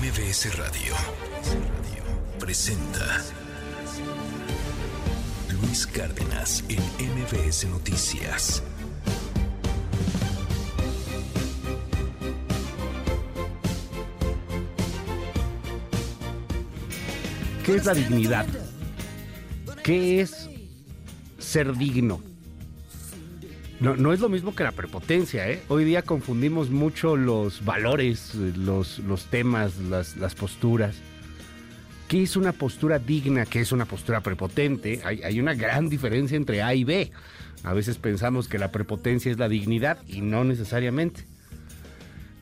MBS Radio presenta Luis Cárdenas en MBS Noticias. ¿Qué es la dignidad? ¿Qué es ser digno? No, no es lo mismo que la prepotencia, ¿eh? Hoy día confundimos mucho los valores, los, los temas, las, las posturas. ¿Qué es una postura digna? ¿Qué es una postura prepotente? Hay, hay una gran diferencia entre A y B. A veces pensamos que la prepotencia es la dignidad y no necesariamente.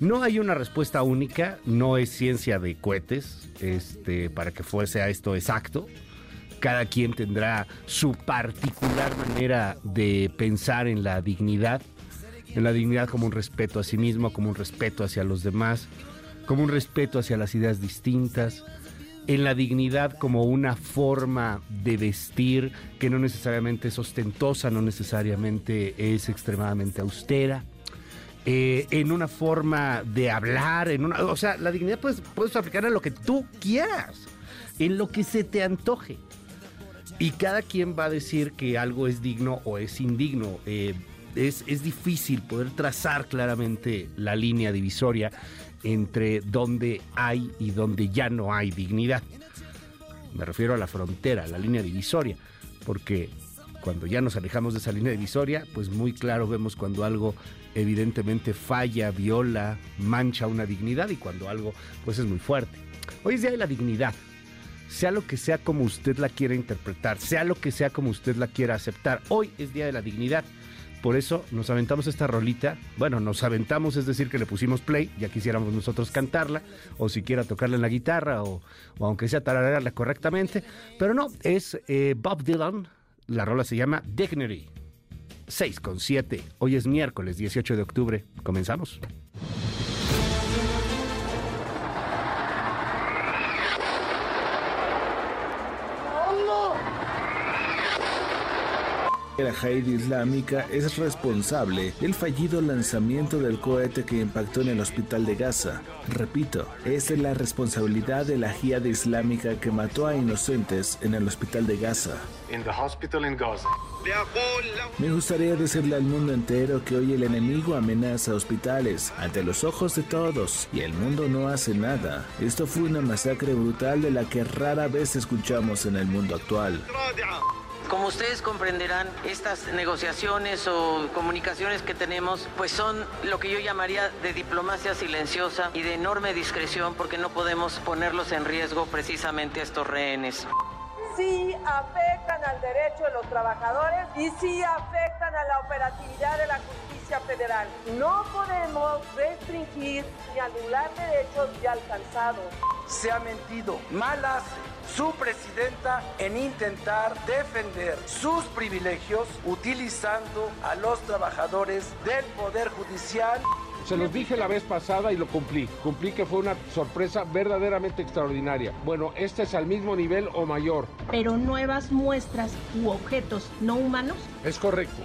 No hay una respuesta única, no es ciencia de cohetes, este, para que fuese a esto exacto. Cada quien tendrá su particular manera de pensar en la dignidad, en la dignidad como un respeto a sí mismo, como un respeto hacia los demás, como un respeto hacia las ideas distintas, en la dignidad como una forma de vestir que no necesariamente es ostentosa, no necesariamente es extremadamente austera. eh, en una forma de hablar, en una, o sea, la dignidad puedes, puedes aplicarla en lo que tú quieras, en lo que se te antoje. Y cada quien va a decir que algo es digno o es indigno. Eh, es, es difícil poder trazar claramente la línea divisoria entre donde hay y donde ya no hay dignidad. Me refiero a la frontera, la línea divisoria, porque cuando ya nos alejamos de esa línea divisoria, pues muy claro vemos cuando algo evidentemente falla, viola, mancha una dignidad y cuando algo pues es muy fuerte. Hoy es día de la dignidad. Sea lo que sea como usted la quiera interpretar, sea lo que sea como usted la quiera aceptar, hoy es día de la dignidad. Por eso nos aventamos esta rolita. Bueno, nos aventamos, es decir, que le pusimos play, ya quisiéramos nosotros cantarla, o siquiera tocarla en la guitarra, o, aunque sea tararearla correctamente. Pero no, es eh, Bob Dylan. La rola se llama Dignity. 6 con 7. Hoy es miércoles 18 de octubre. Comenzamos. La Jihad Islámica es responsable del fallido lanzamiento del cohete que impactó en el hospital de Gaza. Repito, es la responsabilidad de la Jihad Islámica que mató a inocentes en el hospital de Gaza. in the hospital in Gaza. Me gustaría decirle al mundo entero que hoy el enemigo amenaza hospitales ante los ojos de todos y el mundo no hace nada. Esto fue una masacre brutal de la que rara vez escuchamos en el mundo actual. Como ustedes comprenderán, estas negociaciones o comunicaciones que tenemos, pues son lo que yo llamaría de diplomacia silenciosa y de enorme discreción porque no podemos ponerlos en riesgo precisamente a estos rehenes. sí afectan al derecho de los trabajadores y sí afectan a la operatividad de la justicia federal. No podemos restringir ni anular derechos ya alcanzados. se ha mentido. Mal hace su presidenta en intentar defender sus privilegios utilizando a los trabajadores del Poder Judicial. Se los dije la vez pasada y lo cumplí. Cumplí que fue una sorpresa verdaderamente extraordinaria. Bueno, este es al mismo nivel o mayor. pero nuevas muestras u objetos no humanos Es correcto.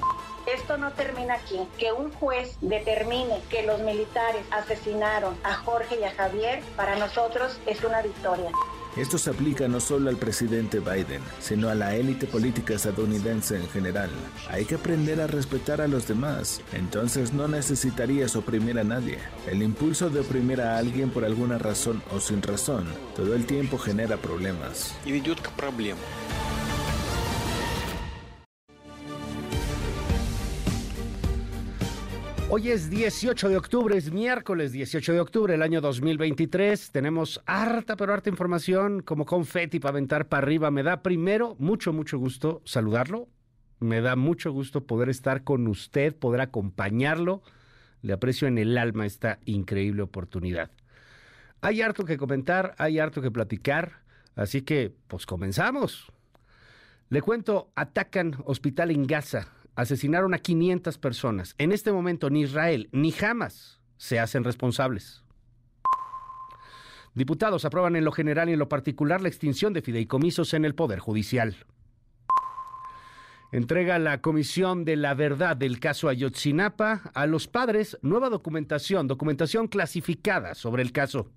Esto no termina aquí. Que un juez determine que los militares asesinaron a Jorge y a Javier, para nosotros es una victoria. Esto se aplica no solo al presidente Biden, sino a la élite política estadounidense en general. Hay que aprender a respetar a los demás, entonces no necesitarías oprimir a nadie. El impulso de oprimir a alguien por alguna razón o sin razón, todo el tiempo genera problemas. Hoy es 18 de octubre, es miércoles 18 de octubre del año 2023. Tenemos harta, pero harta información como confeti para aventar para arriba. Me da primero mucho, mucho gusto saludarlo. Me da mucho gusto poder estar con usted, poder acompañarlo. Le aprecio en el alma esta increíble oportunidad. Hay harto que comentar, hay harto que platicar, así que pues comenzamos. Le cuento, atacan hospital en Gaza, asesinaron a 500 personas. En este momento ni Israel ni Hamas se hacen responsables. Diputados aprueban en lo general y en lo particular la extinción de fideicomisos en el Poder Judicial. Entrega la Comisión de la Verdad del caso Ayotzinapa a los padres nueva documentación, documentación clasificada sobre el caso.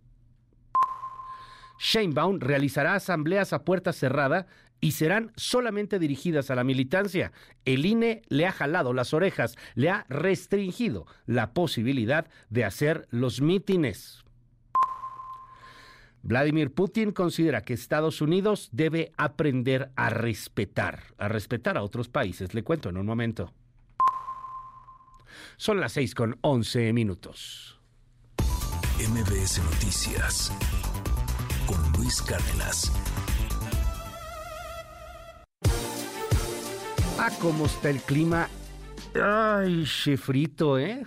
Sheinbaum realizará asambleas a puerta cerrada y serán solamente dirigidas a la militancia. El INE le ha jalado las orejas, le ha restringido la posibilidad de hacer los mítines. Vladimir Putin considera que Estados Unidos debe aprender a respetar, a respetar a otros países. Le cuento en un momento. Son las seis con once minutos. MBS Noticias con Luis Cárdenas. Ah, cómo está el clima. Ay, chefrito, ¿eh?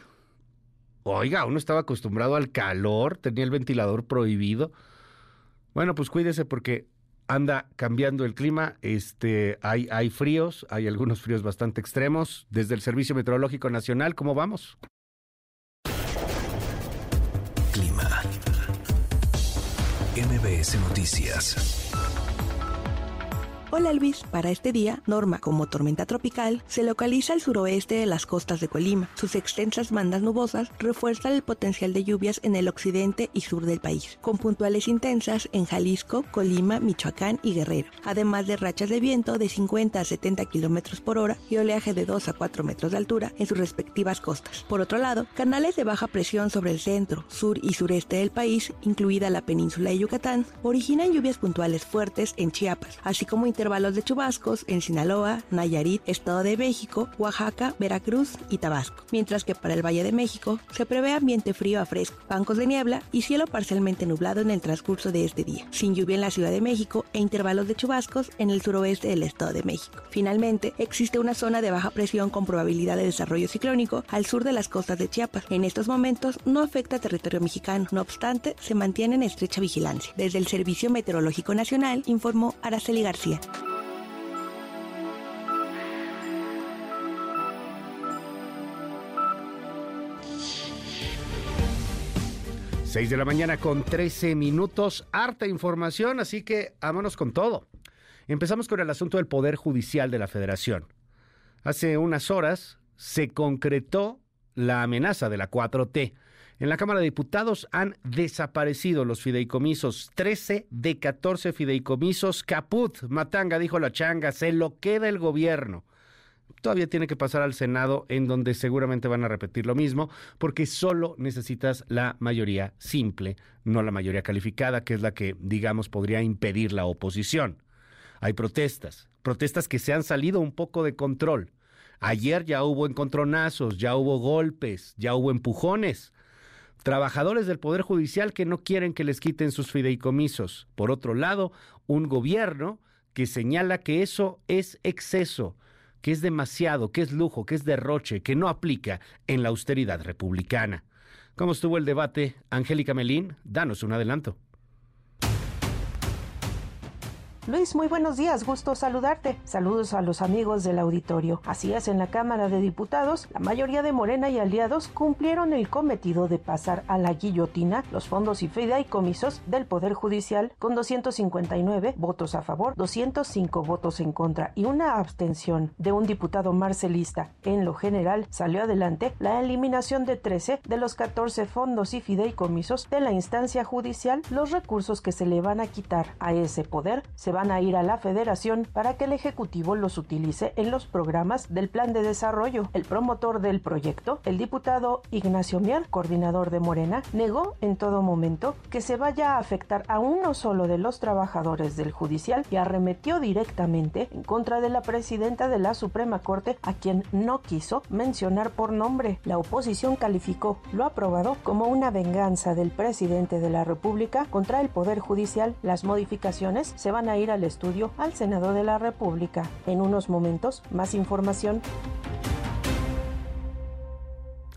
Oiga, uno estaba acostumbrado al calor, tenía el ventilador prohibido. Bueno, pues cuídese porque anda cambiando el clima. Este, hay, hay fríos, hay algunos fríos bastante extremos. Desde el Servicio Meteorológico Nacional, ¿cómo vamos? Clima. MBS Noticias. Hola Luis, para este día, Norma, como tormenta tropical, se localiza al suroeste de las costas de Colima. Sus extensas bandas nubosas refuerzan el potencial de lluvias en el occidente y sur del país, con puntuales intensas en Jalisco, Colima, Michoacán y Guerrero, además de rachas de viento de 50 a 70 kilómetros por hora y oleaje de 2 a 4 metros de altura en sus respectivas costas. Por otro lado, canales de baja presión sobre el centro, sur y sureste del país, incluida la península de Yucatán, originan lluvias puntuales fuertes en Chiapas, así como intervalos de chubascos en Sinaloa, Nayarit, Estado de México, Oaxaca, Veracruz y Tabasco, mientras que para el Valle de México se prevé ambiente frío a fresco, bancos de niebla y cielo parcialmente nublado en el transcurso de este día, sin lluvia en la Ciudad de México e intervalos de chubascos en el suroeste del Estado de México. Finalmente, existe una zona de baja presión con probabilidad de desarrollo ciclónico al sur de las costas de Chiapas. En estos momentos no afecta territorio mexicano, no obstante, se mantiene en estrecha vigilancia. Desde el Servicio Meteorológico Nacional informó Araceli García. 6 de la mañana con 13 minutos, harta información, así que vámonos con todo. Empezamos con el asunto del Poder Judicial de la Federación. Hace unas horas se concretó la amenaza de la 4T. En la Cámara de Diputados han desaparecido los fideicomisos, 13 de 14 fideicomisos. Caput, Matanga, dijo la changa, se lo queda el gobierno todavía tiene que pasar al Senado, en donde seguramente van a repetir lo mismo, porque solo necesitas la mayoría simple, no la mayoría calificada, que es la que, digamos, podría impedir la oposición. Hay protestas, protestas que se han salido un poco de control. Ayer ya hubo encontronazos, ya hubo golpes, ya hubo empujones. Trabajadores del Poder Judicial que no quieren que les quiten sus fideicomisos. Por otro lado, un gobierno que señala que eso es exceso, que es demasiado, que es lujo, que es derroche, que no aplica en la austeridad republicana. ¿Cómo estuvo el debate? Angélica Melín, danos un adelanto. Luis, muy buenos días, gusto saludarte. Saludos a los amigos del auditorio. Así es, en la Cámara de Diputados, la mayoría de Morena y aliados cumplieron el cometido de pasar a la guillotina los fondos y fideicomisos del Poder Judicial con 259 votos a favor, 205 votos en contra y una abstención de un diputado marcelista. En lo general, salió adelante la eliminación de 13 de los 14 fondos y fideicomisos de la instancia judicial. Los recursos que se le van a quitar a ese poder se van a ir a la federación para que el Ejecutivo los utilice en los programas del plan de desarrollo. El promotor del proyecto, el diputado Ignacio Mier, coordinador de Morena, negó en todo momento que se vaya a afectar a uno solo de los trabajadores del judicial y arremetió directamente en contra de la presidenta de la Suprema Corte, a quien no quiso mencionar por nombre. La oposición calificó lo aprobado como una venganza del presidente de la República contra el Poder Judicial. Las modificaciones se van a ir al estudio al Senado de la República. En unos momentos, más información.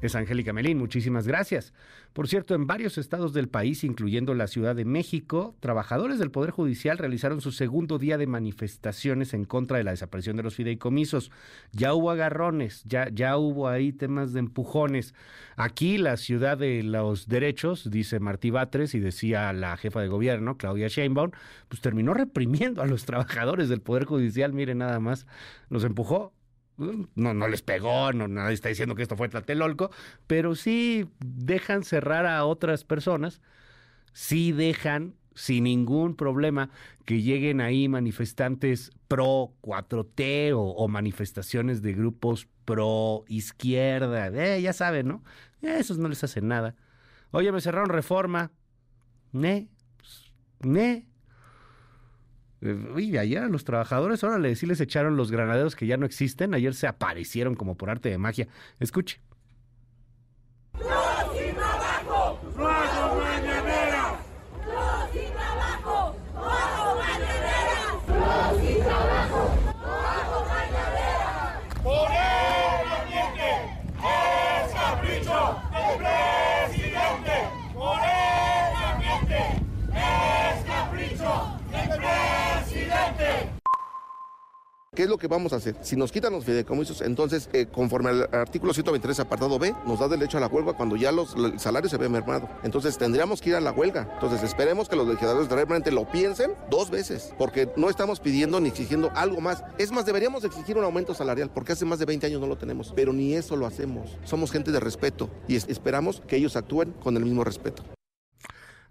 Es Angélica Melín, muchísimas gracias. Por cierto, en varios estados del país, incluyendo la Ciudad de México, trabajadores del Poder Judicial realizaron su segundo día de manifestaciones en contra de la desaparición de los fideicomisos. Ya hubo agarrones, ya, ya hubo ahí temas de empujones. Aquí, la Ciudad de los Derechos, dice Martí Batres y decía la jefa de gobierno, Claudia Sheinbaum, pues terminó reprimiendo a los trabajadores del Poder Judicial. Miren nada más, los empujó no, no les pegó, no, nadie está diciendo que esto fue Tlatelolco, pero sí dejan cerrar a otras personas, sí dejan sin ningún problema que lleguen ahí manifestantes pro 4T o, manifestaciones de grupos pro izquierda, eh, ya saben, ¿no? esos no les hacen nada. Oye, me cerraron reforma. Ne, ne. Uy, ayer a los trabajadores, órale, sí les echaron los granaderos que ya no existen. Ayer se aparecieron como por arte de magia. Escuche. ¿Qué es lo que vamos a hacer? Si nos quitan los fideicomisos, entonces, eh, conforme al artículo 123, apartado B, nos da derecho a la huelga cuando ya los, el salario se ve mermado. Entonces, tendríamos que ir a la huelga. Entonces, esperemos que los legisladores realmente lo piensen dos veces, porque no estamos pidiendo ni exigiendo algo más. Es más, deberíamos exigir un aumento salarial, porque hace más de 20 años no lo tenemos, pero ni eso lo hacemos. Somos gente de respeto y esperamos que ellos actúen con el mismo respeto.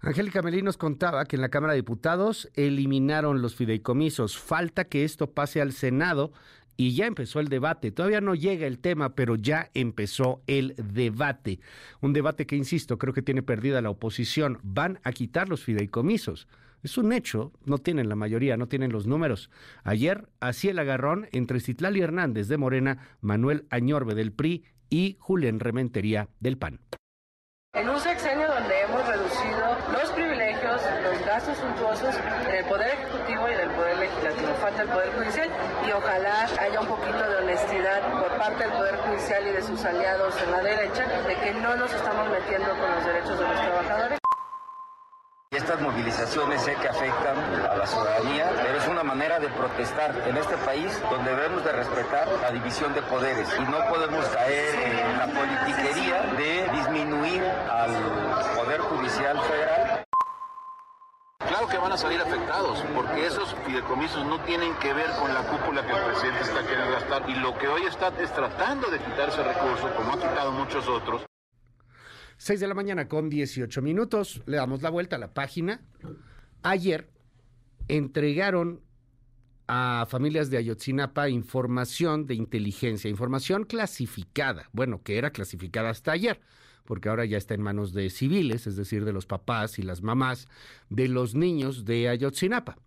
Angélica Melín nos contaba que en la Cámara de Diputados eliminaron los fideicomisos. Falta que esto pase al Senado y ya empezó el debate. Todavía no llega el tema, pero ya empezó el debate. Un debate que, insisto, creo que tiene perdida la oposición. Van a quitar los fideicomisos. Es un hecho, no tienen la mayoría, no tienen los números. Ayer, así el agarrón entre Citlali Hernández de Morena, Manuel Añorbe del PRI y Julián Rementería del PAN. En un sexenio donde hemos reducido privilegios, los gastos suntuosos en el Poder Ejecutivo y en el Poder Legislativo, falta el Poder Judicial y ojalá haya un poquito de honestidad por parte del Poder Judicial y de sus aliados en la derecha de que no nos estamos metiendo con los derechos de los trabajadores. Estas movilizaciones sé que afectan a la ciudadanía, pero es una manera de protestar en este país donde debemos de respetar la división de poderes y no podemos caer en la politiquería de disminuir al Poder Judicial Federal. Claro que van a salir afectados, porque esos fideicomisos no tienen que ver con la cúpula que el presidente está queriendo gastar. Y lo que hoy está es tratando de quitar ese recurso, como ha quitado muchos otros, 6 de la mañana con 18 minutos. Le damos la vuelta a la página. Ayer entregaron a familias de Ayotzinapa información de inteligencia, información clasificada, bueno, que era clasificada hasta ayer, porque ahora ya está en manos de civiles, es decir, de los papás y las mamás de los niños de Ayotzinapa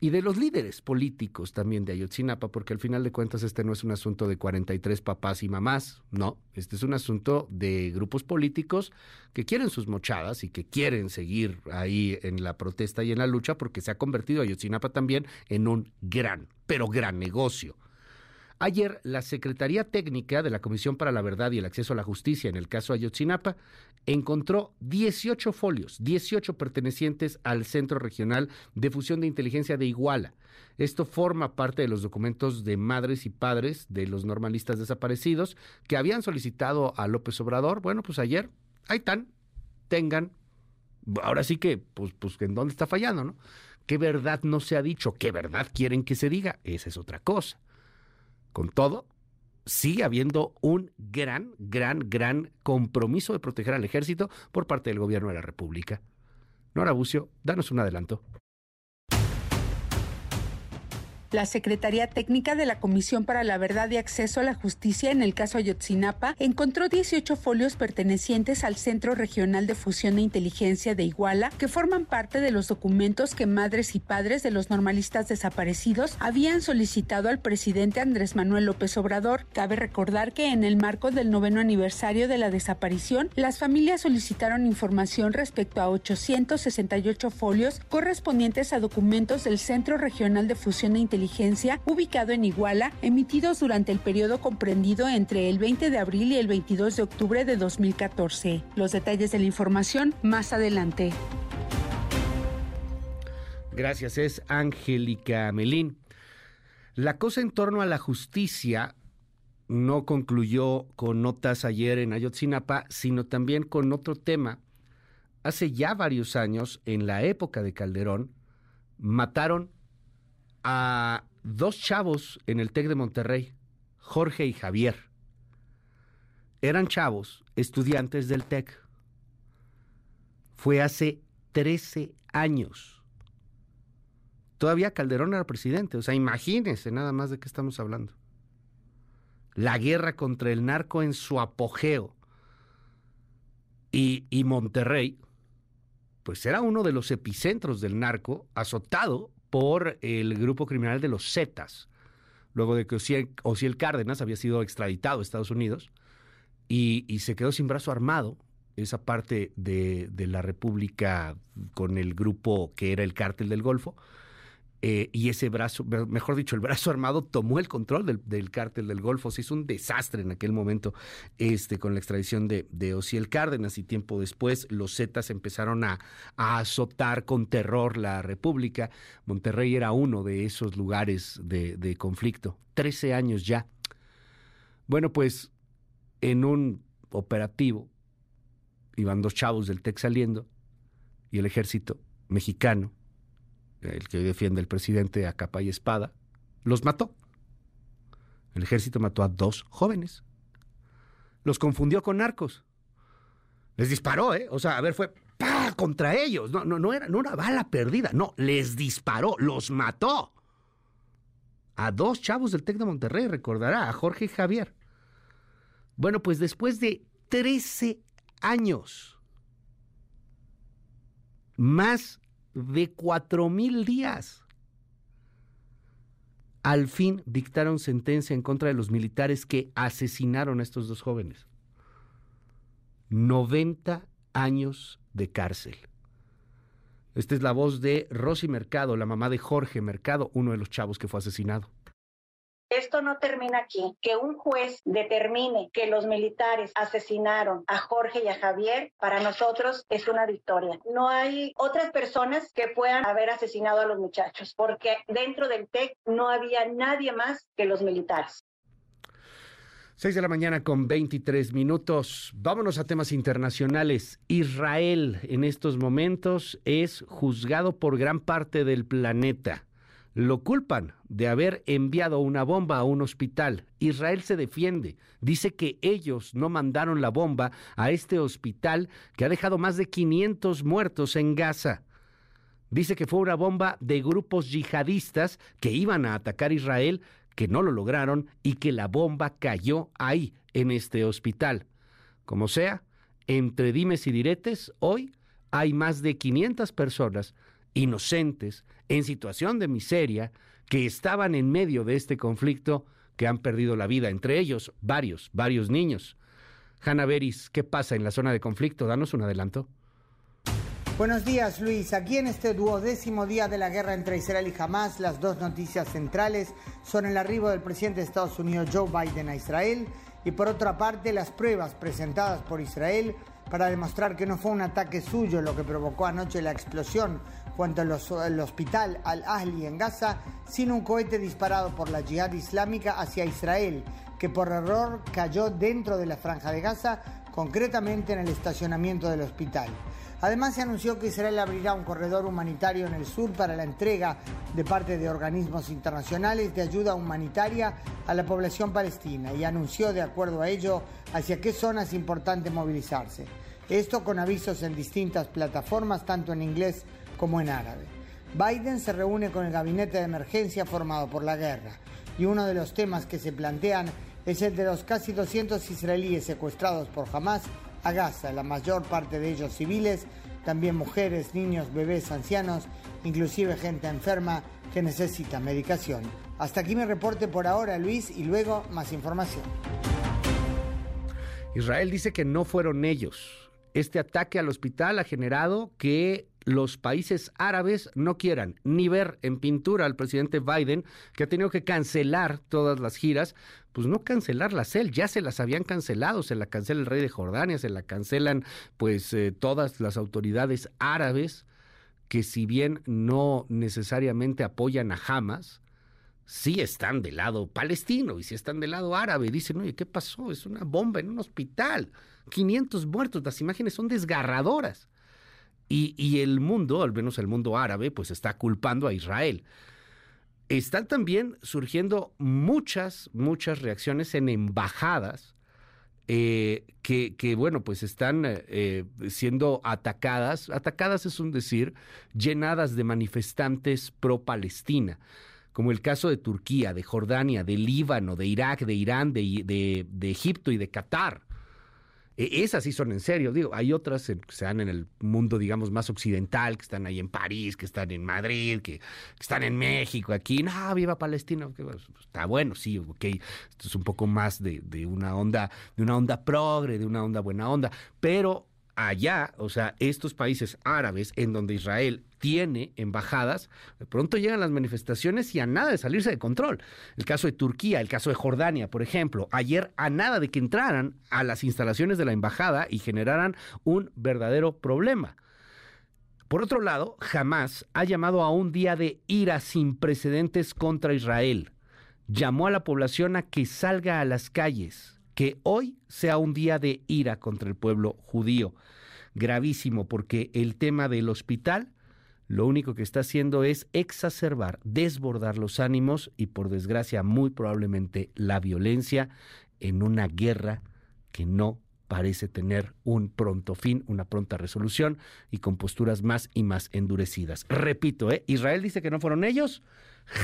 y de los líderes políticos también de Ayotzinapa, porque al final de cuentas este no es un asunto de 43 papás y mamás, no, este es un asunto de grupos políticos que quieren sus mochadas y que quieren seguir ahí en la protesta y en la lucha porque se ha convertido Ayotzinapa también en un gran, pero gran negocio. Ayer, la Secretaría Técnica de la Comisión para la Verdad y el Acceso a la Justicia en el caso Ayotzinapa encontró 18 folios, 18 pertenecientes al Centro Regional de Fusión de Inteligencia de Iguala. Esto forma parte de los documentos de madres y padres de los normalistas desaparecidos que habían solicitado a López Obrador. Bueno, pues ayer, ahí están, tengan. Ahora sí que, pues, pues, ¿en dónde está fallando, no? ¿Qué verdad no se ha dicho? ¿Qué verdad quieren que se diga? Esa es otra cosa. Con todo, sigue habiendo un gran, gran, gran compromiso de proteger al ejército por parte del gobierno de la República. Nora Bucio, danos un adelanto. La Secretaría Técnica de la Comisión para la Verdad y Acceso a la Justicia en el caso Ayotzinapa encontró 18 folios pertenecientes al Centro Regional de Fusión de Inteligencia de Iguala que forman parte de los documentos que madres y padres de los normalistas desaparecidos habían solicitado al presidente Andrés Manuel López Obrador. Cabe recordar que en el marco del noveno aniversario de la desaparición, las familias solicitaron información respecto a 868 folios correspondientes a documentos del Centro Regional de Fusión de Inteligencia ubicado en Iguala, emitidos durante el periodo comprendido entre el 20 de abril y el 22 de octubre de 2014. Los detalles de la información más adelante. Gracias, es Angélica Melín. La cosa en torno a la justicia no concluyó con notas ayer en Ayotzinapa, sino también con otro tema. Hace ya varios años, en la época de Calderón, mataron a dos chavos en el TEC de Monterrey, Jorge y Javier. Eran chavos, estudiantes del TEC. Fue hace 13 años. todavía Calderón era presidente. O sea, imagínense nada más de qué estamos hablando. La guerra contra el narco en su apogeo. Y, y Monterrey, pues era uno de los epicentros del narco, azotado por el grupo criminal de los Zetas, luego de que Ociel, Cárdenas había sido extraditado a Estados Unidos y, y se quedó sin brazo armado esa parte de, de, la República con el grupo que era el cártel del Golfo. Eh, y ese brazo, mejor dicho, el brazo armado tomó el control del, del, cártel del Golfo. Se hizo un desastre en aquel momento este, con la extradición de, de Ociel Cárdenas y tiempo después los Zetas empezaron a, a, azotar con terror la República. Monterrey era uno de esos lugares de, de conflicto. Trece años ya. Bueno, pues en un operativo iban dos chavos del TEC saliendo y el ejército mexicano, el que defiende el presidente a capa y espada, los mató. El ejército mató a dos jóvenes. Los confundió con narcos. Les disparó, ¿eh? O sea, a ver, fue ¡pah! contra ellos. No, no, no, era, no una bala perdida. No, les disparó, los mató. A dos chavos del TEC de Monterrey, recordará, a Jorge Javier. Bueno, pues después de 13 años. Más de cuatro mil días. Al fin dictaron sentencia en contra de los militares que asesinaron a estos dos jóvenes. 90 años de cárcel. Esta es la voz de Rosy Mercado, la mamá de Jorge Mercado, uno de los chavos que fue asesinado. Esto no termina aquí. Que un juez determine que los militares asesinaron a Jorge y a Javier, para nosotros es una victoria. No hay otras personas que puedan haber asesinado a los muchachos, porque dentro del TEC no había nadie más que los militares. 6 de la mañana con 23 minutos. Vámonos a temas internacionales. Israel en estos momentos es juzgado por gran parte del planeta lo culpan de haber enviado una bomba a un hospital. Israel se defiende. Dice que ellos no mandaron la bomba a este hospital que ha dejado más de 500 muertos en Gaza. Dice que fue una bomba de grupos yihadistas que iban a atacar Israel, que no lo lograron y que la bomba cayó ahí, en este hospital. Como sea, entre dimes y diretes, hoy hay más de 500 personas inocentes, en situación de miseria, que estaban en medio de este conflicto, que han perdido la vida, entre ellos varios, varios niños. Hanna Beris, ¿qué pasa en la zona de conflicto? Danos un adelanto. Buenos días, Luis. Aquí en este duodécimo día de la guerra entre Israel y Hamas, las dos noticias centrales son el arribo del presidente de Estados Unidos, Joe Biden, a Israel y por otra parte las pruebas presentadas por Israel para demostrar que no fue un ataque suyo lo que provocó anoche la explosión junto al hospital Al-Ahli en Gaza, sino un cohete disparado por la yihad islámica hacia Israel, que por error cayó dentro de la franja de Gaza, concretamente en el estacionamiento del hospital. Además se anunció que Israel abrirá un corredor humanitario en el sur para la entrega de parte de organismos internacionales de ayuda humanitaria a la población palestina y anunció de acuerdo a ello hacia qué zonas es importante movilizarse. Esto con avisos en distintas plataformas, tanto en inglés como en árabe. Biden se reúne con el gabinete de emergencia formado por la guerra y uno de los temas que se plantean es el de los casi 200 israelíes secuestrados por Hamas a Gaza, la mayor parte de ellos civiles, también mujeres, niños, bebés, ancianos, inclusive gente enferma que necesita medicación. Hasta aquí mi reporte por ahora, Luis, y luego más información. Israel dice que no fueron ellos. Este ataque al hospital ha generado que los países árabes no quieran ni ver en pintura al presidente Biden, que ha tenido que cancelar todas las giras, pues no cancelarlas él, ya se las habían cancelado, se la cancela el rey de Jordania, se la cancelan pues eh, todas las autoridades árabes, que si bien no necesariamente apoyan a Hamas, sí están del lado palestino y sí están del lado árabe. Dicen, oye, ¿qué pasó? Es una bomba en un hospital, 500 muertos, las imágenes son desgarradoras. Y, el mundo, al menos el mundo árabe, pues está culpando a Israel. Están también surgiendo muchas, muchas reacciones en embajadas eh, que, que, bueno, pues están eh, siendo atacadas, atacadas es un decir, llenadas de manifestantes pro-Palestina, como el caso de Turquía, de Jordania, de Líbano, de Irak, de Irán, de, de, de Egipto y de Qatar. E, esas sí son en serio, digo, hay otras que se dan en el mundo, digamos, más occidental, que están ahí en París, que están en Madrid, que, están en México, aquí, no, viva Palestina, pues, está bueno, sí, ok, esto es un poco más de, de una onda, de una onda progre, de una onda buena onda, pero allá, o sea, estos países árabes en donde Israel tiene embajadas, de pronto llegan las manifestaciones y a nada de salirse de control. El caso de Turquía, el caso de Jordania, por ejemplo, ayer a nada de que entraran a las instalaciones de la embajada y generaran un verdadero problema. Por otro lado, Hamas ha llamado a un día de ira sin precedentes contra Israel. Llamó a la población a que salga a las calles, que hoy sea un día de ira contra el pueblo judío. Gravísimo, porque el tema del hospital lo único que está haciendo es exacerbar, desbordar los ánimos y por desgracia muy probablemente la violencia en una guerra que no parece tener un pronto fin, una pronta resolución y con posturas más y más endurecidas. Repito, ¿eh? Israel dice que no fueron ellos,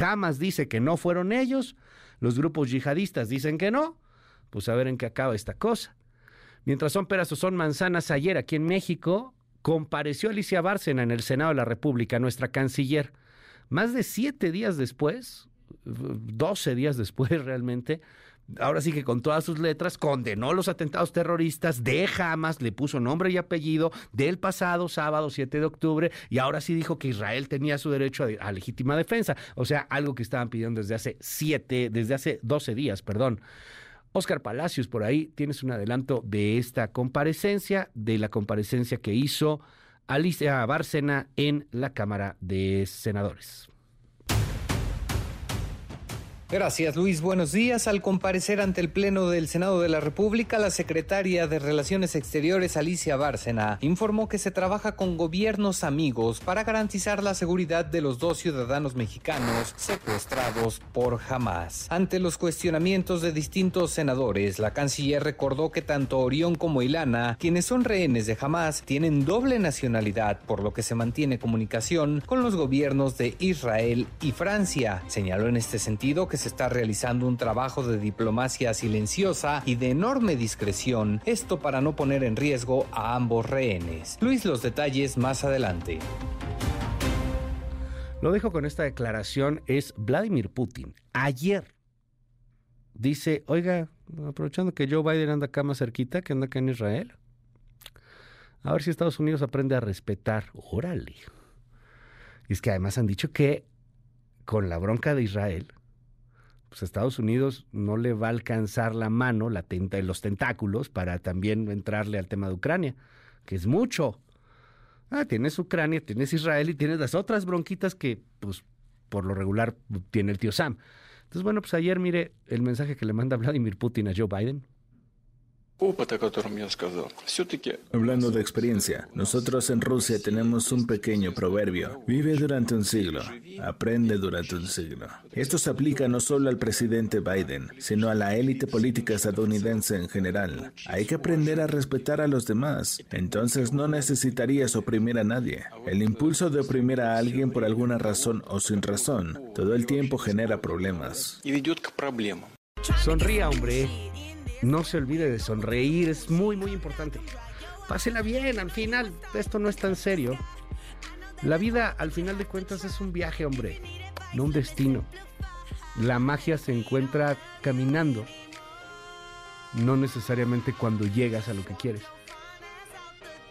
Hamas dice que no fueron ellos, los grupos yihadistas dicen que no, pues a ver en qué acaba esta cosa. Mientras son peras o son manzanas, ayer aquí en México compareció Alicia Bárcena en el Senado de la República, nuestra canciller. Más de siete días después, doce días después realmente, ahora sí que con todas sus letras, condenó los atentados terroristas de Hamas, le puso nombre y apellido del pasado sábado 7 de octubre y ahora sí dijo que Israel tenía su derecho a, a legítima defensa, o sea, algo que estaban pidiendo desde hace siete, desde hace doce días, perdón. Oscar Palacios, por ahí tienes un adelanto de esta comparecencia, de la comparecencia que hizo Alicia Bárcena en la Cámara de Senadores. Gracias Luis, buenos días. Al comparecer ante el Pleno del Senado de la República, la secretaria de Relaciones Exteriores Alicia Bárcena informó que se trabaja con gobiernos amigos para garantizar la seguridad de los dos ciudadanos mexicanos secuestrados por Hamas. Ante los cuestionamientos de distintos senadores, la canciller recordó que tanto Orión como Ilana, quienes son rehenes de Hamas, tienen doble nacionalidad, por lo que se mantiene comunicación con los gobiernos de Israel y Francia. Señaló en este sentido que se está realizando un trabajo de diplomacia silenciosa y de enorme discreción, esto para no poner en riesgo a ambos rehenes. Luis, los detalles más adelante. Lo dejo con esta declaración, es Vladimir Putin. Ayer dice, oiga, aprovechando que Joe Biden anda acá más cerquita, que anda acá en Israel, a ver si Estados Unidos aprende a respetar. Órale. Y es que además han dicho que con la bronca de Israel, pues Estados Unidos no le va a alcanzar la mano, la tenta, los tentáculos para también entrarle al tema de Ucrania, que es mucho. Ah, tienes Ucrania, tienes Israel y tienes las otras bronquitas que, pues, por lo regular tiene el tío Sam. Entonces, bueno, pues ayer mire el mensaje que le manda Vladimir Putin a Joe Biden. Hablando de experiencia, nosotros en Rusia tenemos un pequeño proverbio. Vive durante un siglo, aprende durante un siglo. Esto se aplica no solo al presidente Biden, sino a la élite política estadounidense en general. Hay que aprender a respetar a los demás. Entonces no necesitarías oprimir a nadie. El impulso de oprimir a alguien por alguna razón o sin razón, todo el tiempo genera problemas. Sonría, hombre. No se olvide de sonreír, es muy, muy importante. Pásela bien, al final, esto no es tan serio. La vida, al final de cuentas, es un viaje, hombre, no un destino. La magia se encuentra caminando, no necesariamente cuando llegas a lo que quieres.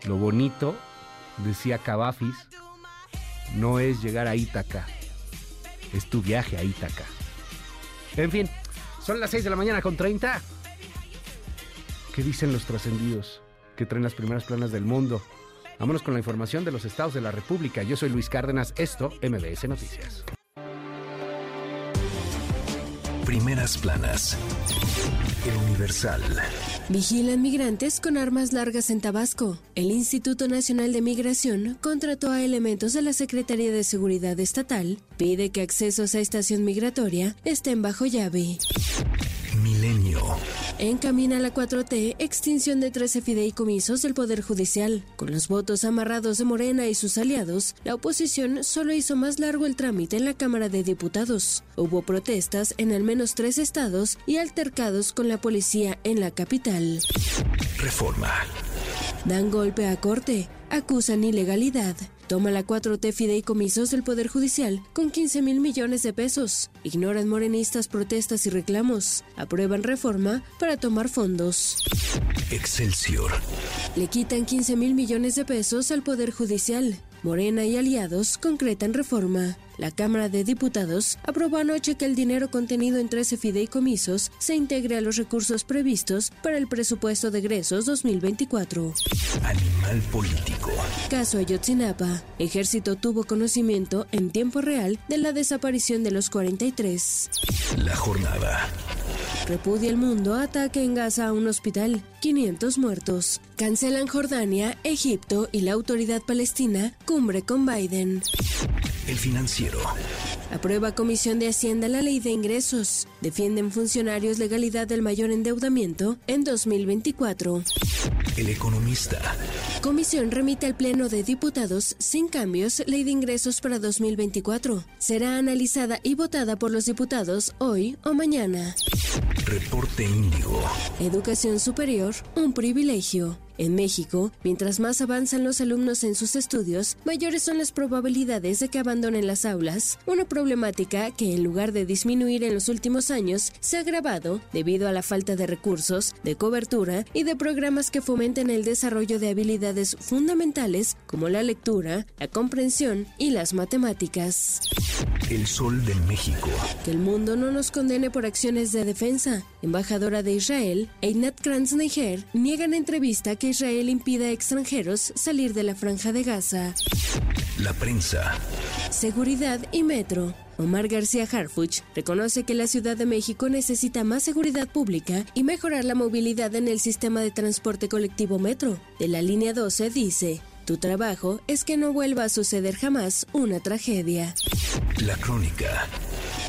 Lo bonito, decía Cavafis, no es llegar a Ítaca, es tu viaje a Ítaca. En fin, son las 6 de la mañana con 30. ¿Qué dicen los trascendidos que traen las primeras planas del mundo? Vámonos con la información de los estados de la República. Yo soy Luis Cárdenas, esto MBS Noticias. Primeras planas. El Universal. Vigilan migrantes con armas largas en Tabasco. El Instituto Nacional de Migración contrató a elementos de la Secretaría de Seguridad Estatal. Pide que accesos a estación migratoria estén bajo llave. Milenio. Encamina la 4T extinción de 13 fideicomisos del Poder Judicial. Con los votos amarrados de Morena y sus aliados, la oposición solo hizo más largo el trámite en la Cámara de Diputados. Hubo protestas en al menos tres estados y altercados con la policía en la capital. Reforma. Dan golpe a corte, acusan ilegalidad. Toma la 4T fideicomisos del Poder Judicial con 15 mil millones de pesos. Ignoran morenistas protestas y reclamos. Aprueban reforma para tomar fondos. Excelsior. Le quitan 15 mil millones de pesos al Poder Judicial. Morena y aliados concretan reforma. La Cámara de Diputados aprobó anoche que el dinero contenido en 13 fideicomisos se integre a los recursos previstos para el presupuesto de egresos 2024. Animal político. Caso Ayotzinapa. Ejército tuvo conocimiento en tiempo real de la desaparición de los 43. La jornada. Repudia el mundo ataque en Gaza a un hospital. 500 muertos. Cancelan Jordania, Egipto y la autoridad palestina cumbre con Biden. El financiero. financiero. Aprueba Comisión de Hacienda la ley de ingresos. Defienden funcionarios legalidad del mayor endeudamiento en 2024. El economista. Comisión remite al Pleno de Diputados sin cambios ley de ingresos para 2024. Será analizada y votada por los diputados hoy o mañana. Reporte Índigo. Educación superior, un privilegio. En México, mientras más avanzan los alumnos en sus estudios, mayores son las probabilidades de que abandonen las aulas, una problemática que en lugar de disminuir en los últimos años, se ha agravado debido a la falta de recursos, de cobertura y de programas que fomenten el desarrollo de habilidades fundamentales como la lectura, la comprensión y las matemáticas. El sol de México. Que el mundo no nos condene por acciones de defensa. Embajadora de Israel, Einat Kranz Neger, niega en entrevista que Israel impida a extranjeros salir de la franja de Gaza. La prensa. Seguridad y metro. Omar García Harfuch reconoce que la Ciudad de México necesita más seguridad pública y mejorar la movilidad en el sistema de transporte colectivo metro. De la línea 12 dice, tu trabajo es que no vuelva a suceder jamás una tragedia. La crónica.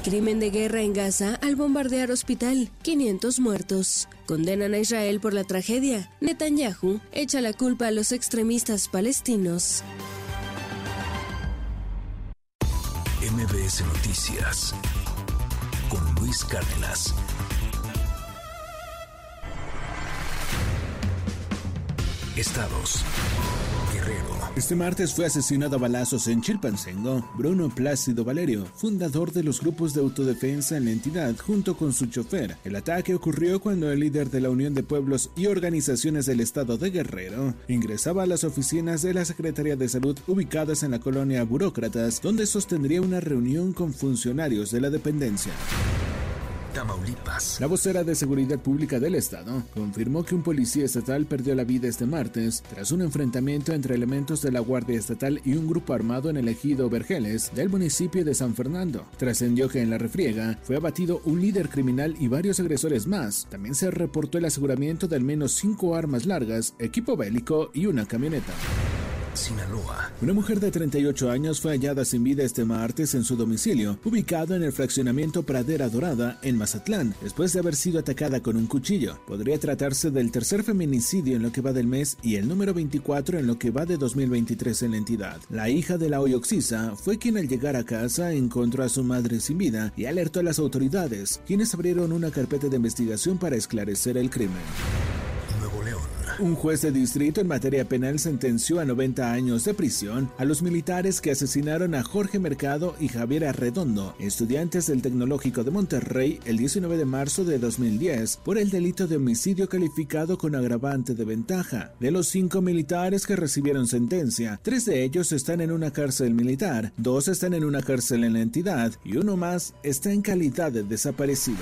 Crimen de guerra en Gaza al bombardear hospital. 500 muertos. Condenan a Israel por la tragedia. Netanyahu echa la culpa a los extremistas palestinos. MBS Noticias. Con Luis Cárdenas. Estados. Este martes fue asesinado a balazos en Chilpancingo Bruno Plácido Valerio, fundador de los grupos de autodefensa en la entidad, junto con su chofer. El ataque ocurrió cuando el líder de la Unión de Pueblos y Organizaciones del Estado de Guerrero ingresaba a las oficinas de la Secretaría de Salud ubicadas en la colonia Burócratas, donde sostendría una reunión con funcionarios de la dependencia. Tamaulipas. La vocera de Seguridad Pública del Estado confirmó que un policía estatal perdió la vida este martes tras un enfrentamiento entre elementos de la Guardia Estatal y un grupo armado en el ejido Vergeles del municipio de San Fernando. Trascendió que en la refriega fue abatido un líder criminal y varios agresores más. También se reportó el aseguramiento de al menos cinco armas largas, equipo bélico y una camioneta. Sinaloa. Una mujer de 38 años fue hallada sin vida este martes en su domicilio, ubicado en el fraccionamiento Pradera Dorada, en Mazatlán, después de haber sido atacada con un cuchillo. Podría tratarse del tercer feminicidio en lo que va del mes y el número 24 en lo que va de 2023 en la entidad. La hija de la Oyoxisa fue quien al llegar a casa encontró a su madre sin vida y alertó a las autoridades, quienes abrieron una carpeta de investigación para esclarecer el crimen. Un juez de distrito en materia penal sentenció a 90 años de prisión a los militares que asesinaron a Jorge Mercado y Javier Arredondo, estudiantes del Tecnológico de Monterrey, el 19 de marzo de 2010, por el delito de homicidio calificado con agravante de ventaja. De los cinco militares que recibieron sentencia, tres de ellos están en una cárcel militar, dos están en una cárcel en la entidad y uno más está en calidad de desaparecido.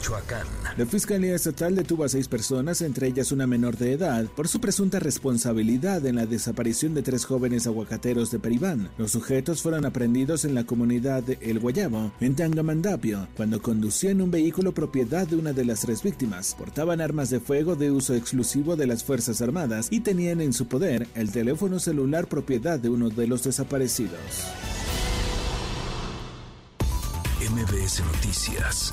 Michoacán. La Fiscalía Estatal detuvo a seis personas, entre ellas una menor de edad, por su presunta responsabilidad en la desaparición de tres jóvenes aguacateros de Peribán. Los sujetos fueron aprendidos en la comunidad de El Guayabo, en Tangamandapio, cuando conducían un vehículo propiedad de una de las tres víctimas. Portaban armas de fuego de uso exclusivo de las Fuerzas Armadas y tenían en su poder el teléfono celular propiedad de uno de los desaparecidos. MBS Noticias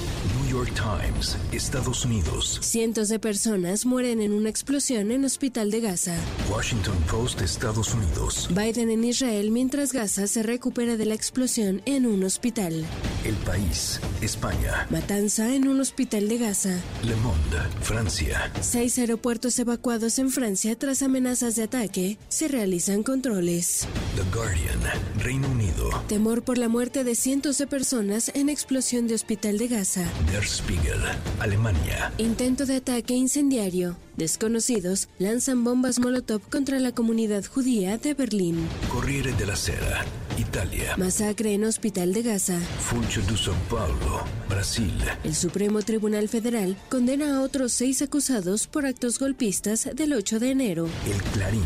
New York Times, Estados Unidos. Cientos de personas mueren en una explosión en hospital de Gaza. Washington Post, Estados Unidos. Biden en Israel mientras Gaza se recupera de la explosión en un hospital. El País, España. Matanza en un hospital de Gaza. Le Monde, Francia. Seis aeropuertos evacuados en Francia tras amenazas de ataque. Se realizan controles. The Guardian, Reino Unido. Temor por la muerte de cientos de personas en explosión de hospital de Gaza. Spiegel, Alemania. Intento de ataque incendiario. Desconocidos lanzan bombas Molotov contra la comunidad judía de Berlín. Corriere della Sera, Italia. Masacre en Hospital de Gaza. Funcho de São Paulo, Brasil. El Supremo Tribunal Federal condena a otros seis acusados por actos golpistas del 8 de enero. El Clarín,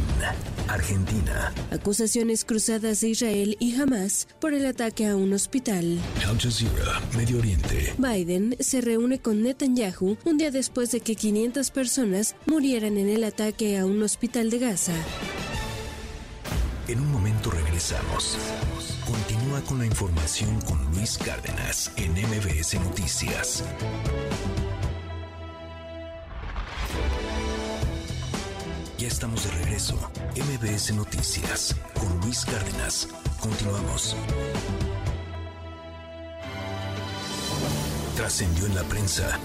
Argentina. Acusaciones cruzadas de Israel y Hamas por el ataque a un hospital. Al Jazeera, Medio Oriente. Biden se reúne con Netanyahu un día después de que 500 personas murieran en el ataque a un hospital de Gaza. En un momento regresamos. Continúa con la información con Luis Cárdenas en MBS Noticias. Ya estamos de regreso. MBS Noticias con Luis Cárdenas. Continuamos. Trascendió en la prensa.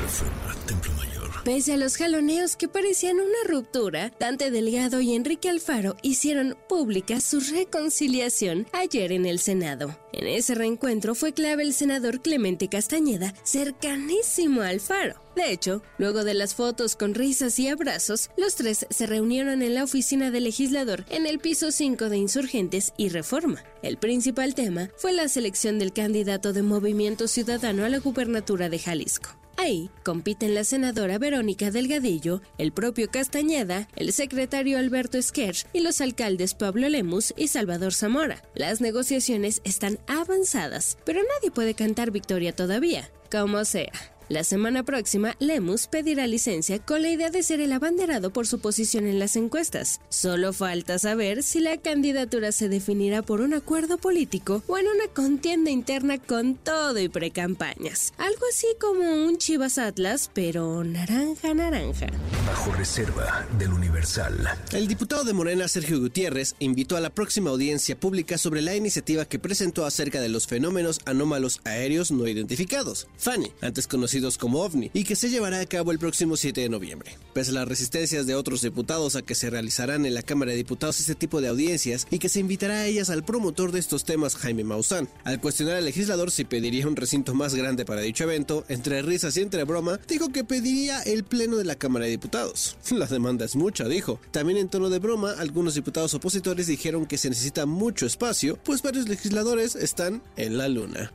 Reforma Templo Mayor. Pese a los jaloneos que parecían una ruptura, Dante Delgado y Enrique Alfaro hicieron pública su reconciliación ayer en el Senado. En ese reencuentro fue clave el senador Clemente Castañeda, cercanísimo a Alfaro. De hecho, luego de las fotos con risas y abrazos, los tres se reunieron en la oficina del legislador en el piso 5 de Insurgentes y Reforma. El principal tema fue la selección del candidato de Movimiento Ciudadano a la gubernatura de Jalisco. Ahí compiten la senadora Verónica Delgadillo, el propio Castañeda, el secretario Alberto Esquer y los alcaldes Pablo Lemus y Salvador Zamora. Las negociaciones están avanzadas, pero nadie puede cantar victoria todavía. Como sea. La semana próxima, Lemus pedirá licencia con la idea de ser el abanderado por su posición en las encuestas. Solo falta saber si la candidatura se definirá por un acuerdo político o en una contienda interna con todo y precampañas. Algo así como un Chivas Atlas, pero naranja naranja. Bajo reserva del Universal. El diputado de Morena, Sergio Gutiérrez, invitó a la próxima audiencia pública sobre la iniciativa que presentó acerca de los fenómenos anómalos aéreos no identificados, FANI, antes conocido como OVNI, y que se llevará a cabo el próximo 7 de noviembre. Pese a las resistencias de otros diputados a que se realizarán en la Cámara de Diputados este tipo de audiencias y que se invitará a ellas al promotor de estos temas, Jaime Maussan. Al cuestionar al legislador si pediría un recinto más grande para dicho evento, entre risas y entre broma, dijo que pediría el pleno de la Cámara de Diputados. La demanda es mucha, dijo. También en tono de broma, algunos diputados opositores dijeron que se necesita mucho espacio, pues varios legisladores están en la luna.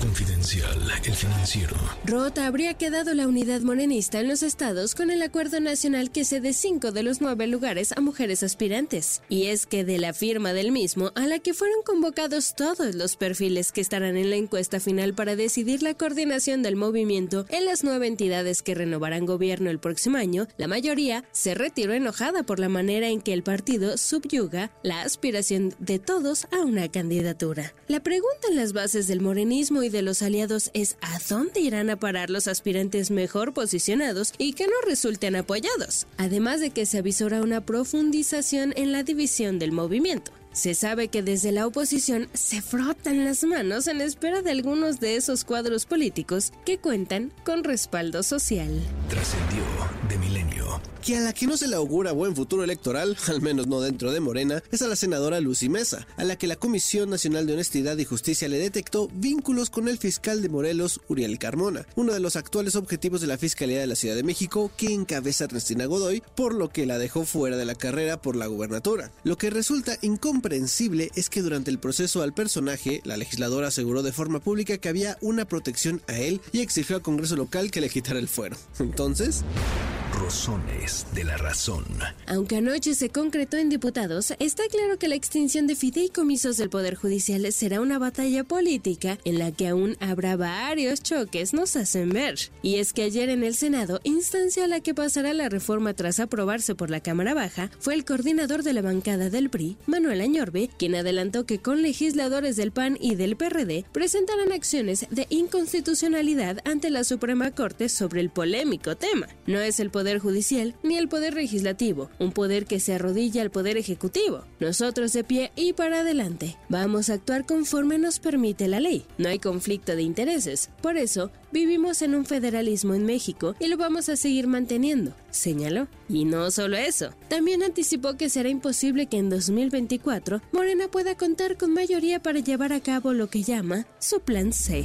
Confidencial, el financiero. Habría quedado la unidad morenista en los estados con el acuerdo nacional que cede cinco de los nueve lugares a mujeres aspirantes. Y es que de la firma del mismo, a la que fueron convocados todos los perfiles que estarán en la encuesta final para decidir la coordinación del movimiento en las nueve entidades que renovarán gobierno el próximo año, la mayoría se retiró enojada por la manera en que el partido subyuga la aspiración de todos a una candidatura. La pregunta en las bases del morenismo y de los aliados es ¿a dónde irán a parar los aspirantes mejor posicionados y que no resulten apoyados? Además de que se avisora una profundización en la división del movimiento. Se sabe que desde la oposición se frotan las manos en espera de algunos de esos cuadros políticos que cuentan con respaldo social. Trascendió de milenio. Que a la que no se le augura buen futuro electoral, al menos no dentro de Morena, es a la senadora Lucy Mesa, a la que la Comisión Nacional de Honestidad y Justicia le detectó vínculos con el fiscal de Morelos, Uriel Carmona, uno de los actuales objetivos de la Fiscalía de la Ciudad de México que encabeza Ernestina Godoy, por lo que la dejó fuera de la carrera por la gubernatura. Lo que resulta incomprensible es que durante el proceso al personaje, la legisladora aseguró de forma pública que había una protección a él y exigió al Congreso local que le quitara el fuero. Entonces... rozones de la razón. Aunque anoche se concretó en diputados, está claro que la extinción de fideicomisos del Poder Judicial será una batalla política en la que aún habrá varios choques, nos hacen ver. Y es que ayer en el Senado, instancia a la que pasará la reforma tras aprobarse por la Cámara Baja, fue el coordinador de la bancada del PRI, Manuel Quien adelantó que con legisladores del PAN y del PRD presentarán acciones de inconstitucionalidad ante la Suprema Corte sobre el polémico tema. No es el Poder Judicial ni el Poder Legislativo, un poder que se arrodilla al Poder Ejecutivo. Nosotros de pie y para adelante. Vamos a actuar conforme nos permite la ley. No hay conflicto de intereses. Por eso, vivimos en un federalismo en México y lo vamos a seguir manteniendo, señaló. Y no solo eso, también anticipó que será imposible que en 2024 Morena pueda contar con mayoría para llevar a cabo lo que llama su plan C.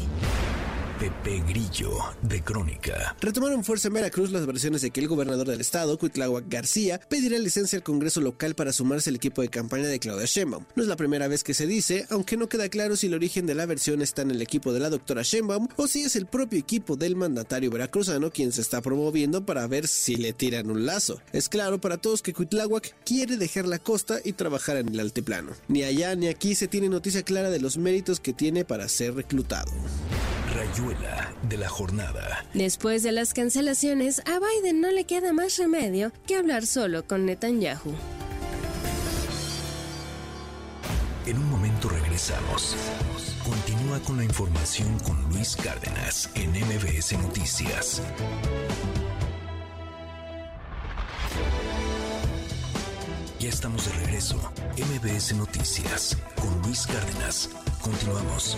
Pepe Grillo, de Crónica. Retomaron fuerza en Veracruz las versiones de que el gobernador del estado, Cuitláhuac García, pedirá licencia al Congreso local para sumarse al equipo de campaña de Claudia Sheinbaum. No es la primera vez que se dice, aunque no queda claro si el origen de la versión está en el equipo de la doctora Sheinbaum o si es el propio equipo del mandatario veracruzano quien se está promoviendo para ver si le tiran un lazo. Es claro para todos que Cuitláhuac quiere dejar la costa y trabajar en el altiplano. Ni allá ni aquí se tiene noticia clara de los méritos que tiene para ser reclutado. Rayuela de la jornada. Después de las cancelaciones, a Biden no le queda más remedio que hablar solo con Netanyahu. En un momento regresamos. Continúa con la información con Luis Cárdenas en MBS Noticias. Ya estamos de regreso. MBS Noticias con Luis Cárdenas. Continuamos.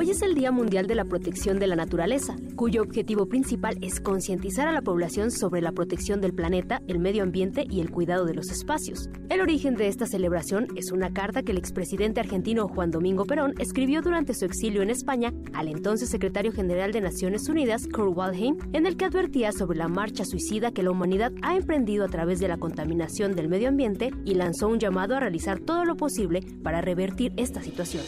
Hoy es el Día Mundial de la Protección de la Naturaleza, cuyo objetivo principal es concientizar a la población sobre la protección del planeta, el medio ambiente y el cuidado de los espacios. El origen de esta celebración es una carta que el expresidente argentino Juan Domingo Perón escribió durante su exilio en España al entonces secretario general de Naciones Unidas, Kurt Waldheim, en el que advertía sobre la marcha suicida que la humanidad ha emprendido a través de la contaminación del medio ambiente y lanzó un llamado a realizar todo lo posible para revertir esta situación.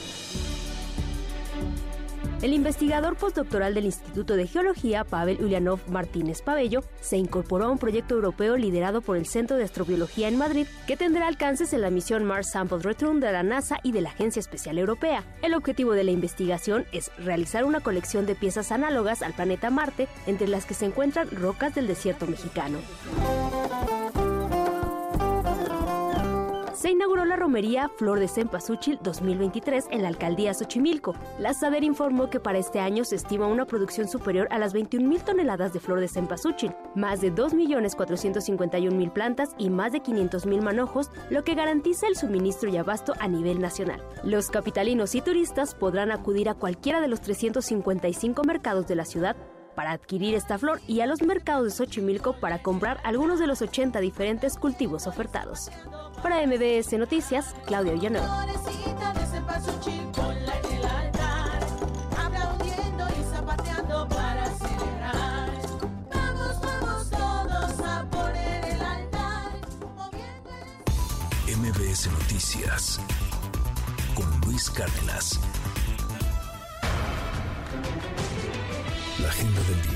El investigador postdoctoral del Instituto de Geología, Pavel Ulianov Martínez Pabello, se incorporó a un proyecto europeo liderado por el Centro de Astrobiología en Madrid, que tendrá alcances en la misión Mars Sample Return de la NASA y de la Agencia Espacial Europea. El objetivo de la investigación es realizar una colección de piezas análogas al planeta Marte, entre las que se encuentran rocas del desierto mexicano. Se inauguró la romería Flor de Cempasúchil 2023 en la alcaldía Xochimilco. La SADER informó que para este año se estima una producción superior a las 21.000 toneladas de flor de cempasúchil, más de 2.451.000 plantas y más de 500.000 manojos, lo que garantiza el suministro y abasto a nivel nacional. Los capitalinos y turistas podrán acudir a cualquiera de los 355 mercados de la ciudad para adquirir esta flor y a los mercados de Xochimilco para comprar algunos de los 80 diferentes cultivos ofertados. Para MBS Noticias, Claudia Villanueva. MBS Noticias con Luis Cárdenas. Agenda del.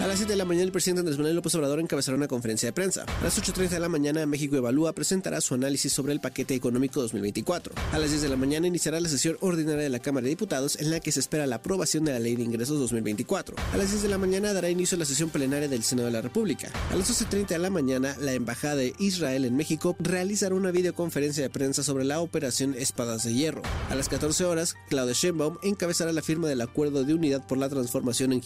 A las 7 de la mañana, el presidente Andrés Manuel López Obrador encabezará una conferencia de prensa. A las 8.30 de la mañana, México Evalúa presentará su análisis sobre el paquete económico 2024. A las 10 de la mañana iniciará la sesión ordinaria de la Cámara de Diputados en la que se espera la aprobación de la Ley de Ingresos 2024. A las 10 de la mañana dará inicio la sesión plenaria del Senado de la República. A las 12.30 de la mañana, la Embajada de Israel en México realizará una videoconferencia de prensa sobre la operación Espadas de Hierro. A las 14 horas, Claudia Sheinbaum encabezará la firma del Acuerdo de Unidad por la Transformación en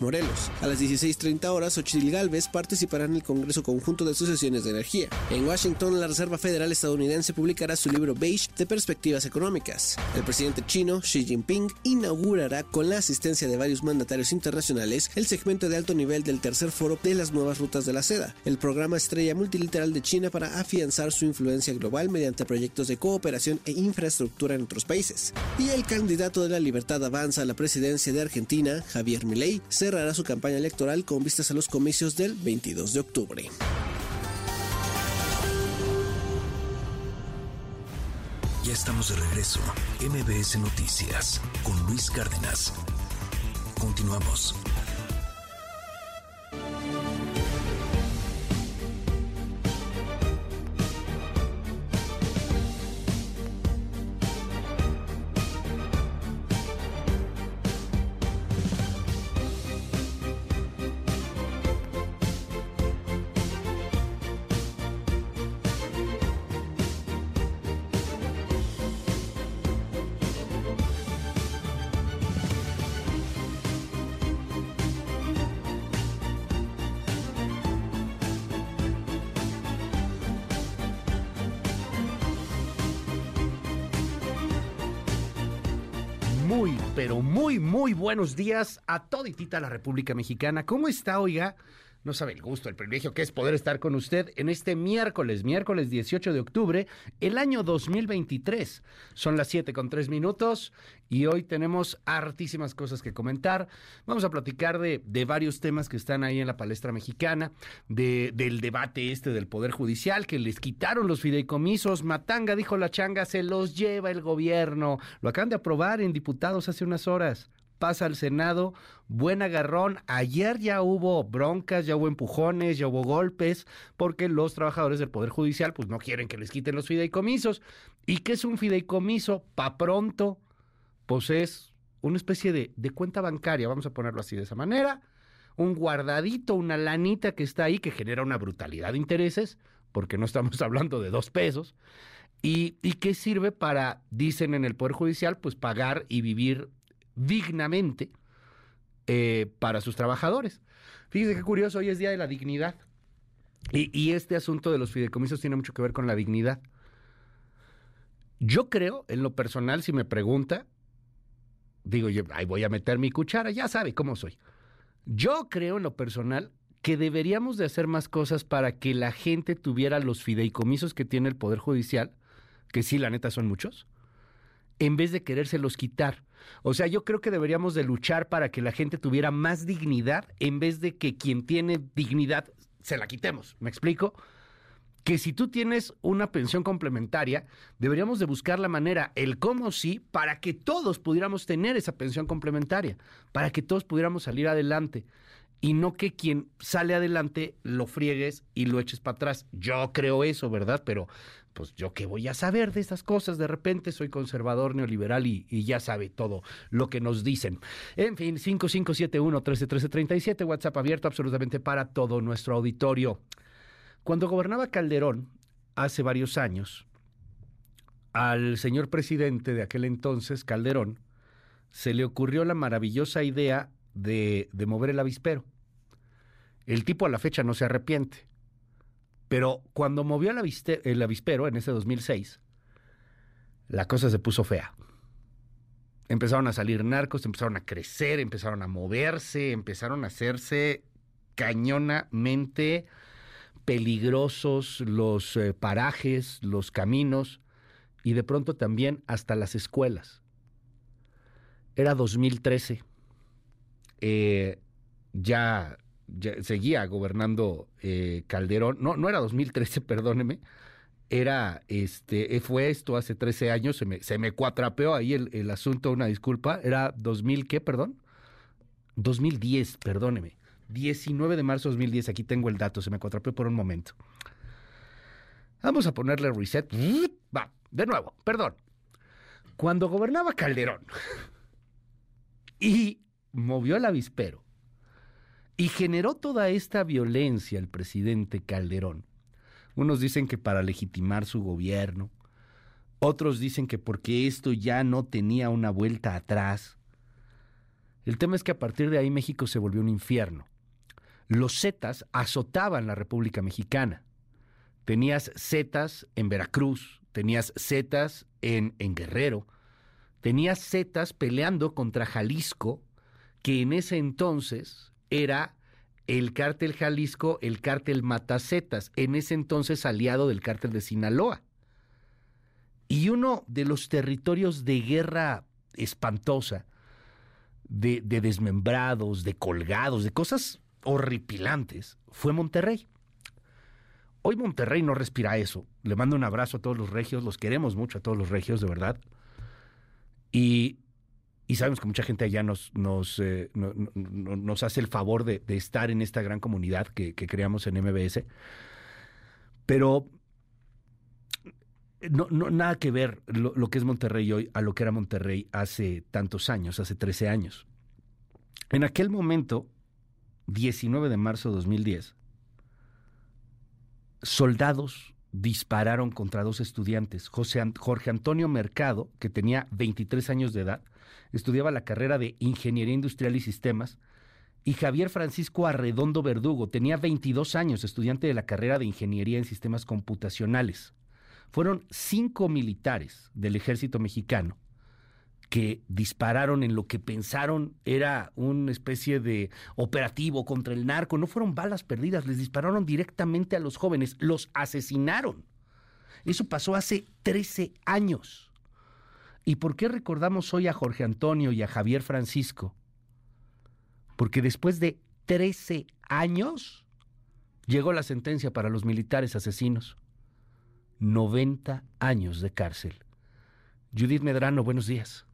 Morelos. A las 16.30 horas, Xochitl Galvez participará en el Congreso Conjunto de Asociaciones de Energía. En Washington, la Reserva Federal estadounidense publicará su libro Beige de Perspectivas Económicas. El presidente chino, Xi Jinping, inaugurará con la asistencia de varios mandatarios internacionales el segmento de alto nivel del tercer foro de las nuevas rutas de la seda, el programa estrella multilateral de China para afianzar su influencia global mediante proyectos de cooperación e infraestructura en otros países. Y el candidato de la libertad avanza a la presidencia de Argentina, Javier Milei, cerrará su campaña electoral con vistas a los comicios del 22 de octubre. Ya estamos de regreso. MBS Noticias con Luis Cárdenas. Continuamos. Muy, buenos días a toditita la República Mexicana. ¿Cómo está, oiga? No sabe el gusto, el privilegio que es poder estar con usted en este miércoles, miércoles 18 de octubre, el año 2023. Son las 7 con 3 minutos y hoy tenemos hartísimas cosas que comentar. Vamos a platicar de, de varios temas que están ahí en la palestra mexicana, de, del debate este del Poder Judicial, que les quitaron los fideicomisos. Matanga, dijo la changa, se los lleva el gobierno. Lo acaban de aprobar en diputados hace unas horas pasa al Senado, buen agarrón. Ayer ya hubo broncas, ya hubo empujones, ya hubo golpes, porque los trabajadores del Poder Judicial pues no quieren que les quiten los fideicomisos. ¿Y qué es un fideicomiso? Pa' pronto, pues es una especie de, de cuenta bancaria, vamos a ponerlo así de esa manera, un guardadito, una lanita que está ahí que genera una brutalidad de intereses, porque no estamos hablando de dos pesos, y, y que sirve para, dicen en el Poder Judicial, pues pagar y vivir dignamente eh, para sus trabajadores. Fíjese qué curioso, hoy es Día de la Dignidad. Y, este asunto de los fideicomisos tiene mucho que ver con la dignidad. Yo creo, en lo personal, si me pregunta, digo yo, ahí voy a meter mi cuchara, ya sabe cómo soy. Yo creo, en lo personal, que deberíamos de hacer más cosas para que la gente tuviera los fideicomisos que tiene el Poder Judicial, que sí, la neta, son muchos, en vez de querérselos quitar. O sea, yo creo que deberíamos de luchar para que la gente tuviera más dignidad en vez de que quien tiene dignidad se la quitemos. ¿Me explico? Que si tú tienes una pensión complementaria, deberíamos de buscar la manera, el cómo sí, para que todos pudiéramos tener esa pensión complementaria, para que todos pudiéramos salir adelante y no que quien sale adelante lo friegues y lo eches para atrás. Yo creo eso, ¿verdad? Pero pues yo qué voy a saber de estas cosas, de repente soy conservador neoliberal y, y ya sabe todo lo que nos dicen. En fin, 5571-131337, WhatsApp abierto absolutamente para todo nuestro auditorio. Cuando gobernaba Calderón, hace varios años, al señor presidente de aquel entonces, Calderón, se le ocurrió la maravillosa idea de, de mover el avispero. El tipo a la fecha no se arrepiente. Pero cuando movió el, avispero en ese 2006, la cosa se puso fea. Empezaron a salir narcos, empezaron a crecer, empezaron a moverse, empezaron a hacerse cañonamente peligrosos los eh, parajes, los caminos y de pronto también hasta las escuelas. Era 2013. Eh, ya seguía gobernando eh, Calderón, no, no era 2013, perdóneme, era, este, fue esto hace 13 años, se me, se me cuatrapeó ahí el, el asunto, una disculpa, era 2000, ¿qué, perdón? 2010, perdóneme, 19 de marzo de 2010, aquí tengo el dato, se me cuatrapeó por un momento. Vamos a ponerle reset, va, de nuevo, perdón. Cuando gobernaba Calderón y movió el avispero, y generó toda esta violencia el presidente Calderón. Unos dicen que para legitimar su gobierno, otros dicen que porque esto ya no tenía una vuelta atrás. El tema es que a partir de ahí México se volvió un infierno. Los zetas azotaban la República Mexicana. Tenías zetas en Veracruz, tenías zetas en, en Guerrero, tenías zetas peleando contra Jalisco, que en ese entonces era el cártel Jalisco, el cártel Matacetas, en ese entonces aliado del cártel de Sinaloa. Y uno de los territorios de guerra espantosa, de, de desmembrados, de colgados, de cosas horripilantes, fue Monterrey. Hoy Monterrey no respira eso. Le mando un abrazo a todos los regios, los queremos mucho a todos los regios, de verdad. Y, sabemos que mucha gente allá nos, nos, eh, nos hace el favor de, estar en esta gran comunidad que, creamos en MBS. Pero no, nada que ver lo, lo, que es Monterrey hoy a lo que era Monterrey hace tantos años, hace 13 años. En aquel momento, 19 de marzo de 2010, soldados dispararon contra dos estudiantes. Jorge Antonio Mercado, que tenía 23 años de edad, estudiaba la carrera de Ingeniería Industrial y Sistemas, y Javier Francisco Arredondo Verdugo, tenía 22 años, estudiante de la carrera de Ingeniería en Sistemas Computacionales. Fueron cinco militares del ejército mexicano que dispararon en lo que pensaron era una especie de operativo contra el narco. No fueron balas perdidas, les dispararon directamente a los jóvenes, los asesinaron. Eso pasó hace 13 años. ¿Y por qué recordamos hoy a Jorge Antonio y a Javier Francisco? Porque después de 13 años llegó la sentencia para los militares asesinos. 90 años de cárcel. Judith Medrano, buenos días.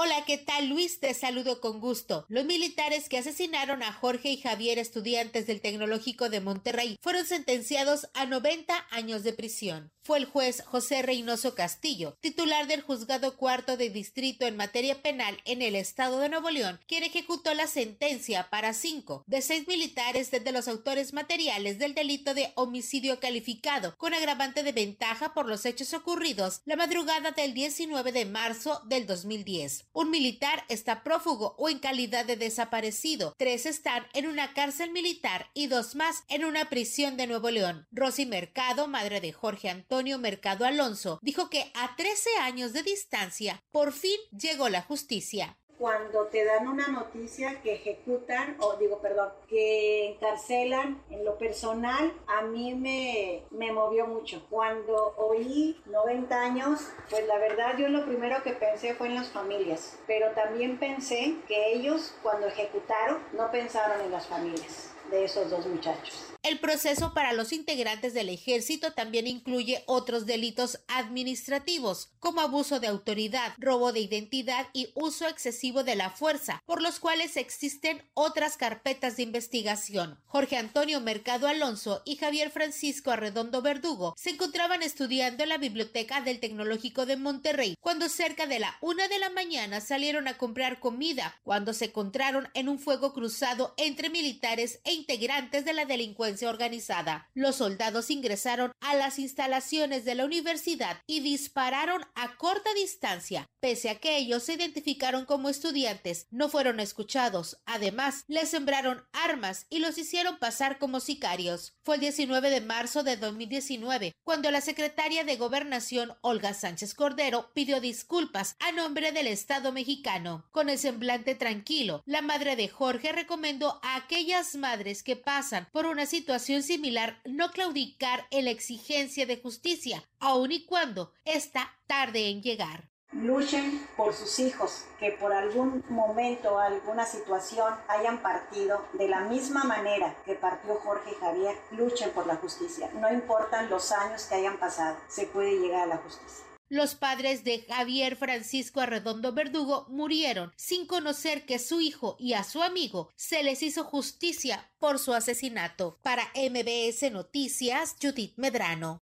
Hola, ¿qué tal Luis? Te saludo con gusto. Los militares que asesinaron a Jorge y Javier, estudiantes del Tecnológico de Monterrey, fueron sentenciados a 90 años de prisión fue el juez José Reynoso Castillo, titular del Juzgado Cuarto de Distrito en materia penal en el estado de Nuevo León, quien ejecutó la sentencia para cinco de seis militares desde los autores materiales del delito de homicidio calificado, con agravante de ventaja por los hechos ocurridos la madrugada del 19 de marzo del 2010. Un militar está prófugo o en calidad de desaparecido, tres están en una cárcel militar y dos más en una prisión de Nuevo León. Rosy Mercado, madre de Jorge Antonio, Mercado Alonso, dijo que a 13 años de distancia, por fin llegó la justicia cuando te dan una noticia que ejecutan, o digo, perdón, que encarcelan en lo personal, a mí me, me movió mucho. Cuando oí 90 años, pues la verdad yo lo primero que pensé fue en las familias, pero también pensé que ellos cuando ejecutaron no pensaron en las familias de esos dos muchachos. El proceso para los integrantes del ejército también incluye otros delitos administrativos, como abuso de autoridad, robo de identidad y uso excesivo de la fuerza, por los cuales existen otras carpetas de investigación. Jorge Antonio Mercado Alonso y Javier Francisco Arredondo Verdugo se encontraban estudiando en la biblioteca del Tecnológico de Monterrey cuando cerca de la una de la mañana salieron a comprar comida, cuando se encontraron en un fuego cruzado entre militares e integrantes de la delincuencia organizada. Los soldados ingresaron a las instalaciones de la universidad y dispararon a corta distancia. Pese a que ellos se identificaron como estudiantes, no fueron escuchados. Además, les sembraron armas y los hicieron pasar como sicarios. Fue el 19 de marzo de 2019 cuando la secretaria de Gobernación, Olga Sánchez Cordero, pidió disculpas a nombre del Estado mexicano. Con el semblante tranquilo, la madre de Jorge recomendó a aquellas madres que pasan por una situación similar no claudicar en la exigencia de justicia, aun y cuando está tarde en llegar. Luchen por sus hijos que por algún momento, alguna situación hayan partido de la misma manera que partió Jorge y Javier. Luchen por la justicia. No importan los años que hayan pasado, se puede llegar a la justicia. Los padres de Javier Francisco Arredondo Verdugo murieron sin conocer que su hijo y a su amigo se les hizo justicia por su asesinato. Para MBS Noticias, Judith Medrano.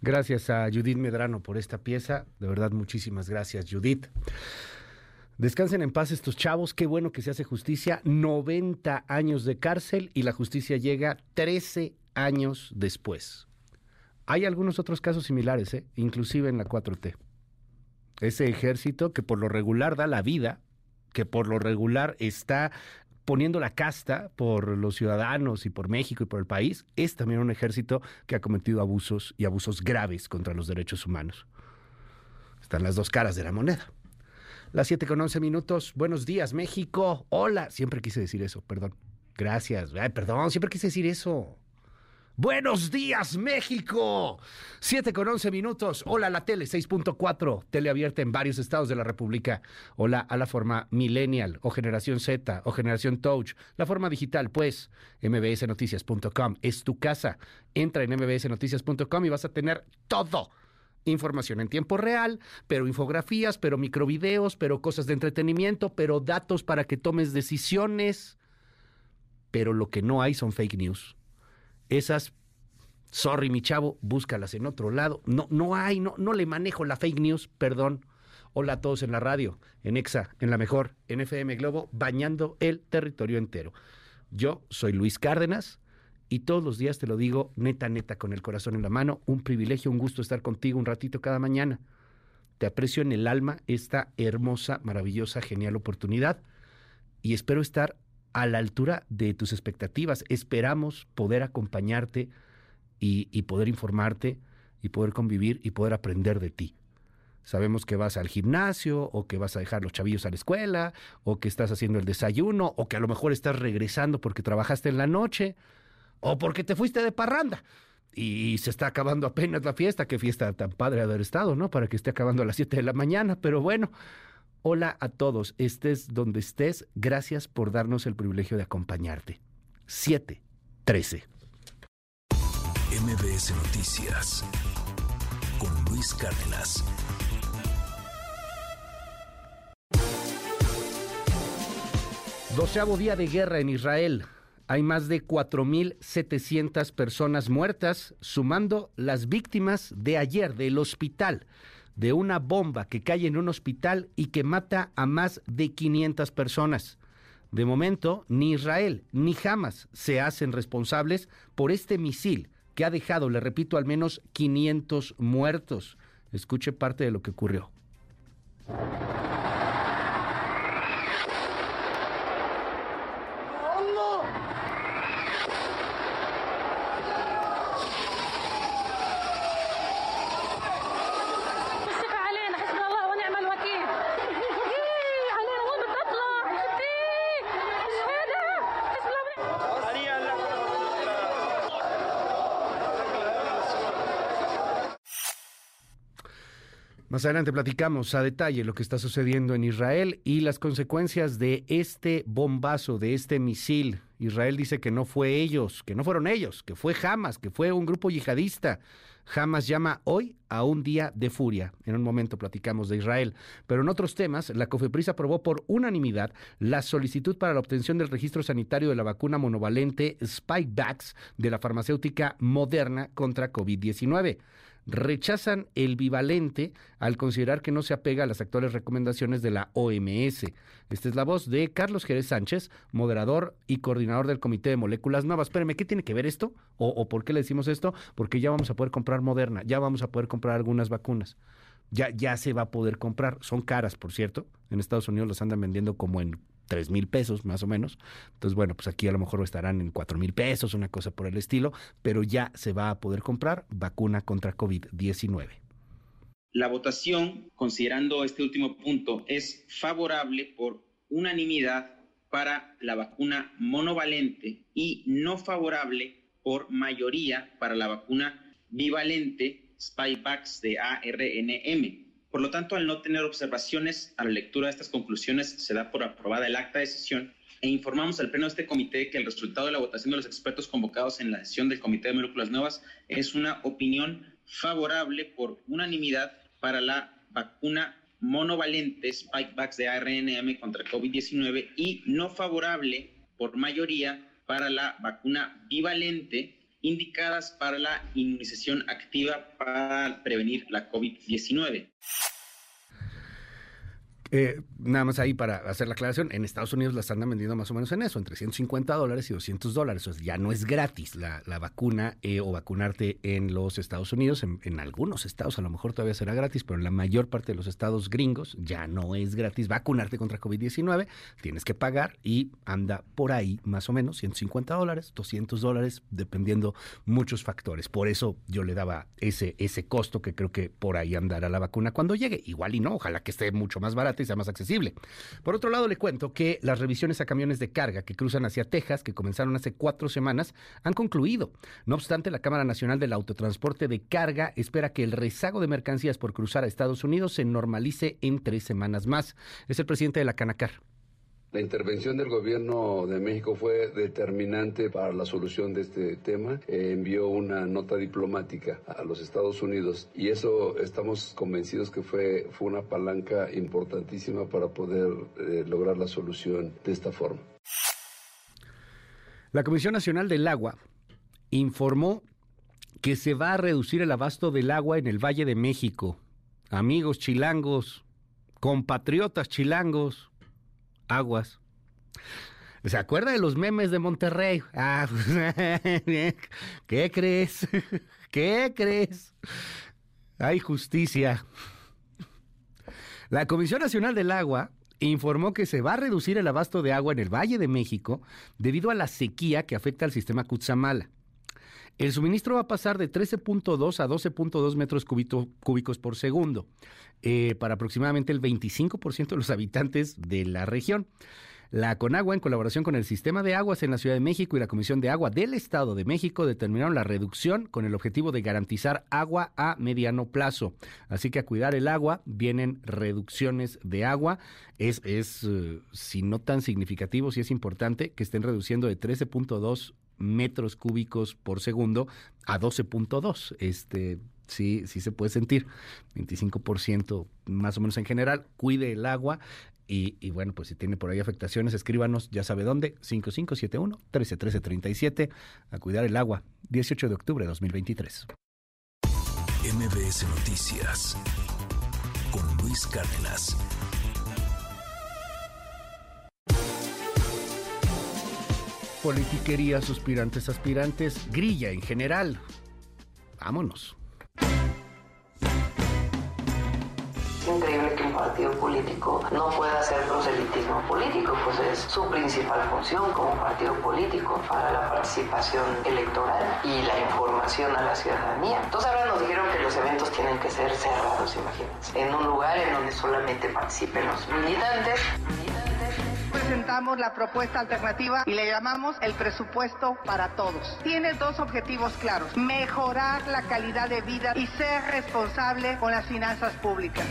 Gracias a Judith Medrano por esta pieza. De verdad, muchísimas gracias, Judith. Descansen en paz estos chavos. Qué bueno que se hace justicia. 90 años de cárcel y la justicia llega 13 años después. Hay algunos otros casos similares, ¿eh? inclusive en la 4T. Ese ejército que por lo regular da la vida, que por lo regular está poniendo la casta por los ciudadanos y por México y por el país, es también un ejército que ha cometido abusos y abusos graves contra los derechos humanos. Están las dos caras de la moneda. Las 7 con 11 minutos. Buenos días, México. Hola. Siempre quise decir eso, perdón. Gracias. Ay, perdón, siempre quise decir eso. Buenos días, México. 7 con 11 minutos. Hola, la tele 6.4. Tele abierta en varios estados de la República. Hola a la forma Millennial o Generación Z o Generación Touch. La forma digital, pues, mbsnoticias.com. Es tu casa. Entra en mbsnoticias.com y vas a tener todo información en tiempo real, pero infografías, pero microvideos, pero cosas de entretenimiento, pero datos para que tomes decisiones. Pero lo que no hay son fake news. Esas, sorry mi chavo, búscalas en otro lado. No, no hay, no, no le manejo la fake news, perdón. Hola a todos en la radio, en EXA, en la mejor, en FM Globo, bañando el territorio entero. Yo soy Luis Cárdenas y todos los días te lo digo neta, neta, con el corazón en la mano. Un privilegio, un gusto estar contigo un ratito cada mañana. Te aprecio en el alma esta hermosa, maravillosa, genial oportunidad y espero estar a la altura de tus expectativas. Esperamos poder acompañarte y, poder informarte y poder convivir y poder aprender de ti. Sabemos que vas al gimnasio o que vas a dejar los chavillos a la escuela o que estás haciendo el desayuno o que a lo mejor estás regresando porque trabajaste en la noche o porque te fuiste de parranda y se está acabando apenas la fiesta. Qué fiesta tan padre haber estado, ¿no? Para que esté acabando a las 7 de la mañana, pero bueno. Hola a todos, estés donde estés, gracias por darnos el privilegio de acompañarte. 7, 13. MBS Noticias con Luis Cárdenas. Doceavo día de guerra en Israel hay más de 4.700 personas muertas, sumando las víctimas de ayer del hospital, de una bomba que cae en un hospital y que mata a más de 500 personas. De momento, ni Israel ni Hamas se hacen responsables por este misil que ha dejado, le repito, al menos 500 muertos. Escuche parte de lo que ocurrió. Más adelante platicamos a detalle lo que está sucediendo en Israel y las consecuencias de este bombazo, de este misil. Israel dice que no fue ellos, que no fueron ellos, que fue Hamas, que fue un grupo yihadista. Hamas llama hoy a un día de furia. En un momento platicamos de Israel. Pero en otros temas, la COFEPRIS aprobó por unanimidad la solicitud para la obtención del registro sanitario de la vacuna monovalente Spikevax de la farmacéutica Moderna contra COVID-19 rechazan el bivalente al considerar que no se apega a las actuales recomendaciones de la OMS. Esta es la voz de Carlos Jerez Sánchez, moderador y coordinador del Comité de Moléculas Nuevas. Espérame, ¿qué tiene que ver esto? ¿O, ¿O, por qué le decimos esto? Porque ya vamos a poder comprar Moderna, ya vamos a poder comprar algunas vacunas. Ya, ya se va a poder comprar. Son caras, por cierto. En Estados Unidos las andan vendiendo como en tres mil pesos más o menos. Entonces, bueno, pues aquí a lo mejor estarán en cuatro mil pesos, una cosa por el estilo, pero ya se va a poder comprar vacuna contra COVID-19. La votación, considerando este último punto, es favorable por unanimidad para la vacuna monovalente y no favorable por mayoría para la vacuna bivalente Spikevax de ARNM. Por lo tanto, al no tener observaciones a la lectura de estas conclusiones, se da por aprobada el acta de sesión e informamos al pleno de este comité que el resultado de la votación de los expertos convocados en la sesión del Comité de Moléculas Nuevas es una opinión favorable por unanimidad para la vacuna monovalente Spikevax de ARNM contra COVID-19 y no favorable por mayoría para la vacuna bivalente indicadas para la inmunización activa para prevenir la COVID-19. Eh, nada más ahí para hacer la aclaración, en Estados Unidos las andan vendiendo más o menos en eso, entre 150 dólares y 200 dólares. O sea, ya no es gratis la, la vacuna eh, o vacunarte en los Estados Unidos. En, en, algunos estados a lo mejor todavía será gratis, pero en la mayor parte de los estados gringos ya no es gratis vacunarte contra COVID-19. Tienes que pagar y anda por ahí más o menos 150 dólares, 200 dólares, dependiendo muchos factores. Por eso yo le daba ese, ese costo que creo que por ahí andará la vacuna cuando llegue. Igual y no, ojalá que esté mucho más barato y sea más accesible. Por otro lado, le cuento que las revisiones a camiones de carga que cruzan hacia Texas, que comenzaron hace cuatro semanas, han concluido. No obstante, la Cámara Nacional del Autotransporte de Carga espera que el rezago de mercancías por cruzar a Estados Unidos se normalice en tres semanas más. Es el presidente de la Canacar. La intervención del gobierno de México fue determinante para la solución de este tema. Eh, envió una nota diplomática a los Estados Unidos y eso estamos convencidos que fue, fue una palanca importantísima para poder eh, lograr la solución de esta forma. La Comisión Nacional del Agua informó que se va a reducir el abasto del agua en el Valle de México. Amigos chilangos, compatriotas chilangos, aguas. ¿Se acuerda de los memes de Monterrey? Ah, ¿Qué crees? ¿Qué crees? Hay justicia. La Comisión Nacional del Agua informó que se va a reducir el abasto de agua en el Valle de México debido a la sequía que afecta al sistema Cutzamala. El suministro va a pasar de 13.2 a 12.2 metros cúbicos por segundo eh, para aproximadamente el 25% de los habitantes de la región. La Conagua, en colaboración con el Sistema de Aguas en la Ciudad de México y la Comisión de Agua del Estado de México, determinaron la reducción con el objetivo de garantizar agua a mediano plazo. Así que a cuidar el agua vienen reducciones de agua. Es, es eh, si no tan significativo, si es importante que estén reduciendo de 13.2 metros cúbicos por segundo a 12.2. Este, sí, sí se puede sentir. 25% más o menos en general. Cuide el agua. Y, bueno, pues si tiene por ahí afectaciones, escríbanos, ya sabe dónde, 5571-131337, a cuidar el agua, 18 de octubre de 2023. MBS Noticias, con Luis Cárdenas. Politiquería, suspirantes, aspirantes, grilla en general. Vámonos. Es increíble que un partido político no pueda hacer proselitismo político, pues es su principal función como partido político para la participación electoral y la información a la ciudadanía. Entonces ahora nos dijeron que los eventos tienen que ser cerrados, imagínense, en un lugar en donde solamente participen los militantes presentamos la propuesta alternativa y le llamamos el presupuesto para todos. Tiene dos objetivos claros, mejorar la calidad de vida y ser responsable con las finanzas públicas.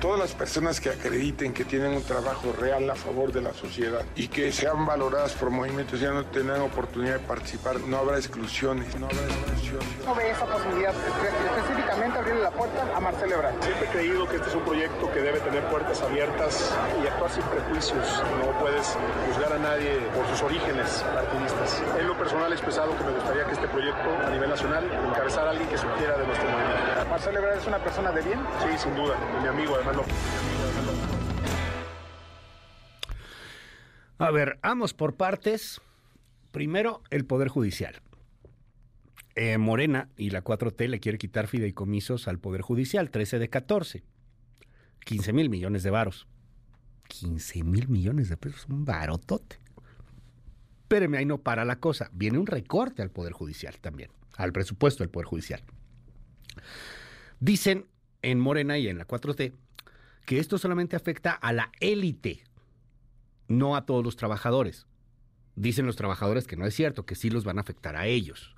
Todas las personas que acrediten que tienen un trabajo real a favor de la sociedad y que sean valoradas por movimientos ya no tengan oportunidad de participar, no habrá exclusiones. No habrá exclusiones. No ve esa posibilidad, específicamente abrirle la puerta a Marcelo Ebrard. Siempre he creído que este es un proyecto que debe tener puertas abiertas y actuar sin prejuicios. No puedes juzgar a nadie por sus orígenes partidistas. En lo personal he expresado que me gustaría que este proyecto a nivel nacional encabezara a alguien que supiera de nuestro movimiento. ¿Marcelo Ebrard es una persona de bien? Sí, sin duda. mi amigo, además lo... A ver, vamos por partes. Primero, el Poder Judicial. Eh, Morena y la 4T le quiere quitar fideicomisos al Poder Judicial, 13 de 14. 15 mil millones de varos. 15 mil millones de pesos, un barotote. Espéreme, ahí no para la cosa. Viene un recorte al Poder Judicial también, al presupuesto del Poder Judicial. Dicen en Morena y en la 4T que esto solamente afecta a la élite, no a todos los trabajadores. Dicen los trabajadores que no es cierto, que sí los van a afectar a ellos.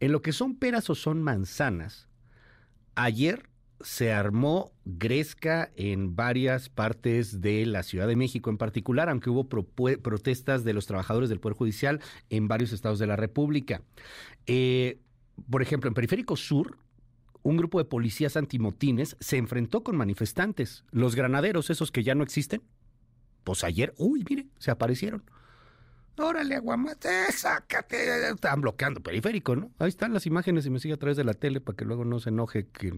En lo que son peras o son manzanas, ayer se armó gresca en varias partes de la Ciudad de México en particular, aunque hubo protestas de los trabajadores del Poder Judicial en varios estados de la República. Eh, por ejemplo, en Periférico Sur, un grupo de policías antimotines se enfrentó con manifestantes, los granaderos, esos que ya no existen. Pues ayer, uy, mire, se aparecieron. Órale, aguamate, sácate. Estaban bloqueando periférico, ¿no? Ahí están las imágenes y me sigue a través de la tele para que luego no se enoje, que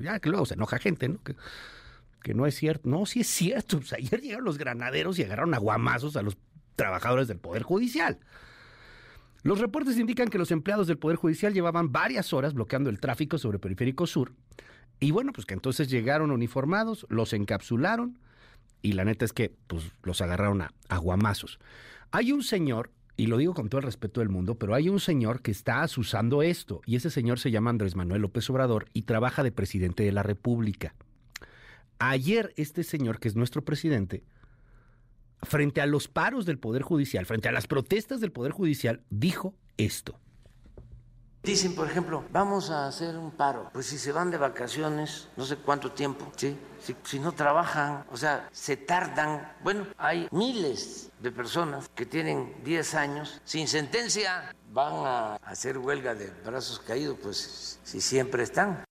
ya que luego se enoja gente, ¿no? Que, no es cierto. No, sí es cierto. Ayer llegaron los granaderos y agarraron aguamazos a los trabajadores del Poder Judicial. Los reportes indican que los empleados del Poder Judicial llevaban varias horas bloqueando el tráfico sobre Periférico Sur. Y bueno, pues que entonces llegaron uniformados, los encapsularon y la neta es que pues, los agarraron a aguamazos. Hay un señor, y lo digo con todo el respeto del mundo, pero hay un señor que está asusando esto, y ese señor se llama Andrés Manuel López Obrador y trabaja de presidente de la República. Ayer este señor, que es nuestro presidente, frente a los paros del Poder Judicial, frente a las protestas del Poder Judicial, dijo esto. Dicen, por ejemplo, vamos a hacer un paro. Pues si se van de vacaciones, no sé cuánto tiempo, ¿sí? Si, no trabajan, o sea, se tardan. Bueno, hay miles de personas que tienen 10 años sin sentencia. Van a hacer huelga de brazos caídos, pues si siempre están.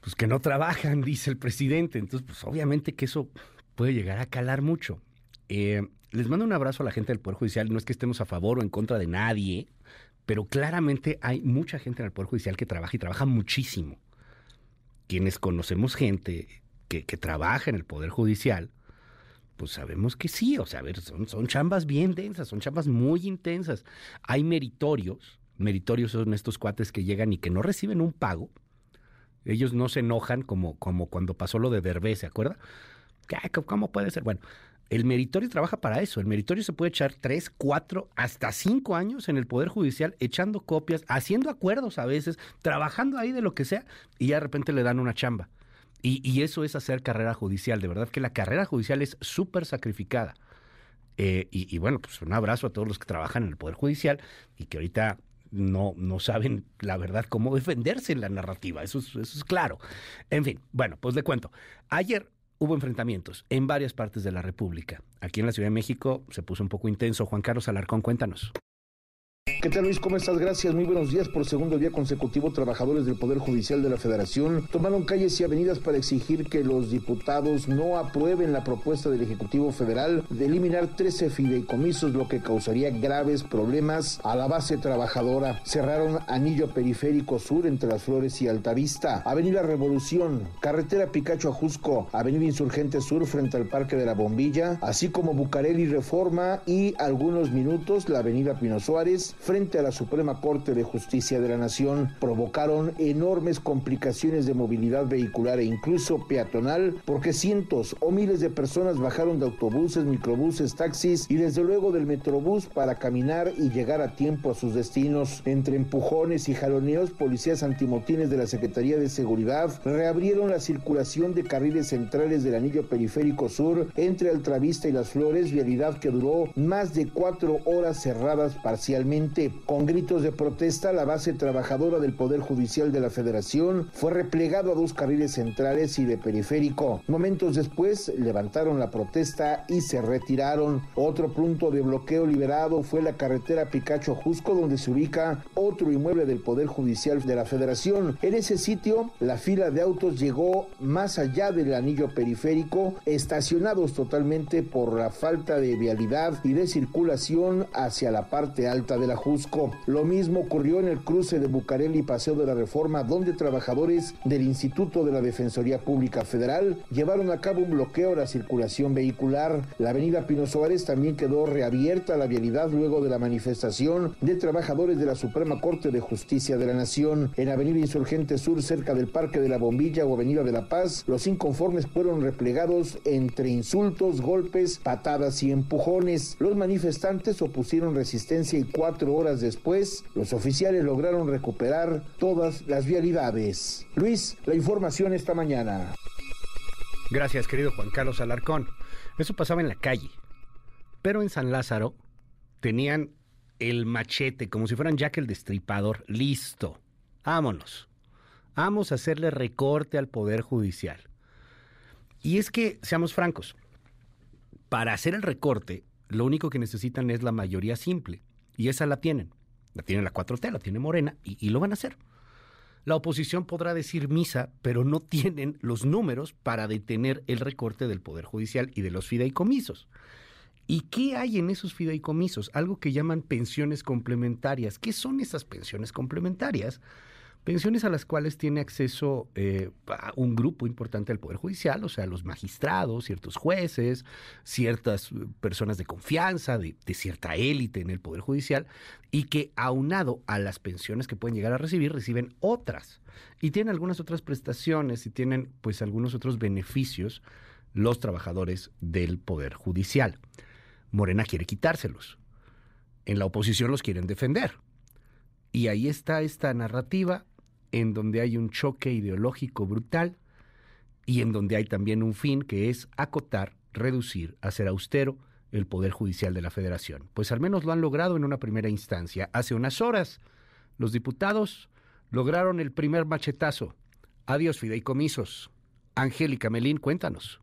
Pues que no trabajan, dice el presidente. Entonces, pues obviamente que eso puede llegar a calar mucho. Eh, les mando un abrazo a la gente del Poder Judicial. No es que estemos a favor o en contra de nadie, pero claramente hay mucha gente en el Poder Judicial que trabaja y trabaja muchísimo. Quienes conocemos gente que, trabaja en el Poder Judicial, pues sabemos que sí, o sea, ver, son, son chambas bien densas, son chambas muy intensas. Hay meritorios, meritorios son estos cuates que llegan y que no reciben un pago. Ellos no se enojan como, como cuando pasó lo de Derbez, ¿se acuerda? ¿Cómo puede ser? Bueno, el meritorio trabaja para eso. El meritorio se puede echar tres, cuatro, hasta cinco años en el Poder Judicial echando copias, haciendo acuerdos a veces, trabajando ahí de lo que sea, y ya de repente le dan una chamba. Y, eso es hacer carrera judicial. De verdad que la carrera judicial es súper sacrificada. Eh, y, bueno, pues un abrazo a todos los que trabajan en el Poder Judicial y que ahorita no, no saben la verdad cómo defenderse en la narrativa. Eso eso es claro. En fin, bueno, pues le cuento. Ayer hubo enfrentamientos en varias partes de la República. Aquí en la Ciudad de México se puso un poco intenso. Juan Carlos Alarcón, cuéntanos. ¿Qué tal Luis? ¿Cómo estás? Gracias. Muy buenos días. Por segundo día consecutivo, trabajadores del Poder Judicial de la Federación tomaron calles y avenidas para exigir que los diputados no aprueben la propuesta del Ejecutivo Federal de eliminar 13 fideicomisos, lo que causaría graves problemas a la base trabajadora. Cerraron Anillo Periférico Sur entre Las Flores y Altavista, Avenida Revolución, Carretera Picacho Ajusco, Avenida Insurgente Sur frente al Parque de la Bombilla, así como Bucareli Reforma y algunos minutos la Avenida Pino Suárez frente a la Suprema Corte de Justicia de la Nación provocaron enormes complicaciones de movilidad vehicular e incluso peatonal porque cientos o miles de personas bajaron de autobuses, microbuses, taxis y desde luego del metrobús para caminar y llegar a tiempo a sus destinos. Entre empujones y jaloneos, policías antimotines de la Secretaría de Seguridad reabrieron la circulación de carriles centrales del anillo periférico sur entre Altravista y Las Flores, vialidad que duró más de cuatro horas cerradas parcialmente con gritos de protesta, la base trabajadora del Poder Judicial de la Federación fue replegado a dos carriles centrales y de periférico. Momentos después levantaron la protesta y se retiraron. Otro punto de bloqueo liberado fue la carretera Picacho Jusco, donde se ubica otro inmueble del Poder Judicial de la Federación. En ese sitio, la fila de autos llegó más allá del anillo periférico, estacionados totalmente por la falta de vialidad y de circulación hacia la parte alta de la Jusco. Lo mismo ocurrió en el cruce de Bucareli y Paseo de la Reforma, donde trabajadores del Instituto de la Defensoría Pública Federal llevaron a cabo un bloqueo a la circulación vehicular. La avenida Pino Suárez también quedó reabierta a la vialidad luego de la manifestación de trabajadores de la Suprema Corte de Justicia de la Nación. En Avenida Insurgente Sur, cerca del Parque de la Bombilla o Avenida de la Paz, los inconformes fueron replegados entre insultos, golpes, patadas y empujones. Los manifestantes opusieron resistencia y cuatro horas después, los oficiales lograron recuperar todas las vialidades. Luis, la información esta mañana. Gracias, querido Juan Carlos Alarcón. Eso pasaba en la calle. Pero en San Lázaro tenían el machete, como si fueran Jack el Destripador, listo. Vámonos. Vamos a hacerle recorte al Poder Judicial. Y es que, seamos francos, para hacer el recorte, lo único que necesitan es la mayoría simple. Y esa la tienen. La tiene la 4T, la tiene Morena y, lo van a hacer. La oposición podrá decir misa, pero no tienen los números para detener el recorte del Poder Judicial y de los fideicomisos. ¿Y qué hay en esos fideicomisos? Algo que llaman pensiones complementarias. ¿Qué son esas pensiones complementarias? Pensiones a las cuales tiene acceso eh, un grupo importante del Poder Judicial, o sea, los magistrados, ciertos jueces, ciertas eh, personas de confianza, de, cierta élite en el Poder Judicial, y que aunado a las pensiones que pueden llegar a recibir, reciben otras. Y tienen algunas otras prestaciones y tienen pues algunos otros beneficios los trabajadores del Poder Judicial. Morena quiere quitárselos. En la oposición los quieren defender. Y ahí está esta narrativa en donde hay un choque ideológico brutal y en donde hay también un fin que es acotar, reducir, hacer austero el Poder Judicial de la Federación. Pues al menos lo han logrado en una primera instancia. Hace unas horas, los diputados lograron el primer machetazo. Adiós, fideicomisos. Angélica Melín, cuéntanos.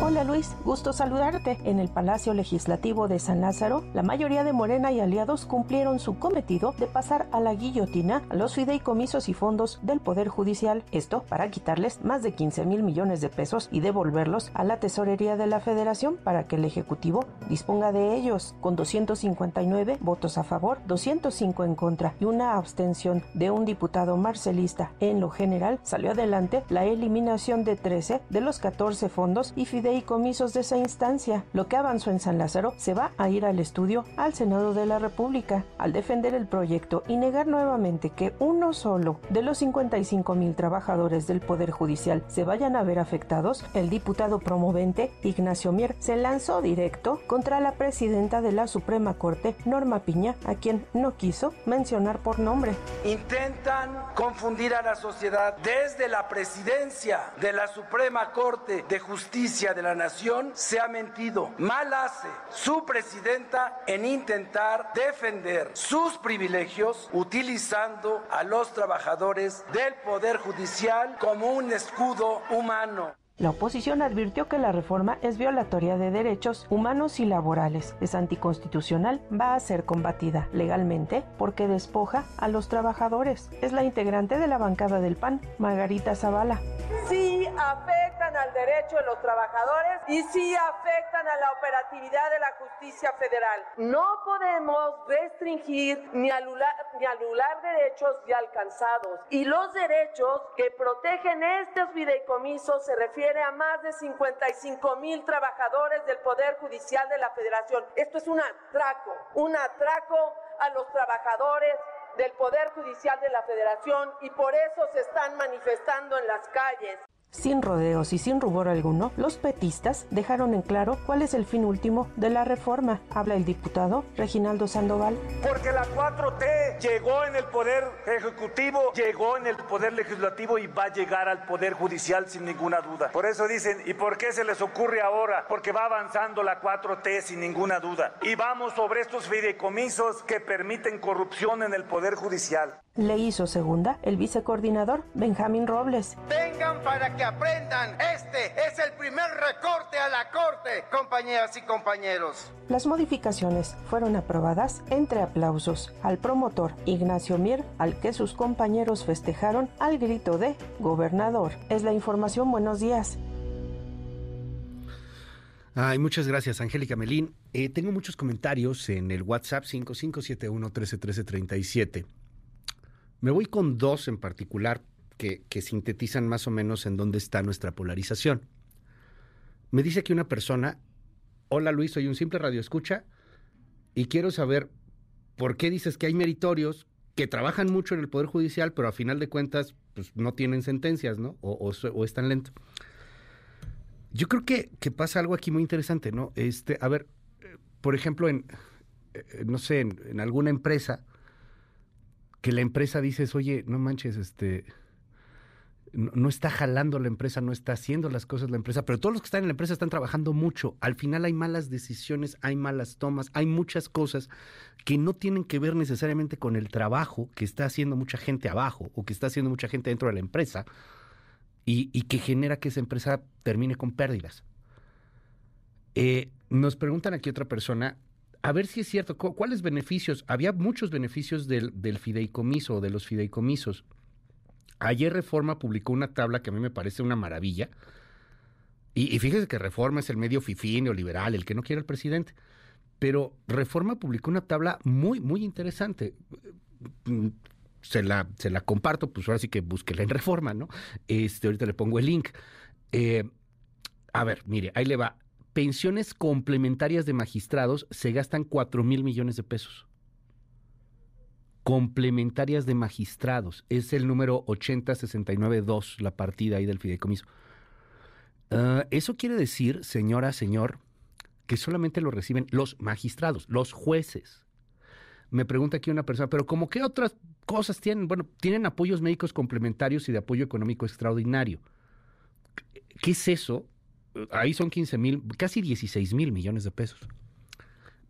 Hola Luis, gusto saludarte. En el Palacio Legislativo de San Lázaro, la mayoría de Morena y aliados cumplieron su cometido de pasar a la guillotina a los fideicomisos y fondos del Poder Judicial. Esto para quitarles más de 15 mil millones de pesos y devolverlos a la Tesorería de la Federación para que el Ejecutivo disponga de ellos. Con 259 votos a favor, 205 en contra y una abstención de un diputado marcelista en lo general, salió adelante la eliminación de 13 de los 14 fondos y fideicomisos de esa instancia. Lo que avanzó en San Lázaro se va a ir al estudio al Senado de la República. Al defender el proyecto y negar nuevamente que uno solo de los 55 mil trabajadores del Poder Judicial se vayan a ver afectados, el diputado promovente Ignacio Mier se lanzó directo contra la presidenta de la Suprema Corte, Norma Piña, a quien no quiso mencionar por nombre. Intentan confundir a la sociedad desde la presidencia de la Suprema Corte de Justicia de la nación se ha mentido. Mal hace su presidenta en intentar defender sus privilegios utilizando a los trabajadores del Poder Judicial como un escudo humano. La oposición advirtió que la reforma es violatoria de derechos humanos y laborales, es anticonstitucional, va a ser combatida legalmente porque despoja a los trabajadores. Es la integrante de la bancada del PAN, Margarita Zavala. Sí afectan al derecho de los trabajadores y sí afectan a la operatividad de la justicia federal. No podemos restringir ni anular, ni derechos ya alcanzados. Y los derechos que protegen estos fideicomisos se refieren a más de 55 mil trabajadores del Poder Judicial de la Federación. Esto es un atraco, un atraco a los trabajadores del Poder Judicial de la Federación y por eso se están manifestando en las calles. Sin rodeos y sin rubor alguno, los petistas dejaron en claro cuál es el fin último de la reforma. Habla el diputado Reginaldo Sandoval. Porque la 4T llegó en el poder ejecutivo, llegó en el poder legislativo y va a llegar al poder judicial sin ninguna duda. Por eso dicen, ¿y por qué se les ocurre ahora? Porque va avanzando la 4T sin ninguna duda. Y vamos sobre estos fideicomisos que permiten corrupción en el poder judicial. Le hizo segunda el vicecoordinador Benjamín Robles. Vengan para que aprendan. Este es el primer recorte a la Corte, compañeras y compañeros. Las modificaciones fueron aprobadas entre aplausos al promotor Ignacio Mier, al que sus compañeros festejaron al grito de gobernador. Es la información. Buenos días. Ay, muchas gracias, Angélica Melín. Eh, tengo muchos comentarios en el WhatsApp 5571 131337. Me voy con dos en particular que, sintetizan más o menos en dónde está nuestra polarización. Me dice que una persona, hola Luis, soy un simple radioescucha y quiero saber por qué dices que hay meritorios que trabajan mucho en el Poder Judicial, pero a final de cuentas pues, no tienen sentencias, ¿no? O, o, o están lentos. Yo creo que, que, pasa algo aquí muy interesante, ¿no? Este, a ver, por ejemplo, en, no sé, en alguna empresa, que la empresa dices, oye, no manches, este, no, está jalando la empresa, no está haciendo las cosas la empresa, pero todos los que están en la empresa están trabajando mucho. Al final hay malas decisiones, hay malas tomas, hay muchas cosas que no tienen que ver necesariamente con el trabajo que está haciendo mucha gente abajo o que está haciendo mucha gente dentro de la empresa y, y que genera que esa empresa termine con pérdidas. Eh, nos preguntan aquí otra persona, a ver si es cierto, ¿cuáles beneficios? Había muchos beneficios del, fideicomiso o de los fideicomisos. Ayer Reforma publicó una tabla que a mí me parece una maravilla. Y, fíjese que Reforma es el medio fifí neoliberal, el que no quiere al presidente. Pero Reforma publicó una tabla muy, muy interesante. Se la, se la comparto, pues ahora sí que búsquela en Reforma, ¿no? Este, ahorita le pongo el link. Eh, a ver, mire, ahí le va pensiones complementarias de magistrados se gastan 4 mil millones de pesos. Complementarias de magistrados. Es el número 80692, la partida ahí del fideicomiso. Uh, eso quiere decir, señora, señor, que solamente lo reciben los magistrados, los jueces. Me pregunta aquí una persona, pero ¿cómo qué otras cosas tienen? Bueno, tienen apoyos médicos complementarios y de apoyo económico extraordinario. ¿Qué es eso? Ahí son 15 mil, casi 16 mil millones de pesos.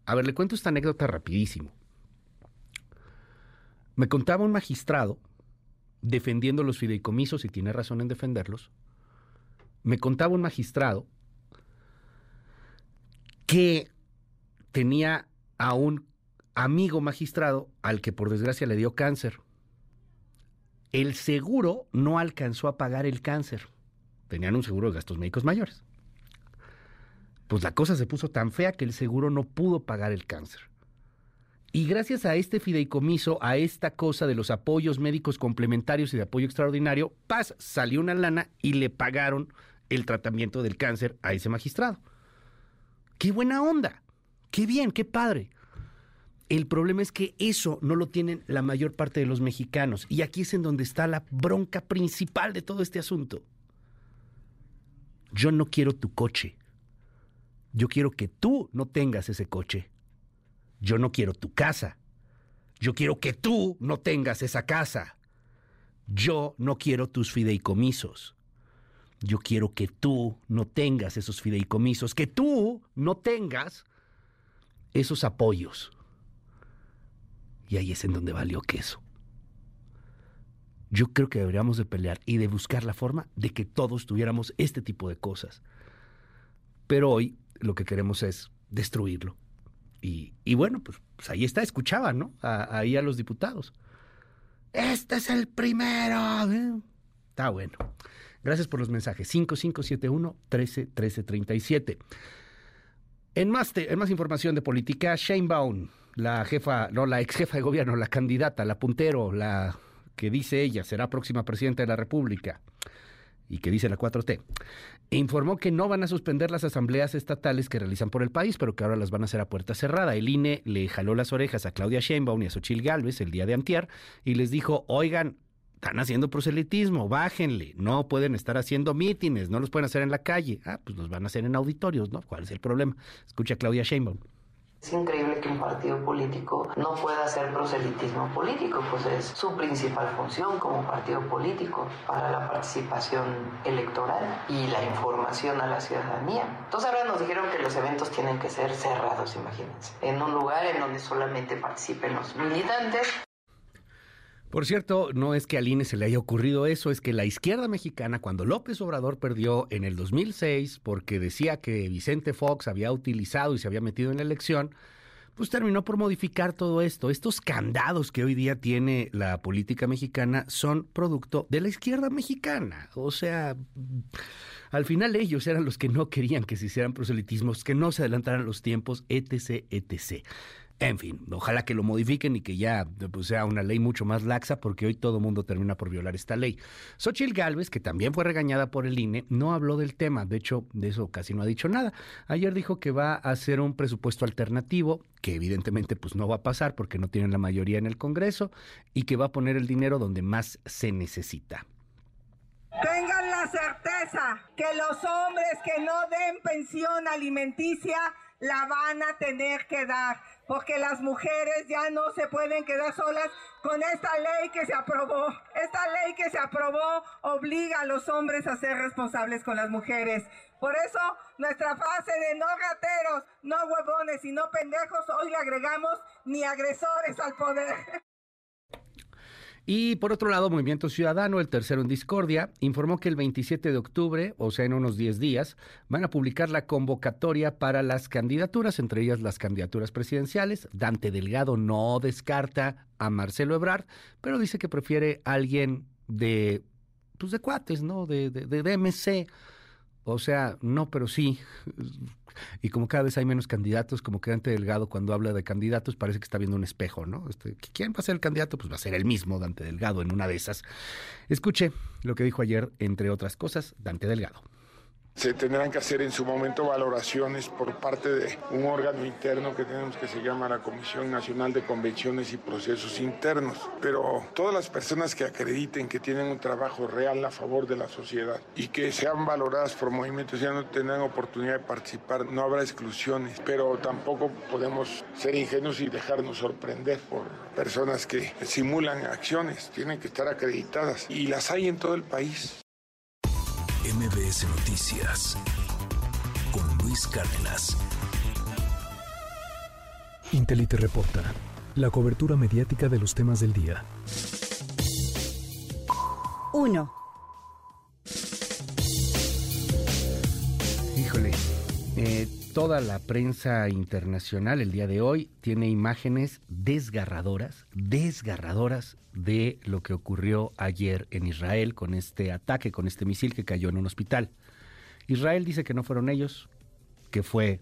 A ver, le cuento esta anécdota rapidísimo. Me contaba un magistrado defendiendo los fideicomisos y tiene razón en defenderlos. Me contaba un magistrado que tenía a un amigo magistrado al que por desgracia le dio cáncer. El seguro no alcanzó a pagar el cáncer. Tenían un seguro de gastos médicos mayores. Pues la cosa se puso tan fea que el seguro no pudo pagar el cáncer. Y gracias a este fideicomiso, a esta cosa de los apoyos médicos complementarios y de apoyo extraordinario, paz, salió una lana y le pagaron el tratamiento del cáncer a ese magistrado. ¡Qué buena onda! ¡Qué bien! ¡Qué padre! El problema es que eso no lo tienen la mayor parte de los mexicanos. Y aquí es en donde está la bronca principal de todo este asunto. Yo no quiero tu coche. Yo quiero que tú no tengas ese coche. Yo no quiero tu casa. Yo quiero que tú no tengas esa casa. Yo no quiero tus fideicomisos. Yo quiero que tú no tengas esos fideicomisos, que tú no tengas esos apoyos. Y ahí es en donde valió queso. Yo creo que deberíamos de pelear y de buscar la forma de que todos tuviéramos este tipo de cosas. Pero hoy lo que queremos es destruirlo. Y, bueno, pues, pues, ahí está, escuchaban, ¿no? ahí a los diputados. Este es el primero. ¿eh? Está bueno. Gracias por los mensajes. 5571 131337. En más, en más información de política, Shane Baum, la jefa, no, la ex jefa de gobierno, la candidata, la puntero, la que dice ella será próxima presidenta de la República y que dice la 4T, informó que no van a suspender las asambleas estatales que realizan por el país, pero que ahora las van a hacer a puerta cerrada. El INE le jaló las orejas a Claudia Sheinbaum y a Xochil Gálvez el día de antier y les dijo, oigan, están haciendo proselitismo, bájenle, no pueden estar haciendo mítines, no los pueden hacer en la calle. Ah, pues los van a hacer en auditorios, ¿no? ¿Cuál es el problema? Escucha a Claudia Sheinbaum. Es increíble que un partido político no pueda hacer proselitismo político, pues es su principal función como partido político para la participación electoral y la información a la ciudadanía. Entonces ahora nos dijeron que los eventos tienen que ser cerrados, imagínense, en un lugar en donde solamente participen los militantes. Por cierto, no es que al INE se le haya ocurrido eso, es que la izquierda mexicana, cuando López Obrador perdió en el 2006 porque decía que Vicente Fox había utilizado y se había metido en la elección, pues terminó por modificar todo esto. Estos candados que hoy día tiene la política mexicana son producto de la izquierda mexicana. O sea, al final ellos eran los que no querían que se hicieran proselitismos, que no se adelantaran los tiempos, etc., etc. En fin, ojalá que lo modifiquen y que ya pues, sea una ley mucho más laxa, porque hoy todo mundo termina por violar esta ley. Xochitl Galvez, que también fue regañada por el INE, no habló del tema. De hecho, de eso casi no ha dicho nada. Ayer dijo que va a hacer un presupuesto alternativo, que evidentemente pues no va a pasar porque no tienen la mayoría en el Congreso, y que va a poner el dinero donde más se necesita. Tengan la certeza que los hombres que no den pensión alimenticia la van a tener que dar porque las mujeres ya no se pueden quedar solas con esta ley que se aprobó. Esta ley que se aprobó obliga a los hombres a ser responsables con las mujeres. Por eso nuestra frase de no rateros, no huevones y no pendejos, hoy le agregamos ni agresores al poder. Y por otro lado, Movimiento Ciudadano, el tercero en discordia, informó que el 27 de octubre, o sea, en unos 10 días, van a publicar la convocatoria para las candidaturas, entre ellas las candidaturas presidenciales. Dante Delgado no descarta a Marcelo Ebrard, pero dice que prefiere a alguien de, pues de cuates, ¿no? De, de, de DMC. O sea, no, pero sí. Y como cada vez hay menos candidatos, como que Dante Delgado cuando habla de candidatos parece que está viendo un espejo, ¿no? Este, ¿Quién va a ser el candidato? Pues va a ser el mismo Dante Delgado en una de esas. Escuche lo que dijo ayer, entre otras cosas, Dante Delgado. Se tendrán que hacer en su momento valoraciones por parte de un órgano interno que tenemos que se llama la Comisión Nacional de Convenciones y Procesos Internos. Pero todas las personas que acrediten que tienen un trabajo real a favor de la sociedad y que sean valoradas por movimientos ya no tendrán oportunidad de participar, no habrá exclusiones. Pero tampoco podemos ser ingenuos y dejarnos sorprender por personas que simulan acciones. Tienen que estar acreditadas y las hay en todo el país. MBS Noticias con Luis Cárdenas. Intelite reporta la cobertura mediática de los temas del día. 1. Híjole, eh, toda la prensa internacional el día de hoy tiene imágenes desgarradoras, desgarradoras de lo que ocurrió ayer en Israel con este ataque, con este misil que cayó en un hospital. Israel dice que no fueron ellos, que fue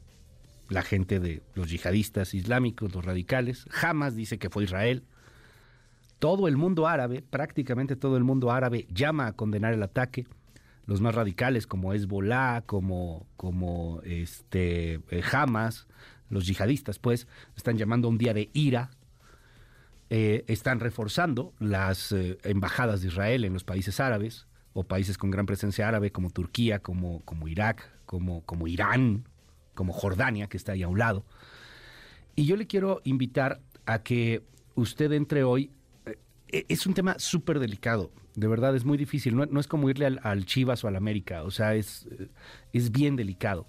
la gente de los yihadistas islámicos, los radicales. Hamas dice que fue Israel. Todo el mundo árabe, prácticamente todo el mundo árabe, llama a condenar el ataque. Los más radicales como Hezbollah, como, como este, eh, Hamas, los yihadistas, pues, están llamando a un día de ira. Eh, están reforzando las eh, embajadas de Israel en los países árabes o países con gran presencia árabe como Turquía, como, como Irak, como, como Irán, como Jordania, que está ahí a un lado. Y yo le quiero invitar a que usted entre hoy. Eh, es un tema súper delicado, de verdad es muy difícil. No, es como irle al, Chivas o al América, o sea, es, eh, es bien delicado.